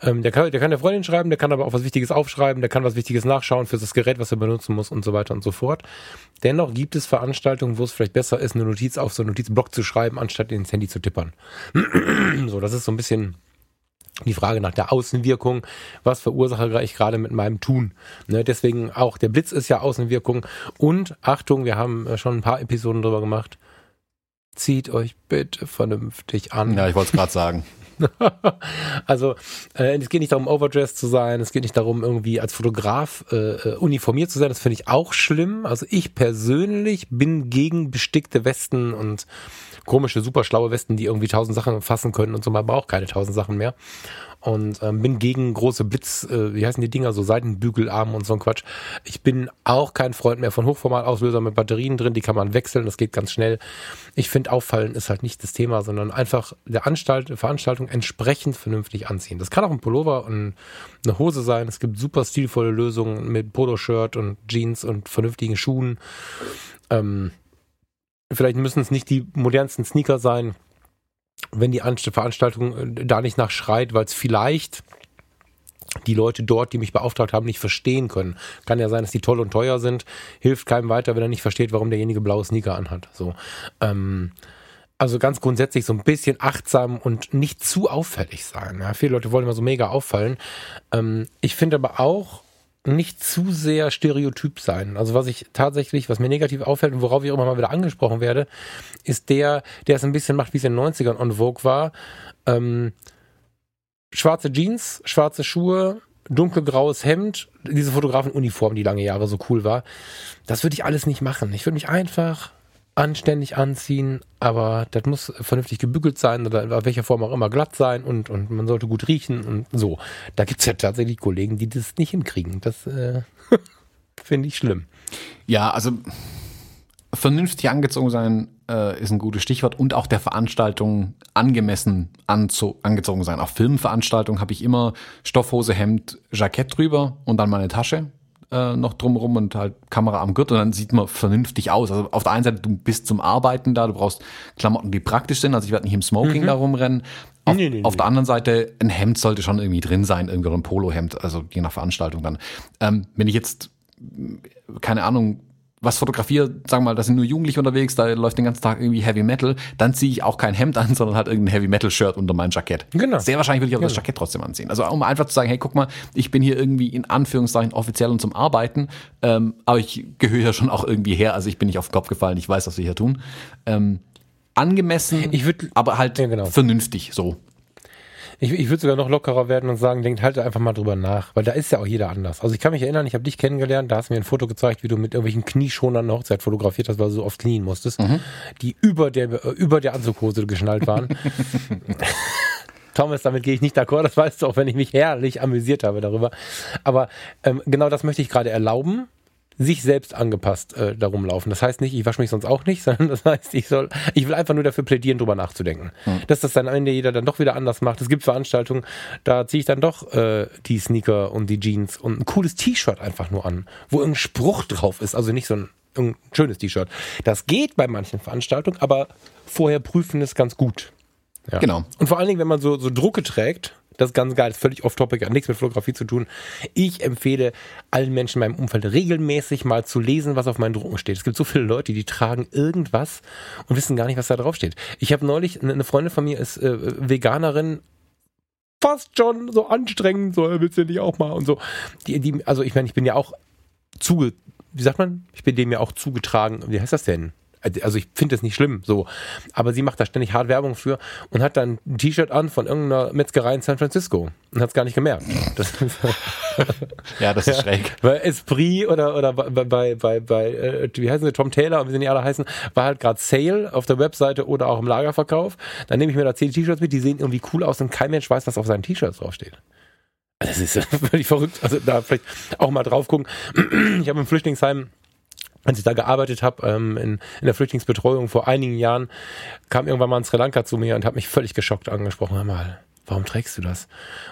ähm, der, kann, der kann der Freundin schreiben, der kann aber auch was Wichtiges aufschreiben, der kann was Wichtiges nachschauen für das Gerät, was er benutzen muss und so weiter und so fort. Dennoch gibt es Veranstaltungen, wo es vielleicht besser ist, eine Notiz auf so einen Notizblock zu schreiben, anstatt ins Handy zu tippern. *clears throat* so, das ist so ein bisschen die Frage nach der Außenwirkung, was verursache ich gerade mit meinem Tun. Ne, deswegen auch der Blitz ist ja Außenwirkung. Und Achtung, wir haben äh, schon ein paar Episoden drüber gemacht. Zieht euch bitte vernünftig an. Ja, ich wollte es gerade sagen. *laughs* also äh, es geht nicht darum, overdressed zu sein, es geht nicht darum, irgendwie als Fotograf äh, äh, uniformiert zu sein, das finde ich auch schlimm. Also ich persönlich bin gegen bestickte Westen und komische, super schlaue Westen, die irgendwie tausend Sachen fassen können und so, man braucht keine tausend Sachen mehr und ähm, bin gegen große Blitz, äh, wie heißen die Dinger, so Seitenbügelarme und so ein Quatsch. Ich bin auch kein Freund mehr von Hochformatauslösern mit Batterien drin, die kann man wechseln, das geht ganz schnell. Ich finde, auffallen ist halt nicht das Thema, sondern einfach der Anstalt, Veranstaltung entsprechend vernünftig anziehen. Das kann auch ein Pullover und eine Hose sein. Es gibt super stilvolle Lösungen mit Poloshirt und Jeans und vernünftigen Schuhen. Ähm, vielleicht müssen es nicht die modernsten Sneaker sein wenn die Veranstaltung äh, da nicht nachschreit, weil es vielleicht die Leute dort, die mich beauftragt haben, nicht verstehen können. Kann ja sein, dass die toll und teuer sind. Hilft keinem weiter, wenn er nicht versteht, warum derjenige blaue Sneaker anhat. So. Ähm, also ganz grundsätzlich so ein bisschen achtsam und nicht zu auffällig sein. Ja, viele Leute wollen immer so mega auffallen. Ähm, ich finde aber auch, nicht zu sehr stereotyp sein. Also was ich tatsächlich, was mir negativ auffällt und worauf ich immer mal wieder angesprochen werde, ist der, der es ein bisschen macht, wie es in den 90ern on Vogue war. Ähm, schwarze Jeans, schwarze Schuhe, dunkelgraues Hemd, diese Fotografenuniform, die lange Jahre so cool war. Das würde ich alles nicht machen. Ich würde mich einfach anständig anziehen, aber das muss vernünftig gebügelt sein oder in welcher Form auch immer glatt sein und, und man sollte gut riechen und so. Da gibt es ja tatsächlich Kollegen, die das nicht hinkriegen. Das äh, *laughs* finde ich schlimm. Ja, also vernünftig angezogen sein äh, ist ein gutes Stichwort und auch der Veranstaltung angemessen angezogen sein. Auf Filmveranstaltungen habe ich immer Stoffhose, Hemd, Jackett drüber und dann meine Tasche äh, noch drumherum und halt Kamera am Gürtel und dann sieht man vernünftig aus. Also auf der einen Seite, du bist zum Arbeiten da, du brauchst Klamotten, die praktisch sind, also ich werde nicht im Smoking mhm. da rumrennen. Auf, nee, nee, auf nee. der anderen Seite, ein Hemd sollte schon irgendwie drin sein, irgendwie ein Polohemd, also je nach Veranstaltung dann. Ähm, wenn ich jetzt, keine Ahnung, was fotografiert, sagen wir mal, da sind nur Jugendliche unterwegs, da läuft den ganzen Tag irgendwie Heavy Metal, dann ziehe ich auch kein Hemd an, *laughs* sondern halt irgendein Heavy Metal Shirt unter mein Jackett. Genau. Sehr wahrscheinlich würde ich auch genau. das Jackett trotzdem anziehen. Also um einfach zu sagen, hey, guck mal, ich bin hier irgendwie in Anführungszeichen offiziell und zum Arbeiten, ähm, aber ich gehöre ja schon auch irgendwie her, also ich bin nicht auf den Kopf gefallen, ich weiß, was wir hier tun. Ähm, angemessen, ich würd, aber halt ja, genau. vernünftig so. Ich, ich würde sogar noch lockerer werden und sagen, denkt halt einfach mal drüber nach, weil da ist ja auch jeder anders. Also ich kann mich erinnern, ich habe dich kennengelernt, da hast du mir ein Foto gezeigt, wie du mit irgendwelchen Knieschonern eine Hochzeit fotografiert hast, weil du so oft knien musstest, mhm. die über der, über der Anzughose geschnallt waren. *laughs* *laughs* Thomas, damit gehe ich nicht d'accord, das weißt du auch, wenn ich mich herrlich amüsiert habe darüber. Aber ähm, genau das möchte ich gerade erlauben sich selbst angepasst äh, darum laufen. Das heißt nicht, ich wasche mich sonst auch nicht, *laughs* sondern das heißt, ich soll, ich will einfach nur dafür plädieren, drüber nachzudenken. Hm. Dass das dann am Ende jeder dann doch wieder anders macht. Es gibt Veranstaltungen, da ziehe ich dann doch äh, die Sneaker und die Jeans und ein cooles T-Shirt einfach nur an, wo irgendein Spruch drauf ist, also nicht so ein, ein schönes T-Shirt. Das geht bei manchen Veranstaltungen, aber vorher prüfen ist ganz gut. Ja. Genau. Und vor allen Dingen, wenn man so, so Drucke trägt, das ist ganz geil, ist völlig off-topic, hat nichts mit Fotografie zu tun. Ich empfehle allen Menschen in meinem Umfeld regelmäßig mal zu lesen, was auf meinen Drucken steht. Es gibt so viele Leute, die tragen irgendwas und wissen gar nicht, was da drauf steht. Ich habe neulich, eine Freundin von mir ist äh, Veganerin, fast schon so anstrengend, so willst du nicht auch mal und so. Die, die, also ich meine, ich bin ja auch zuge, wie sagt man? Ich bin dem ja auch zugetragen. Wie heißt das denn? Also ich finde das nicht schlimm, so. Aber sie macht da ständig hart Werbung für und hat dann ein T-Shirt an von irgendeiner Metzgerei in San Francisco und hat es gar nicht gemerkt. Das *laughs* ja, das ist ja, schräg. Weil Esprit oder, oder bei, bei, bei, bei äh, wie heißen sie, Tom Taylor und wie sie nicht alle heißen, war halt gerade Sale auf der Webseite oder auch im Lagerverkauf. Dann nehme ich mir da zehn T-Shirts mit, die sehen irgendwie cool aus und kein Mensch weiß, was auf seinen T-Shirts draufsteht. Das ist *laughs* völlig verrückt. Also da vielleicht auch mal drauf gucken. *clears throat* Ich habe im Flüchtlingsheim als ich da gearbeitet habe ähm, in, in der Flüchtlingsbetreuung vor einigen Jahren, kam irgendwann mal in Sri Lanka zu mir und hat mich völlig geschockt angesprochen. Hör mal, warum trägst du das?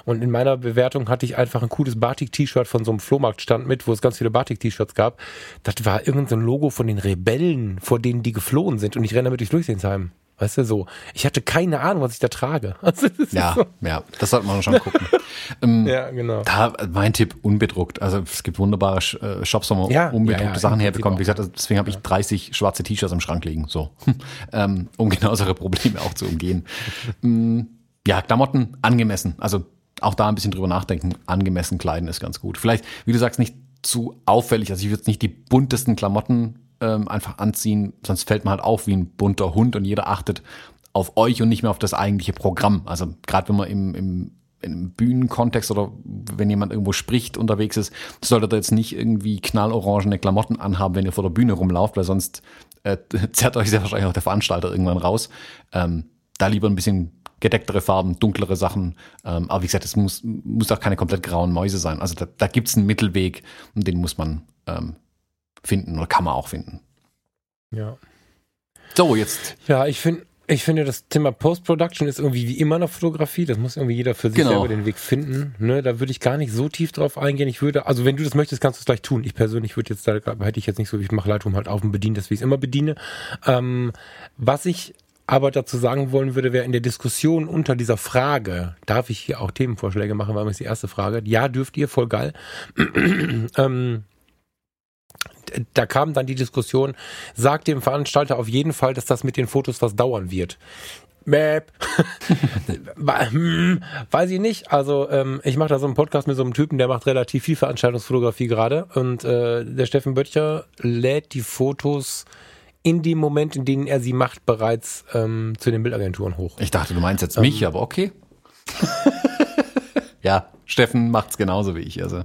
Und in meiner Bewertung hatte ich einfach ein cooles Batik-T-Shirt von so einem Flohmarktstand mit, wo es ganz viele Batik-T-Shirts gab. Das war irgendein Logo von den Rebellen, vor denen die geflohen sind. Und ich renne damit durch Durchsehensheim. Weißt du, so. Ich hatte keine Ahnung, was ich da trage. *laughs* Also, ja, so. ja, das sollte man schon gucken. *laughs* ähm, ja, genau. Da mein Tipp, unbedruckt. Also es gibt wunderbare äh, Shops, wo man ja, unbedruckte ja, ja, Sachen herbekommt. Wie gesagt, deswegen habe ich 30 schwarze T-Shirts im Schrank liegen, so. *laughs* ähm, um genau solche Probleme auch zu umgehen. ähm, ja, Klamotten angemessen. Also auch da ein bisschen drüber nachdenken. Angemessen kleiden ist ganz gut. Vielleicht, wie du sagst, nicht zu auffällig. Also ich würde nicht die buntesten Klamotten ähm, einfach anziehen, sonst fällt man halt auf wie ein bunter Hund und jeder achtet auf euch und nicht mehr auf das eigentliche Programm. Also gerade wenn man im, im, im Bühnenkontext oder wenn jemand irgendwo spricht, unterwegs ist, solltet ihr jetzt nicht irgendwie knallorangene Klamotten anhaben, wenn ihr vor der Bühne rumlauft, weil sonst äh, *laughs* zerrt euch sehr wahrscheinlich auch der Veranstalter irgendwann raus. Ähm, da lieber ein bisschen gedecktere Farben, dunklere Sachen. Ähm, aber wie gesagt, es muss, muss auch keine komplett grauen Mäuse sein. Also da, da gibt es einen Mittelweg und den muss man ähm, finden oder kann man auch finden. Ja. So, jetzt. Ja, ich finde. Ich finde, das Thema Post-Production ist irgendwie wie immer in der Fotografie. Das muss irgendwie jeder für sich genau. selber den Weg finden. Ne, da würde ich gar nicht so tief drauf eingehen. Ich würde, also wenn du das möchtest, kannst du es gleich tun. Ich persönlich würde jetzt da, hätte ich jetzt nicht so, ich mache Lightroom halt auf und bediene das, wie ich es immer bediene. Ähm, was ich aber dazu sagen wollen würde, wäre in der Diskussion unter dieser Frage, darf ich hier auch Themenvorschläge machen, weil das ist die erste Frage. Ja, dürft ihr, voll geil. *clears throat* ähm, da kam dann die Diskussion, sagt dem Veranstalter auf jeden Fall, dass das mit den Fotos was dauern wird. Mäp. *laughs* hm, weiß ich nicht. Also ähm, ich mache da so einen Podcast mit so einem Typen, der macht relativ viel Veranstaltungsfotografie gerade. Und äh, der Steffen Böttcher lädt die Fotos in dem Moment, in dem er sie macht, bereits ähm, zu den Bildagenturen hoch. Ich dachte, du meinst jetzt mich, ähm, aber okay. *laughs* ja, Steffen macht's genauso wie ich. Also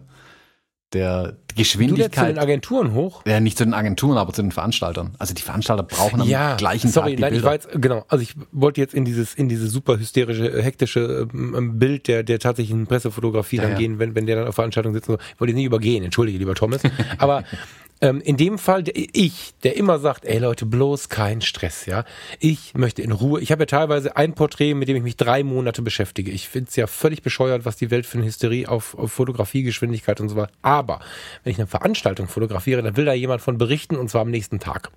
der Geschwindigkeit. Du zu den Agenturen hoch? Ja, nicht zu den Agenturen, aber zu den Veranstaltern. Also die Veranstalter brauchen am ja, gleichen sorry, Tag die nein, Bilder. Ich war jetzt, genau. Also ich wollte jetzt in dieses, in diese super hysterische, hektische ähm, Bild der, der tatsächlichen Pressefotografie ja, dann ja. gehen, wenn, wenn der dann auf Veranstaltungen sitzt. Ich wollte nicht übergehen, entschuldige, lieber Thomas. *laughs* aber ähm, in dem Fall, der, ich, der immer sagt, ey Leute, bloß kein Stress, ja. Ich möchte in Ruhe. Ich habe ja teilweise ein Porträt, mit dem ich mich drei Monate beschäftige. Ich finde es ja völlig bescheuert, was die Welt für eine Hysterie auf, auf Fotografiegeschwindigkeit und so weiter. Aber wenn ich eine Veranstaltung fotografiere, dann will da jemand von berichten und zwar am nächsten Tag.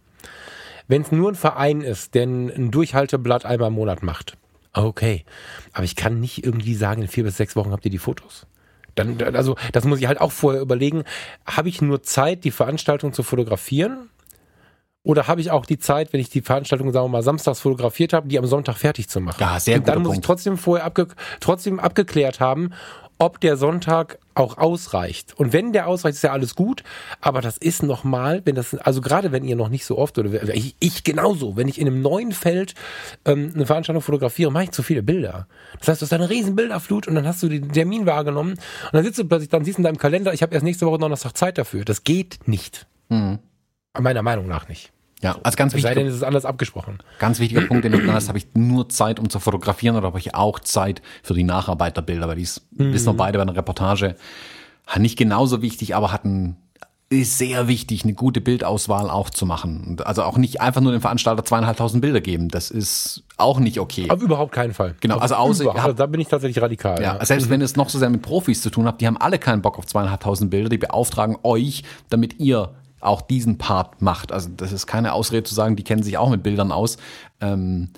Wenn es nur ein Verein ist, der ein Durchhalteblatt einmal im Monat macht, okay. Aber ich kann nicht irgendwie sagen, in vier bis sechs Wochen habt ihr die Fotos. Dann, also, das muss ich halt auch vorher überlegen. Habe ich nur Zeit, die Veranstaltung zu fotografieren? Oder habe ich auch die Zeit, wenn ich die Veranstaltung, sagen wir mal, samstags fotografiert habe, die am Sonntag fertig zu machen? Ja, sehr gut. Dann muss Punkt. ich trotzdem vorher abge trotzdem abgeklärt haben, ob der Sonntag auch ausreicht. Und wenn der ausreicht, ist ja alles gut. Aber das ist nochmal, wenn das, also gerade wenn ihr noch nicht so oft, oder ich, ich genauso, wenn ich in einem neuen Feld ähm, eine Veranstaltung fotografiere, mache ich zu viele Bilder. Das heißt, du hast eine riesen Bilderflut und dann hast du den Termin wahrgenommen und dann sitzt du plötzlich, dann siehst du in deinem Kalender, ich habe erst nächste Woche Donnerstag Zeit dafür. Das geht nicht. Mhm. Meiner Meinung nach nicht. Ja, also ganz wichtig. Sei denn, es ist anders abgesprochen. Ganz wichtiger Punkt, den du hast, habe ich nur Zeit, um zu fotografieren oder habe ich auch Zeit für die Nacharbeiterbilder, weil die mhm. wissen wir beide bei einer Reportage, nicht genauso wichtig, aber hatten ist sehr wichtig, eine gute Bildauswahl auch zu machen. Also auch nicht einfach nur dem Veranstalter zweieinhalbtausend Bilder geben. Das ist auch nicht okay. Auf überhaupt keinen Fall. Genau, also außer. Habt, also da bin ich tatsächlich radikal. Ja, ja. selbst mhm. wenn es noch so sehr mit Profis zu tun habt, die haben alle keinen Bock auf zweieinhalbtausend Bilder, die beauftragen euch, damit ihr auch diesen Part macht. Also das ist keine Ausrede zu sagen, die kennen sich auch mit Bildern aus. Ähm,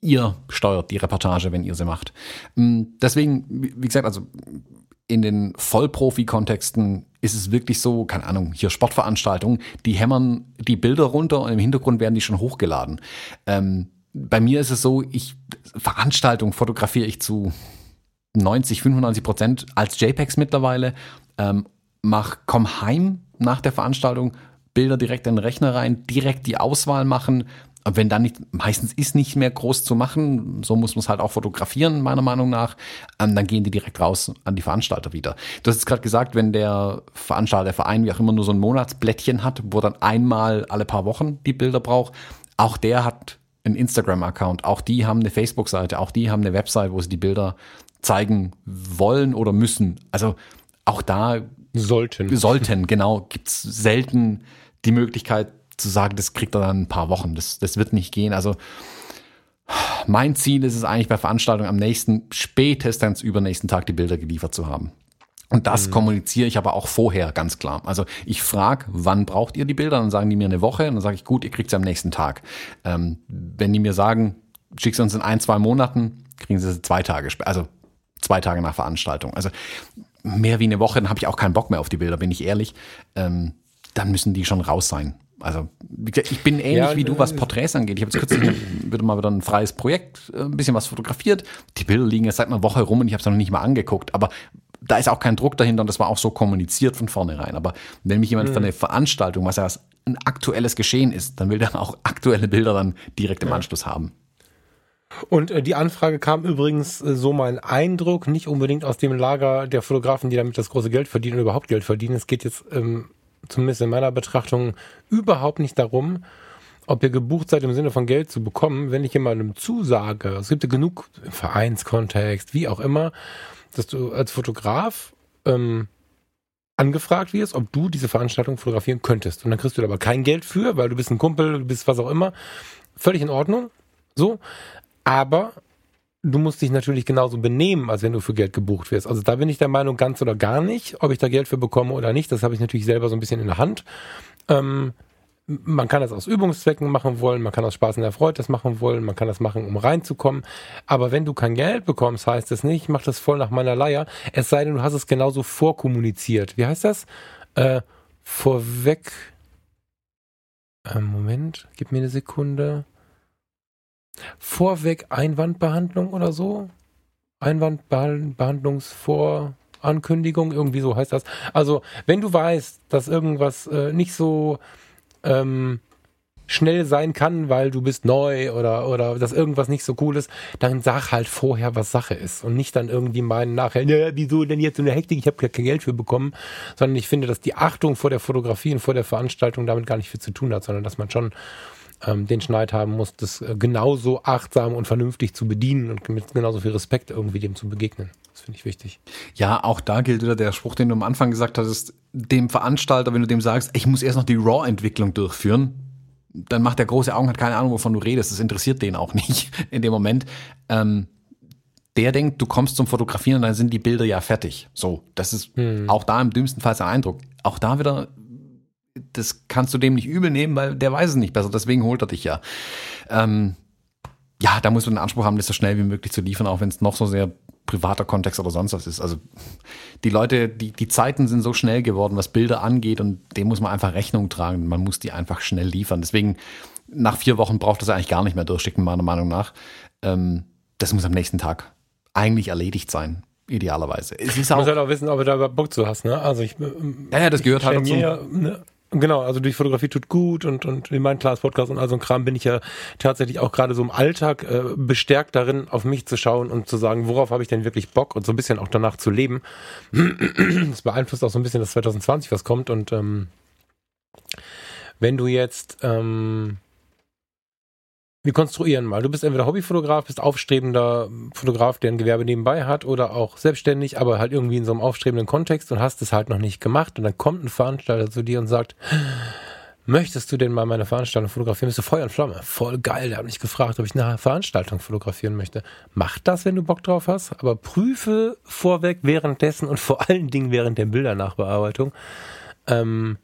ihr steuert die Reportage, wenn ihr sie macht. Mm, deswegen, wie gesagt, also in den Vollprofi-Kontexten ist es wirklich so, keine Ahnung, hier Sportveranstaltungen, die hämmern die Bilder runter und im Hintergrund werden die schon hochgeladen. Ähm, bei mir ist es so, ich Veranstaltungen fotografiere ich zu 90, 95 Prozent als JPEGs mittlerweile, ähm, mach, komm heim nach der Veranstaltung, Bilder direkt in den Rechner rein, direkt die Auswahl machen, und wenn dann nicht, meistens ist nicht mehr groß zu machen, so muss man es halt auch fotografieren, meiner Meinung nach, ähm, dann gehen die direkt raus an die Veranstalter wieder. Du hast es gerade gesagt, wenn der Veranstalter, der Verein, wie auch immer, nur so ein Monatsblättchen hat, wo dann einmal alle paar Wochen die Bilder braucht, auch der hat einen Instagram-Account, auch die haben eine Facebook-Seite, auch die haben eine Website, wo sie die Bilder zeigen wollen oder müssen. Also auch da sollten. Sollten, genau, gibt's selten die Möglichkeit, zu sagen, das kriegt er dann ein paar Wochen. Das, das wird nicht gehen. Also mein Ziel ist es eigentlich bei Veranstaltungen am nächsten, spätestens übernächsten Tag die Bilder geliefert zu haben. Und das mhm. kommuniziere ich aber auch vorher ganz klar. Also ich frage, wann braucht ihr die Bilder? Dann sagen die mir eine Woche und dann sage ich, gut, ihr kriegt sie am nächsten Tag. Ähm, wenn die mir sagen, schickst uns in ein, zwei Monaten, kriegen sie sie zwei Tage, also zwei Tage nach Veranstaltung. Also mehr wie eine Woche, dann habe ich auch keinen Bock mehr auf die Bilder, bin ich ehrlich. Ähm, dann müssen die schon raus sein. Also ich bin ähnlich ja, wie du, was äh, Porträts angeht. Ich habe jetzt kürzlich *clears throat* wieder mal wieder ein freies Projekt, äh, ein bisschen was fotografiert. Die Bilder liegen jetzt seit einer Woche rum und ich habe es noch nicht mal angeguckt. Aber da ist auch kein Druck dahinter und das war auch so kommuniziert von vornherein. Aber wenn mich jemand mhm. für eine Veranstaltung, was ja ein aktuelles Geschehen ist, dann will der auch aktuelle Bilder dann direkt im ja. Anschluss haben. Und äh, die Anfrage kam übrigens, äh, so mein Eindruck, nicht unbedingt aus dem Lager der Fotografen, die damit das große Geld verdienen oder überhaupt Geld verdienen. Es geht jetzt ähm, zumindest in meiner Betrachtung, überhaupt nicht darum, ob ihr gebucht seid im Sinne von Geld zu bekommen, wenn ich jemandem zusage, es gibt ja genug im Vereinskontext, wie auch immer, dass du als Fotograf ähm, angefragt wirst, ob du diese Veranstaltung fotografieren könntest. Und dann kriegst du da aber kein Geld für, weil du bist ein Kumpel, du bist was auch immer. Völlig in Ordnung. So. Aber du musst dich natürlich genauso benehmen, als wenn du für Geld gebucht wirst. Also da bin ich der Meinung, ganz oder gar nicht, ob ich da Geld für bekomme oder nicht. Das habe ich natürlich selber so ein bisschen in der Hand. Ähm, man kann das aus Übungszwecken machen wollen, man kann aus Spaß und der Freude das machen wollen, man kann das machen, um reinzukommen. Aber wenn du kein Geld bekommst, heißt das nicht, ich mach das voll nach meiner Leier. Es sei denn, du hast es genauso vorkommuniziert. Wie heißt das? Äh, vorweg. Äh, Moment, gib mir eine Sekunde. Vorweg Einwandbehandlung oder so? Einwandbehandlungsvorankündigung, irgendwie so heißt das. Also, wenn du weißt, dass irgendwas äh, nicht so ähm, schnell sein kann, weil du bist neu oder, oder dass irgendwas nicht so cool ist, dann sag halt vorher, was Sache ist und nicht dann irgendwie meinen nachher, naja, wieso denn jetzt so eine Hektik, ich habe kein Geld für bekommen, sondern ich finde, dass die Achtung vor der Fotografie und vor der Veranstaltung damit gar nicht viel zu tun hat, sondern dass man schon ähm, den Schneid haben muss, das äh, genauso achtsam und vernünftig zu bedienen und mit genauso viel Respekt irgendwie dem zu begegnen. Das finde ich wichtig. Ja, auch da gilt wieder der Spruch, den du am Anfang gesagt hattest, dem Veranstalter, wenn du dem sagst, ich muss erst noch die RAW-Entwicklung durchführen, dann macht der große Augen, hat keine Ahnung, wovon du redest. Das interessiert den auch *laughs* nicht in dem Moment. Ähm, der denkt, du kommst zum Fotografieren und dann sind die Bilder ja fertig. So, das ist hm. auch da im dümmsten Fall sein Eindruck. Auch da wieder das kannst du dem nicht übel nehmen, weil der weiß es nicht besser, deswegen holt er dich ja. Ähm, ja, da musst du den Anspruch haben, das so schnell wie möglich zu liefern, auch wenn es noch so sehr privater Kontext oder sonst was ist. Also die Leute, die, die Zeiten sind so schnell geworden, was Bilder angeht und dem muss man einfach Rechnung tragen. Man muss die einfach schnell liefern. Deswegen, nach vier Wochen braucht das eigentlich gar nicht mehr durchschicken, meiner Meinung nach. Ähm, das muss am nächsten Tag eigentlich erledigt sein idealerweise. Es ist auch, du musst halt auch wissen, ob du da Bock zu hast, ne? Also ich, ja, ja, das gehört halt dazu. Mir, ne? Genau, also durch Fotografie tut gut und, und in meinem Class Podcast und all so ein Kram bin ich ja tatsächlich auch gerade so im Alltag äh, bestärkt darin, auf mich zu schauen und zu sagen, worauf habe ich denn wirklich Bock und so ein bisschen auch danach zu leben. *clears throat* Das beeinflusst auch so ein bisschen das 2020, was kommt und ähm, wenn du jetzt ähm, wir konstruieren mal. Du bist entweder Hobbyfotograf, bist aufstrebender Fotograf, der ein Gewerbe nebenbei hat oder auch selbstständig, aber halt irgendwie in so einem aufstrebenden Kontext und hast es halt noch nicht gemacht. Und dann kommt ein Veranstalter zu dir und sagt, möchtest du denn mal meine Veranstaltung fotografieren? Bist du Feuer und Flamme? Voll geil. Der hat mich gefragt, ob ich eine Veranstaltung fotografieren möchte. Mach das, wenn du Bock drauf hast, aber prüfe vorweg währenddessen und vor allen Dingen während der Bildernachbearbeitung, ähm,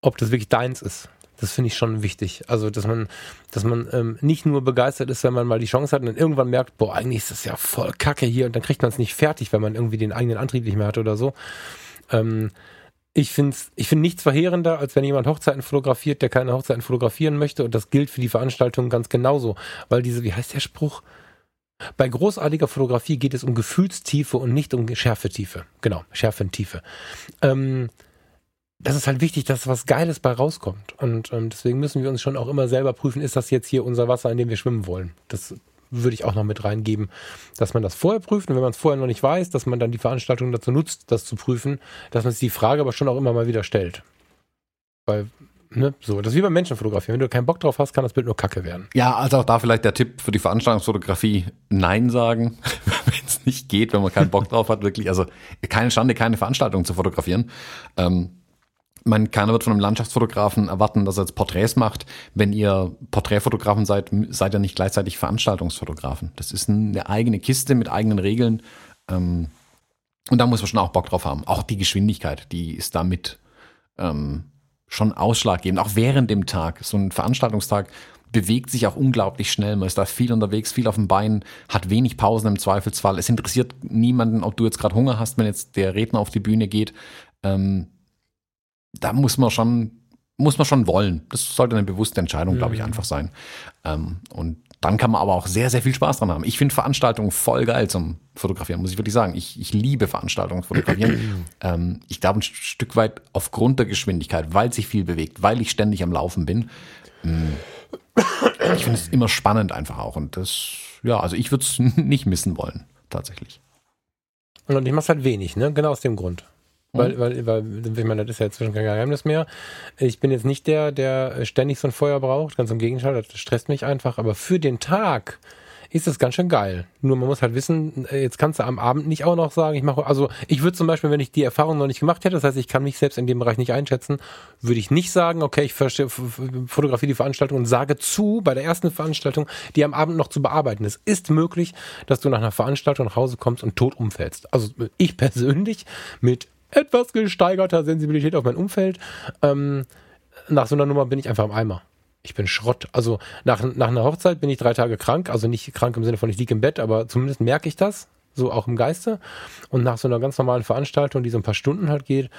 ob das wirklich deins ist Das finde ich schon wichtig. Also, dass man, dass man ähm, nicht nur begeistert ist, wenn man mal die Chance hat und dann irgendwann merkt, boah, eigentlich ist das ja voll Kacke hier und dann kriegt man es nicht fertig, wenn man irgendwie den eigenen Antrieb nicht mehr hat oder so. Ähm, ich finde ich find nichts verheerender, als wenn jemand Hochzeiten fotografiert, der keine Hochzeiten fotografieren möchte. Und das gilt für die Veranstaltung ganz genauso. Weil diese, wie heißt der Spruch? Bei großartiger Fotografie geht es um Gefühlstiefe und nicht um Schärfetiefe. Genau, Schärfentiefe. Ähm, das ist halt wichtig, dass was Geiles bei rauskommt. Und ähm, deswegen müssen wir uns schon auch immer selber prüfen, ist das jetzt hier unser Wasser, in dem wir schwimmen wollen. Das würde ich auch noch mit reingeben, dass man das vorher prüft und wenn man es vorher noch nicht weiß, dass man dann die Veranstaltung dazu nutzt, das zu prüfen, dass man sich die Frage aber schon auch immer mal wieder stellt. Weil, ne, so, das ist wie beim Menschenfotografieren. Wenn du keinen Bock drauf hast, kann das Bild nur Kacke werden. Ja, also auch da vielleicht der Tipp für die Veranstaltungsfotografie, Nein sagen, *laughs* wenn es nicht geht, wenn man keinen Bock drauf hat, wirklich. Also keine Schande, keine Veranstaltung zu fotografieren. Ähm, man, keiner wird von einem Landschaftsfotografen erwarten, dass er jetzt Porträts macht. Wenn ihr Porträtfotografen seid, seid ihr nicht gleichzeitig Veranstaltungsfotografen. Das ist eine eigene Kiste mit eigenen Regeln. Ähm, und da muss man schon auch Bock drauf haben. Auch die Geschwindigkeit, die ist damit ähm, schon ausschlaggebend. Auch während dem Tag. So ein Veranstaltungstag bewegt sich auch unglaublich schnell. Man ist da viel unterwegs, viel auf dem Bein, hat wenig Pausen im Zweifelsfall. Es interessiert niemanden, ob du jetzt gerade Hunger hast, wenn jetzt der Redner auf die Bühne geht. Ähm, da muss man schon, muss man schon wollen. Das sollte eine bewusste Entscheidung, glaube ich, mhm. einfach sein. Ähm, und dann kann man aber auch sehr, sehr viel Spaß dran haben. Ich finde Veranstaltungen voll geil zum Fotografieren, muss ich wirklich sagen. Ich, ich liebe Veranstaltungen fotografieren. *clears throat* ähm, ich glaube ein Stück weit aufgrund der Geschwindigkeit, weil sich viel bewegt, weil ich ständig am Laufen bin. Ähm, ich finde es immer spannend einfach auch. Und das, ja, also ich würde es *laughs* nicht missen wollen, tatsächlich. Und ich mache halt wenig, ne? Genau aus dem Grund. Weil, mhm. weil, weil, ich meine, das ist ja inzwischen kein Geheimnis mehr. Ich bin jetzt nicht der, der ständig so ein Feuer braucht, ganz im Gegenteil, das stresst mich einfach. Aber für den Tag ist das ganz schön geil. Nur man muss halt wissen, jetzt kannst du am Abend nicht auch noch sagen, ich mache, also ich würde zum Beispiel, wenn ich die Erfahrung noch nicht gemacht hätte, das heißt, ich kann mich selbst in dem Bereich nicht einschätzen, würde ich nicht sagen, okay, ich fotografiere die Veranstaltung und sage zu bei der ersten Veranstaltung, die am Abend noch zu bearbeiten ist. Ist möglich, dass du nach einer Veranstaltung nach Hause kommst und tot umfällst. Also ich persönlich mit etwas gesteigerter Sensibilität auf mein Umfeld. Ähm, nach so einer Nummer bin ich einfach im Eimer. Ich bin Schrott. Also nach, nach einer Hochzeit bin ich drei Tage krank. Also nicht krank im Sinne von ich liege im Bett, aber zumindest merke ich das. So auch im Geiste. Und nach so einer ganz normalen Veranstaltung, die so ein paar Stunden halt geht,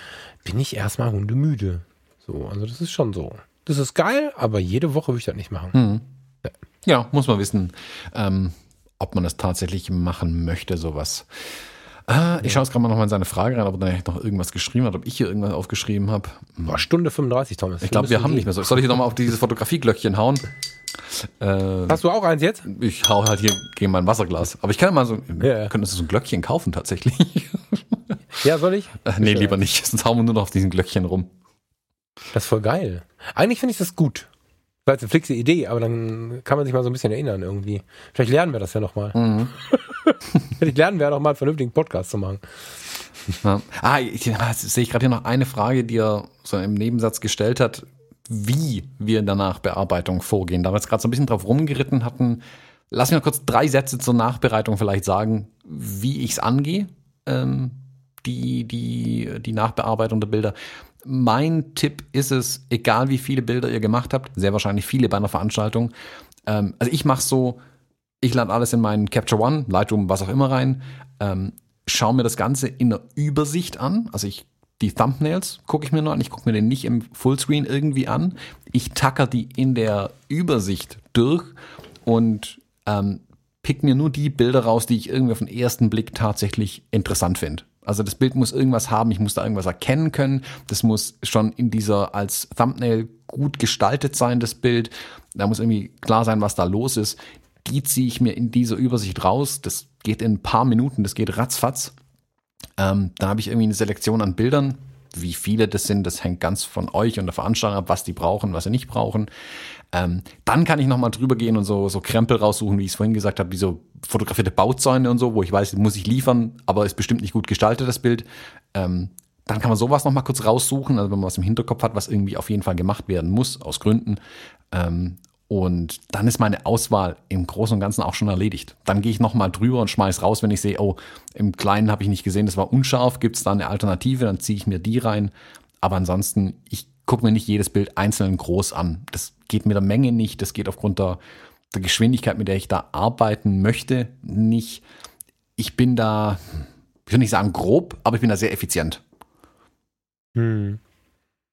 bin ich erstmal hundemüde. So, also das ist schon so. Das ist geil, aber jede Woche würde ich das nicht machen. Hm. Ja. ja. muss man wissen, ähm, ob man das tatsächlich machen möchte, sowas. Ah, ich schaue jetzt gerade mal nochmal in seine Frage rein, ob er noch irgendwas geschrieben hat, ob ich hier irgendwas aufgeschrieben habe. War Stunde 35, Thomas. Ich glaube, wir haben nicht mehr so. Soll ich nochmal auf dieses Fotografieglöckchen hauen? Äh, Hast du auch eins jetzt? Ich hau halt hier gegen mein Wasserglas. Aber ich kann ja mal so, ja, ja. können so ein Glöckchen kaufen tatsächlich. *laughs* Ja, soll ich? Äh, nee, lieber nicht. Sonst hauen wir nur noch auf diesen Glöckchen rum. Das ist voll geil. Eigentlich finde ich das gut. War jetzt eine fixe Idee, aber dann kann man sich mal so ein bisschen erinnern irgendwie. Vielleicht lernen wir das ja nochmal. Mhm. *laughs* Vielleicht lernen wir ja nochmal einen vernünftigen Podcast zu machen. Ja. Ah, ich, jetzt sehe ich gerade hier noch eine Frage, die er so im Nebensatz gestellt hat, wie wir in der Nachbearbeitung vorgehen. Da wir jetzt gerade so ein bisschen drauf rumgeritten hatten, lass mich mal kurz drei Sätze zur Nachbereitung vielleicht sagen, wie ich es angehe, ähm, die, die, die Nachbearbeitung der Bilder. Mein Tipp ist es, egal wie viele Bilder ihr gemacht habt, sehr wahrscheinlich viele bei einer Veranstaltung. Ähm, also ich mache so, ich lade alles in meinen Capture One, Lightroom, was auch immer rein, ähm, schaue mir das Ganze in der Übersicht an. Also ich die Thumbnails gucke ich mir nur an. Ich gucke mir den nicht im Fullscreen irgendwie an. Ich tacker die in der Übersicht durch und ähm, pick mir nur die Bilder raus, die ich irgendwie auf den ersten Blick tatsächlich interessant finde. Also das Bild muss irgendwas haben, ich muss da irgendwas erkennen können. Das muss schon in dieser als Thumbnail gut gestaltet sein, das Bild. Da muss irgendwie klar sein, was da los ist. Die ziehe ich mir in dieser Übersicht raus. Das geht in ein paar Minuten, das geht ratzfatz. Ähm, dann habe ich irgendwie eine Selektion an Bildern. Wie viele das sind, das hängt ganz von euch und der Veranstaltung ab, was die brauchen, was sie nicht brauchen. Ähm, dann kann ich nochmal drüber gehen und so, so Krempel raussuchen, wie ich es vorhin gesagt habe, wie so fotografierte Bauzäune und so, wo ich weiß, muss ich liefern, aber ist bestimmt nicht gut gestaltet, das Bild. Ähm, dann kann man sowas nochmal kurz raussuchen, also wenn man was im Hinterkopf hat, was irgendwie auf jeden Fall gemacht werden muss, aus Gründen. Ähm, und dann ist meine Auswahl im Großen und Ganzen auch schon erledigt. Dann gehe ich nochmal drüber und schmeiß raus, wenn ich sehe, oh, im Kleinen habe ich nicht gesehen, das war unscharf, gibt es da eine Alternative, dann ziehe ich mir die rein. Aber ansonsten, ich gucke mir nicht jedes Bild einzeln groß an. Das geht mit der Menge nicht, das geht aufgrund der, der Geschwindigkeit, mit der ich da arbeiten möchte, nicht. Ich bin da, ich will nicht sagen grob, aber ich bin da sehr effizient. Hm.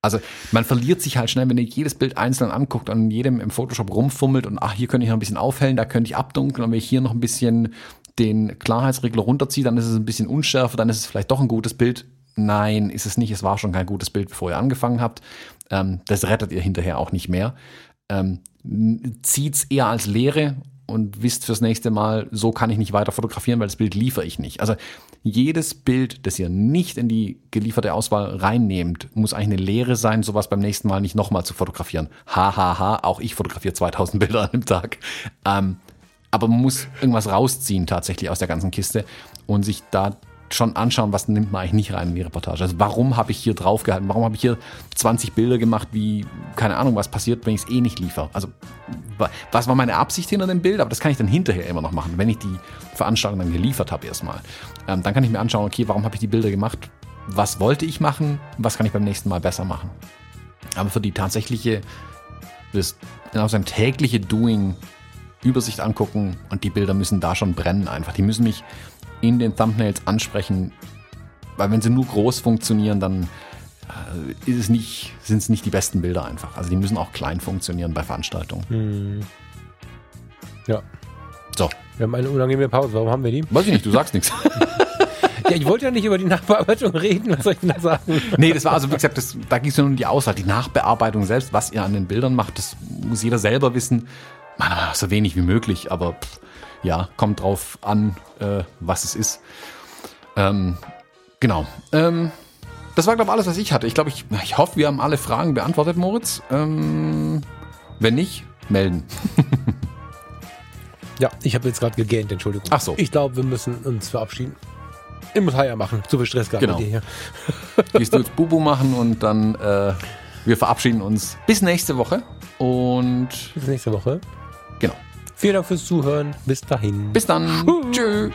Also man verliert sich halt schnell, wenn ihr jedes Bild einzeln anguckt und an jedem im Photoshop rumfummelt und ach, hier könnte ich noch ein bisschen aufhellen, da könnte ich abdunkeln und wenn ich hier noch ein bisschen den Klarheitsregler runterziehe, dann ist es ein bisschen unschärfer, dann ist es vielleicht doch ein gutes Bild. Nein, ist es nicht. Es war schon kein gutes Bild, bevor ihr angefangen habt. Ähm, das rettet ihr hinterher auch nicht mehr. Ähm, es eher als Lehre und wisst fürs nächste Mal, so kann ich nicht weiter fotografieren, weil das Bild liefere ich nicht. Also jedes Bild, das ihr nicht in die gelieferte Auswahl reinnehmt, muss eigentlich eine Lehre sein, sowas beim nächsten Mal nicht nochmal zu fotografieren. Hahaha, ha, ha, auch ich fotografiere 2000 *laughs* Bilder an einem Tag. Ähm, aber man muss irgendwas rausziehen tatsächlich aus der ganzen Kiste und sich da schon anschauen, was nimmt man eigentlich nicht rein in die Reportage. Also warum habe ich hier draufgehalten? Warum habe ich hier 20 Bilder gemacht, wie, keine Ahnung, was passiert, wenn ich es eh nicht liefere? Also was war meine Absicht hinter dem Bild? Aber das kann ich dann hinterher immer noch machen, wenn ich die Veranstaltung dann geliefert habe erstmal. Ähm, dann kann ich mir anschauen, okay, warum habe ich die Bilder gemacht? Was wollte ich machen? Was kann ich beim nächsten Mal besser machen? Aber für die tatsächliche, das genau sein tägliche Doing Übersicht angucken und die Bilder müssen da schon brennen einfach. Die müssen mich in den Thumbnails ansprechen, weil wenn sie nur groß funktionieren, dann äh, ist es nicht, sind es nicht die besten Bilder einfach. Also die müssen auch klein funktionieren bei Veranstaltungen. Hm. Ja. So. Wir haben eine unangenehme Pause. Warum haben wir die? Weiß ich nicht, du sagst nichts. *laughs* Ja, ich wollte ja nicht über die Nachbearbeitung reden, was soll ich denn da sagen? Nee, das war also, wie gesagt, das, da ging es nur um die Auswahl. Die Nachbearbeitung selbst, was ihr an den Bildern macht, das muss jeder selber wissen. Man, so wenig wie möglich, aber pff, ja, kommt drauf an, äh, was es ist. Ähm, genau. Ähm, das war, glaube ich, alles, was ich hatte. Ich glaube, ich, ich hoffe, wir haben alle Fragen beantwortet, Moritz. Ähm, wenn nicht, melden. *laughs* ja, ich habe jetzt gerade gegähnt, Entschuldigung. Ach so. Ich glaube, wir müssen uns verabschieden. Ich muss Heier machen. Zu viel Stress gehabt genau. mit dir hier. *laughs* Gehst du jetzt Bubu machen und dann äh, wir verabschieden uns bis nächste Woche. Und bis nächste Woche. Vielen Dank fürs Zuhören. Bis dahin. Bis dann. Tschüss.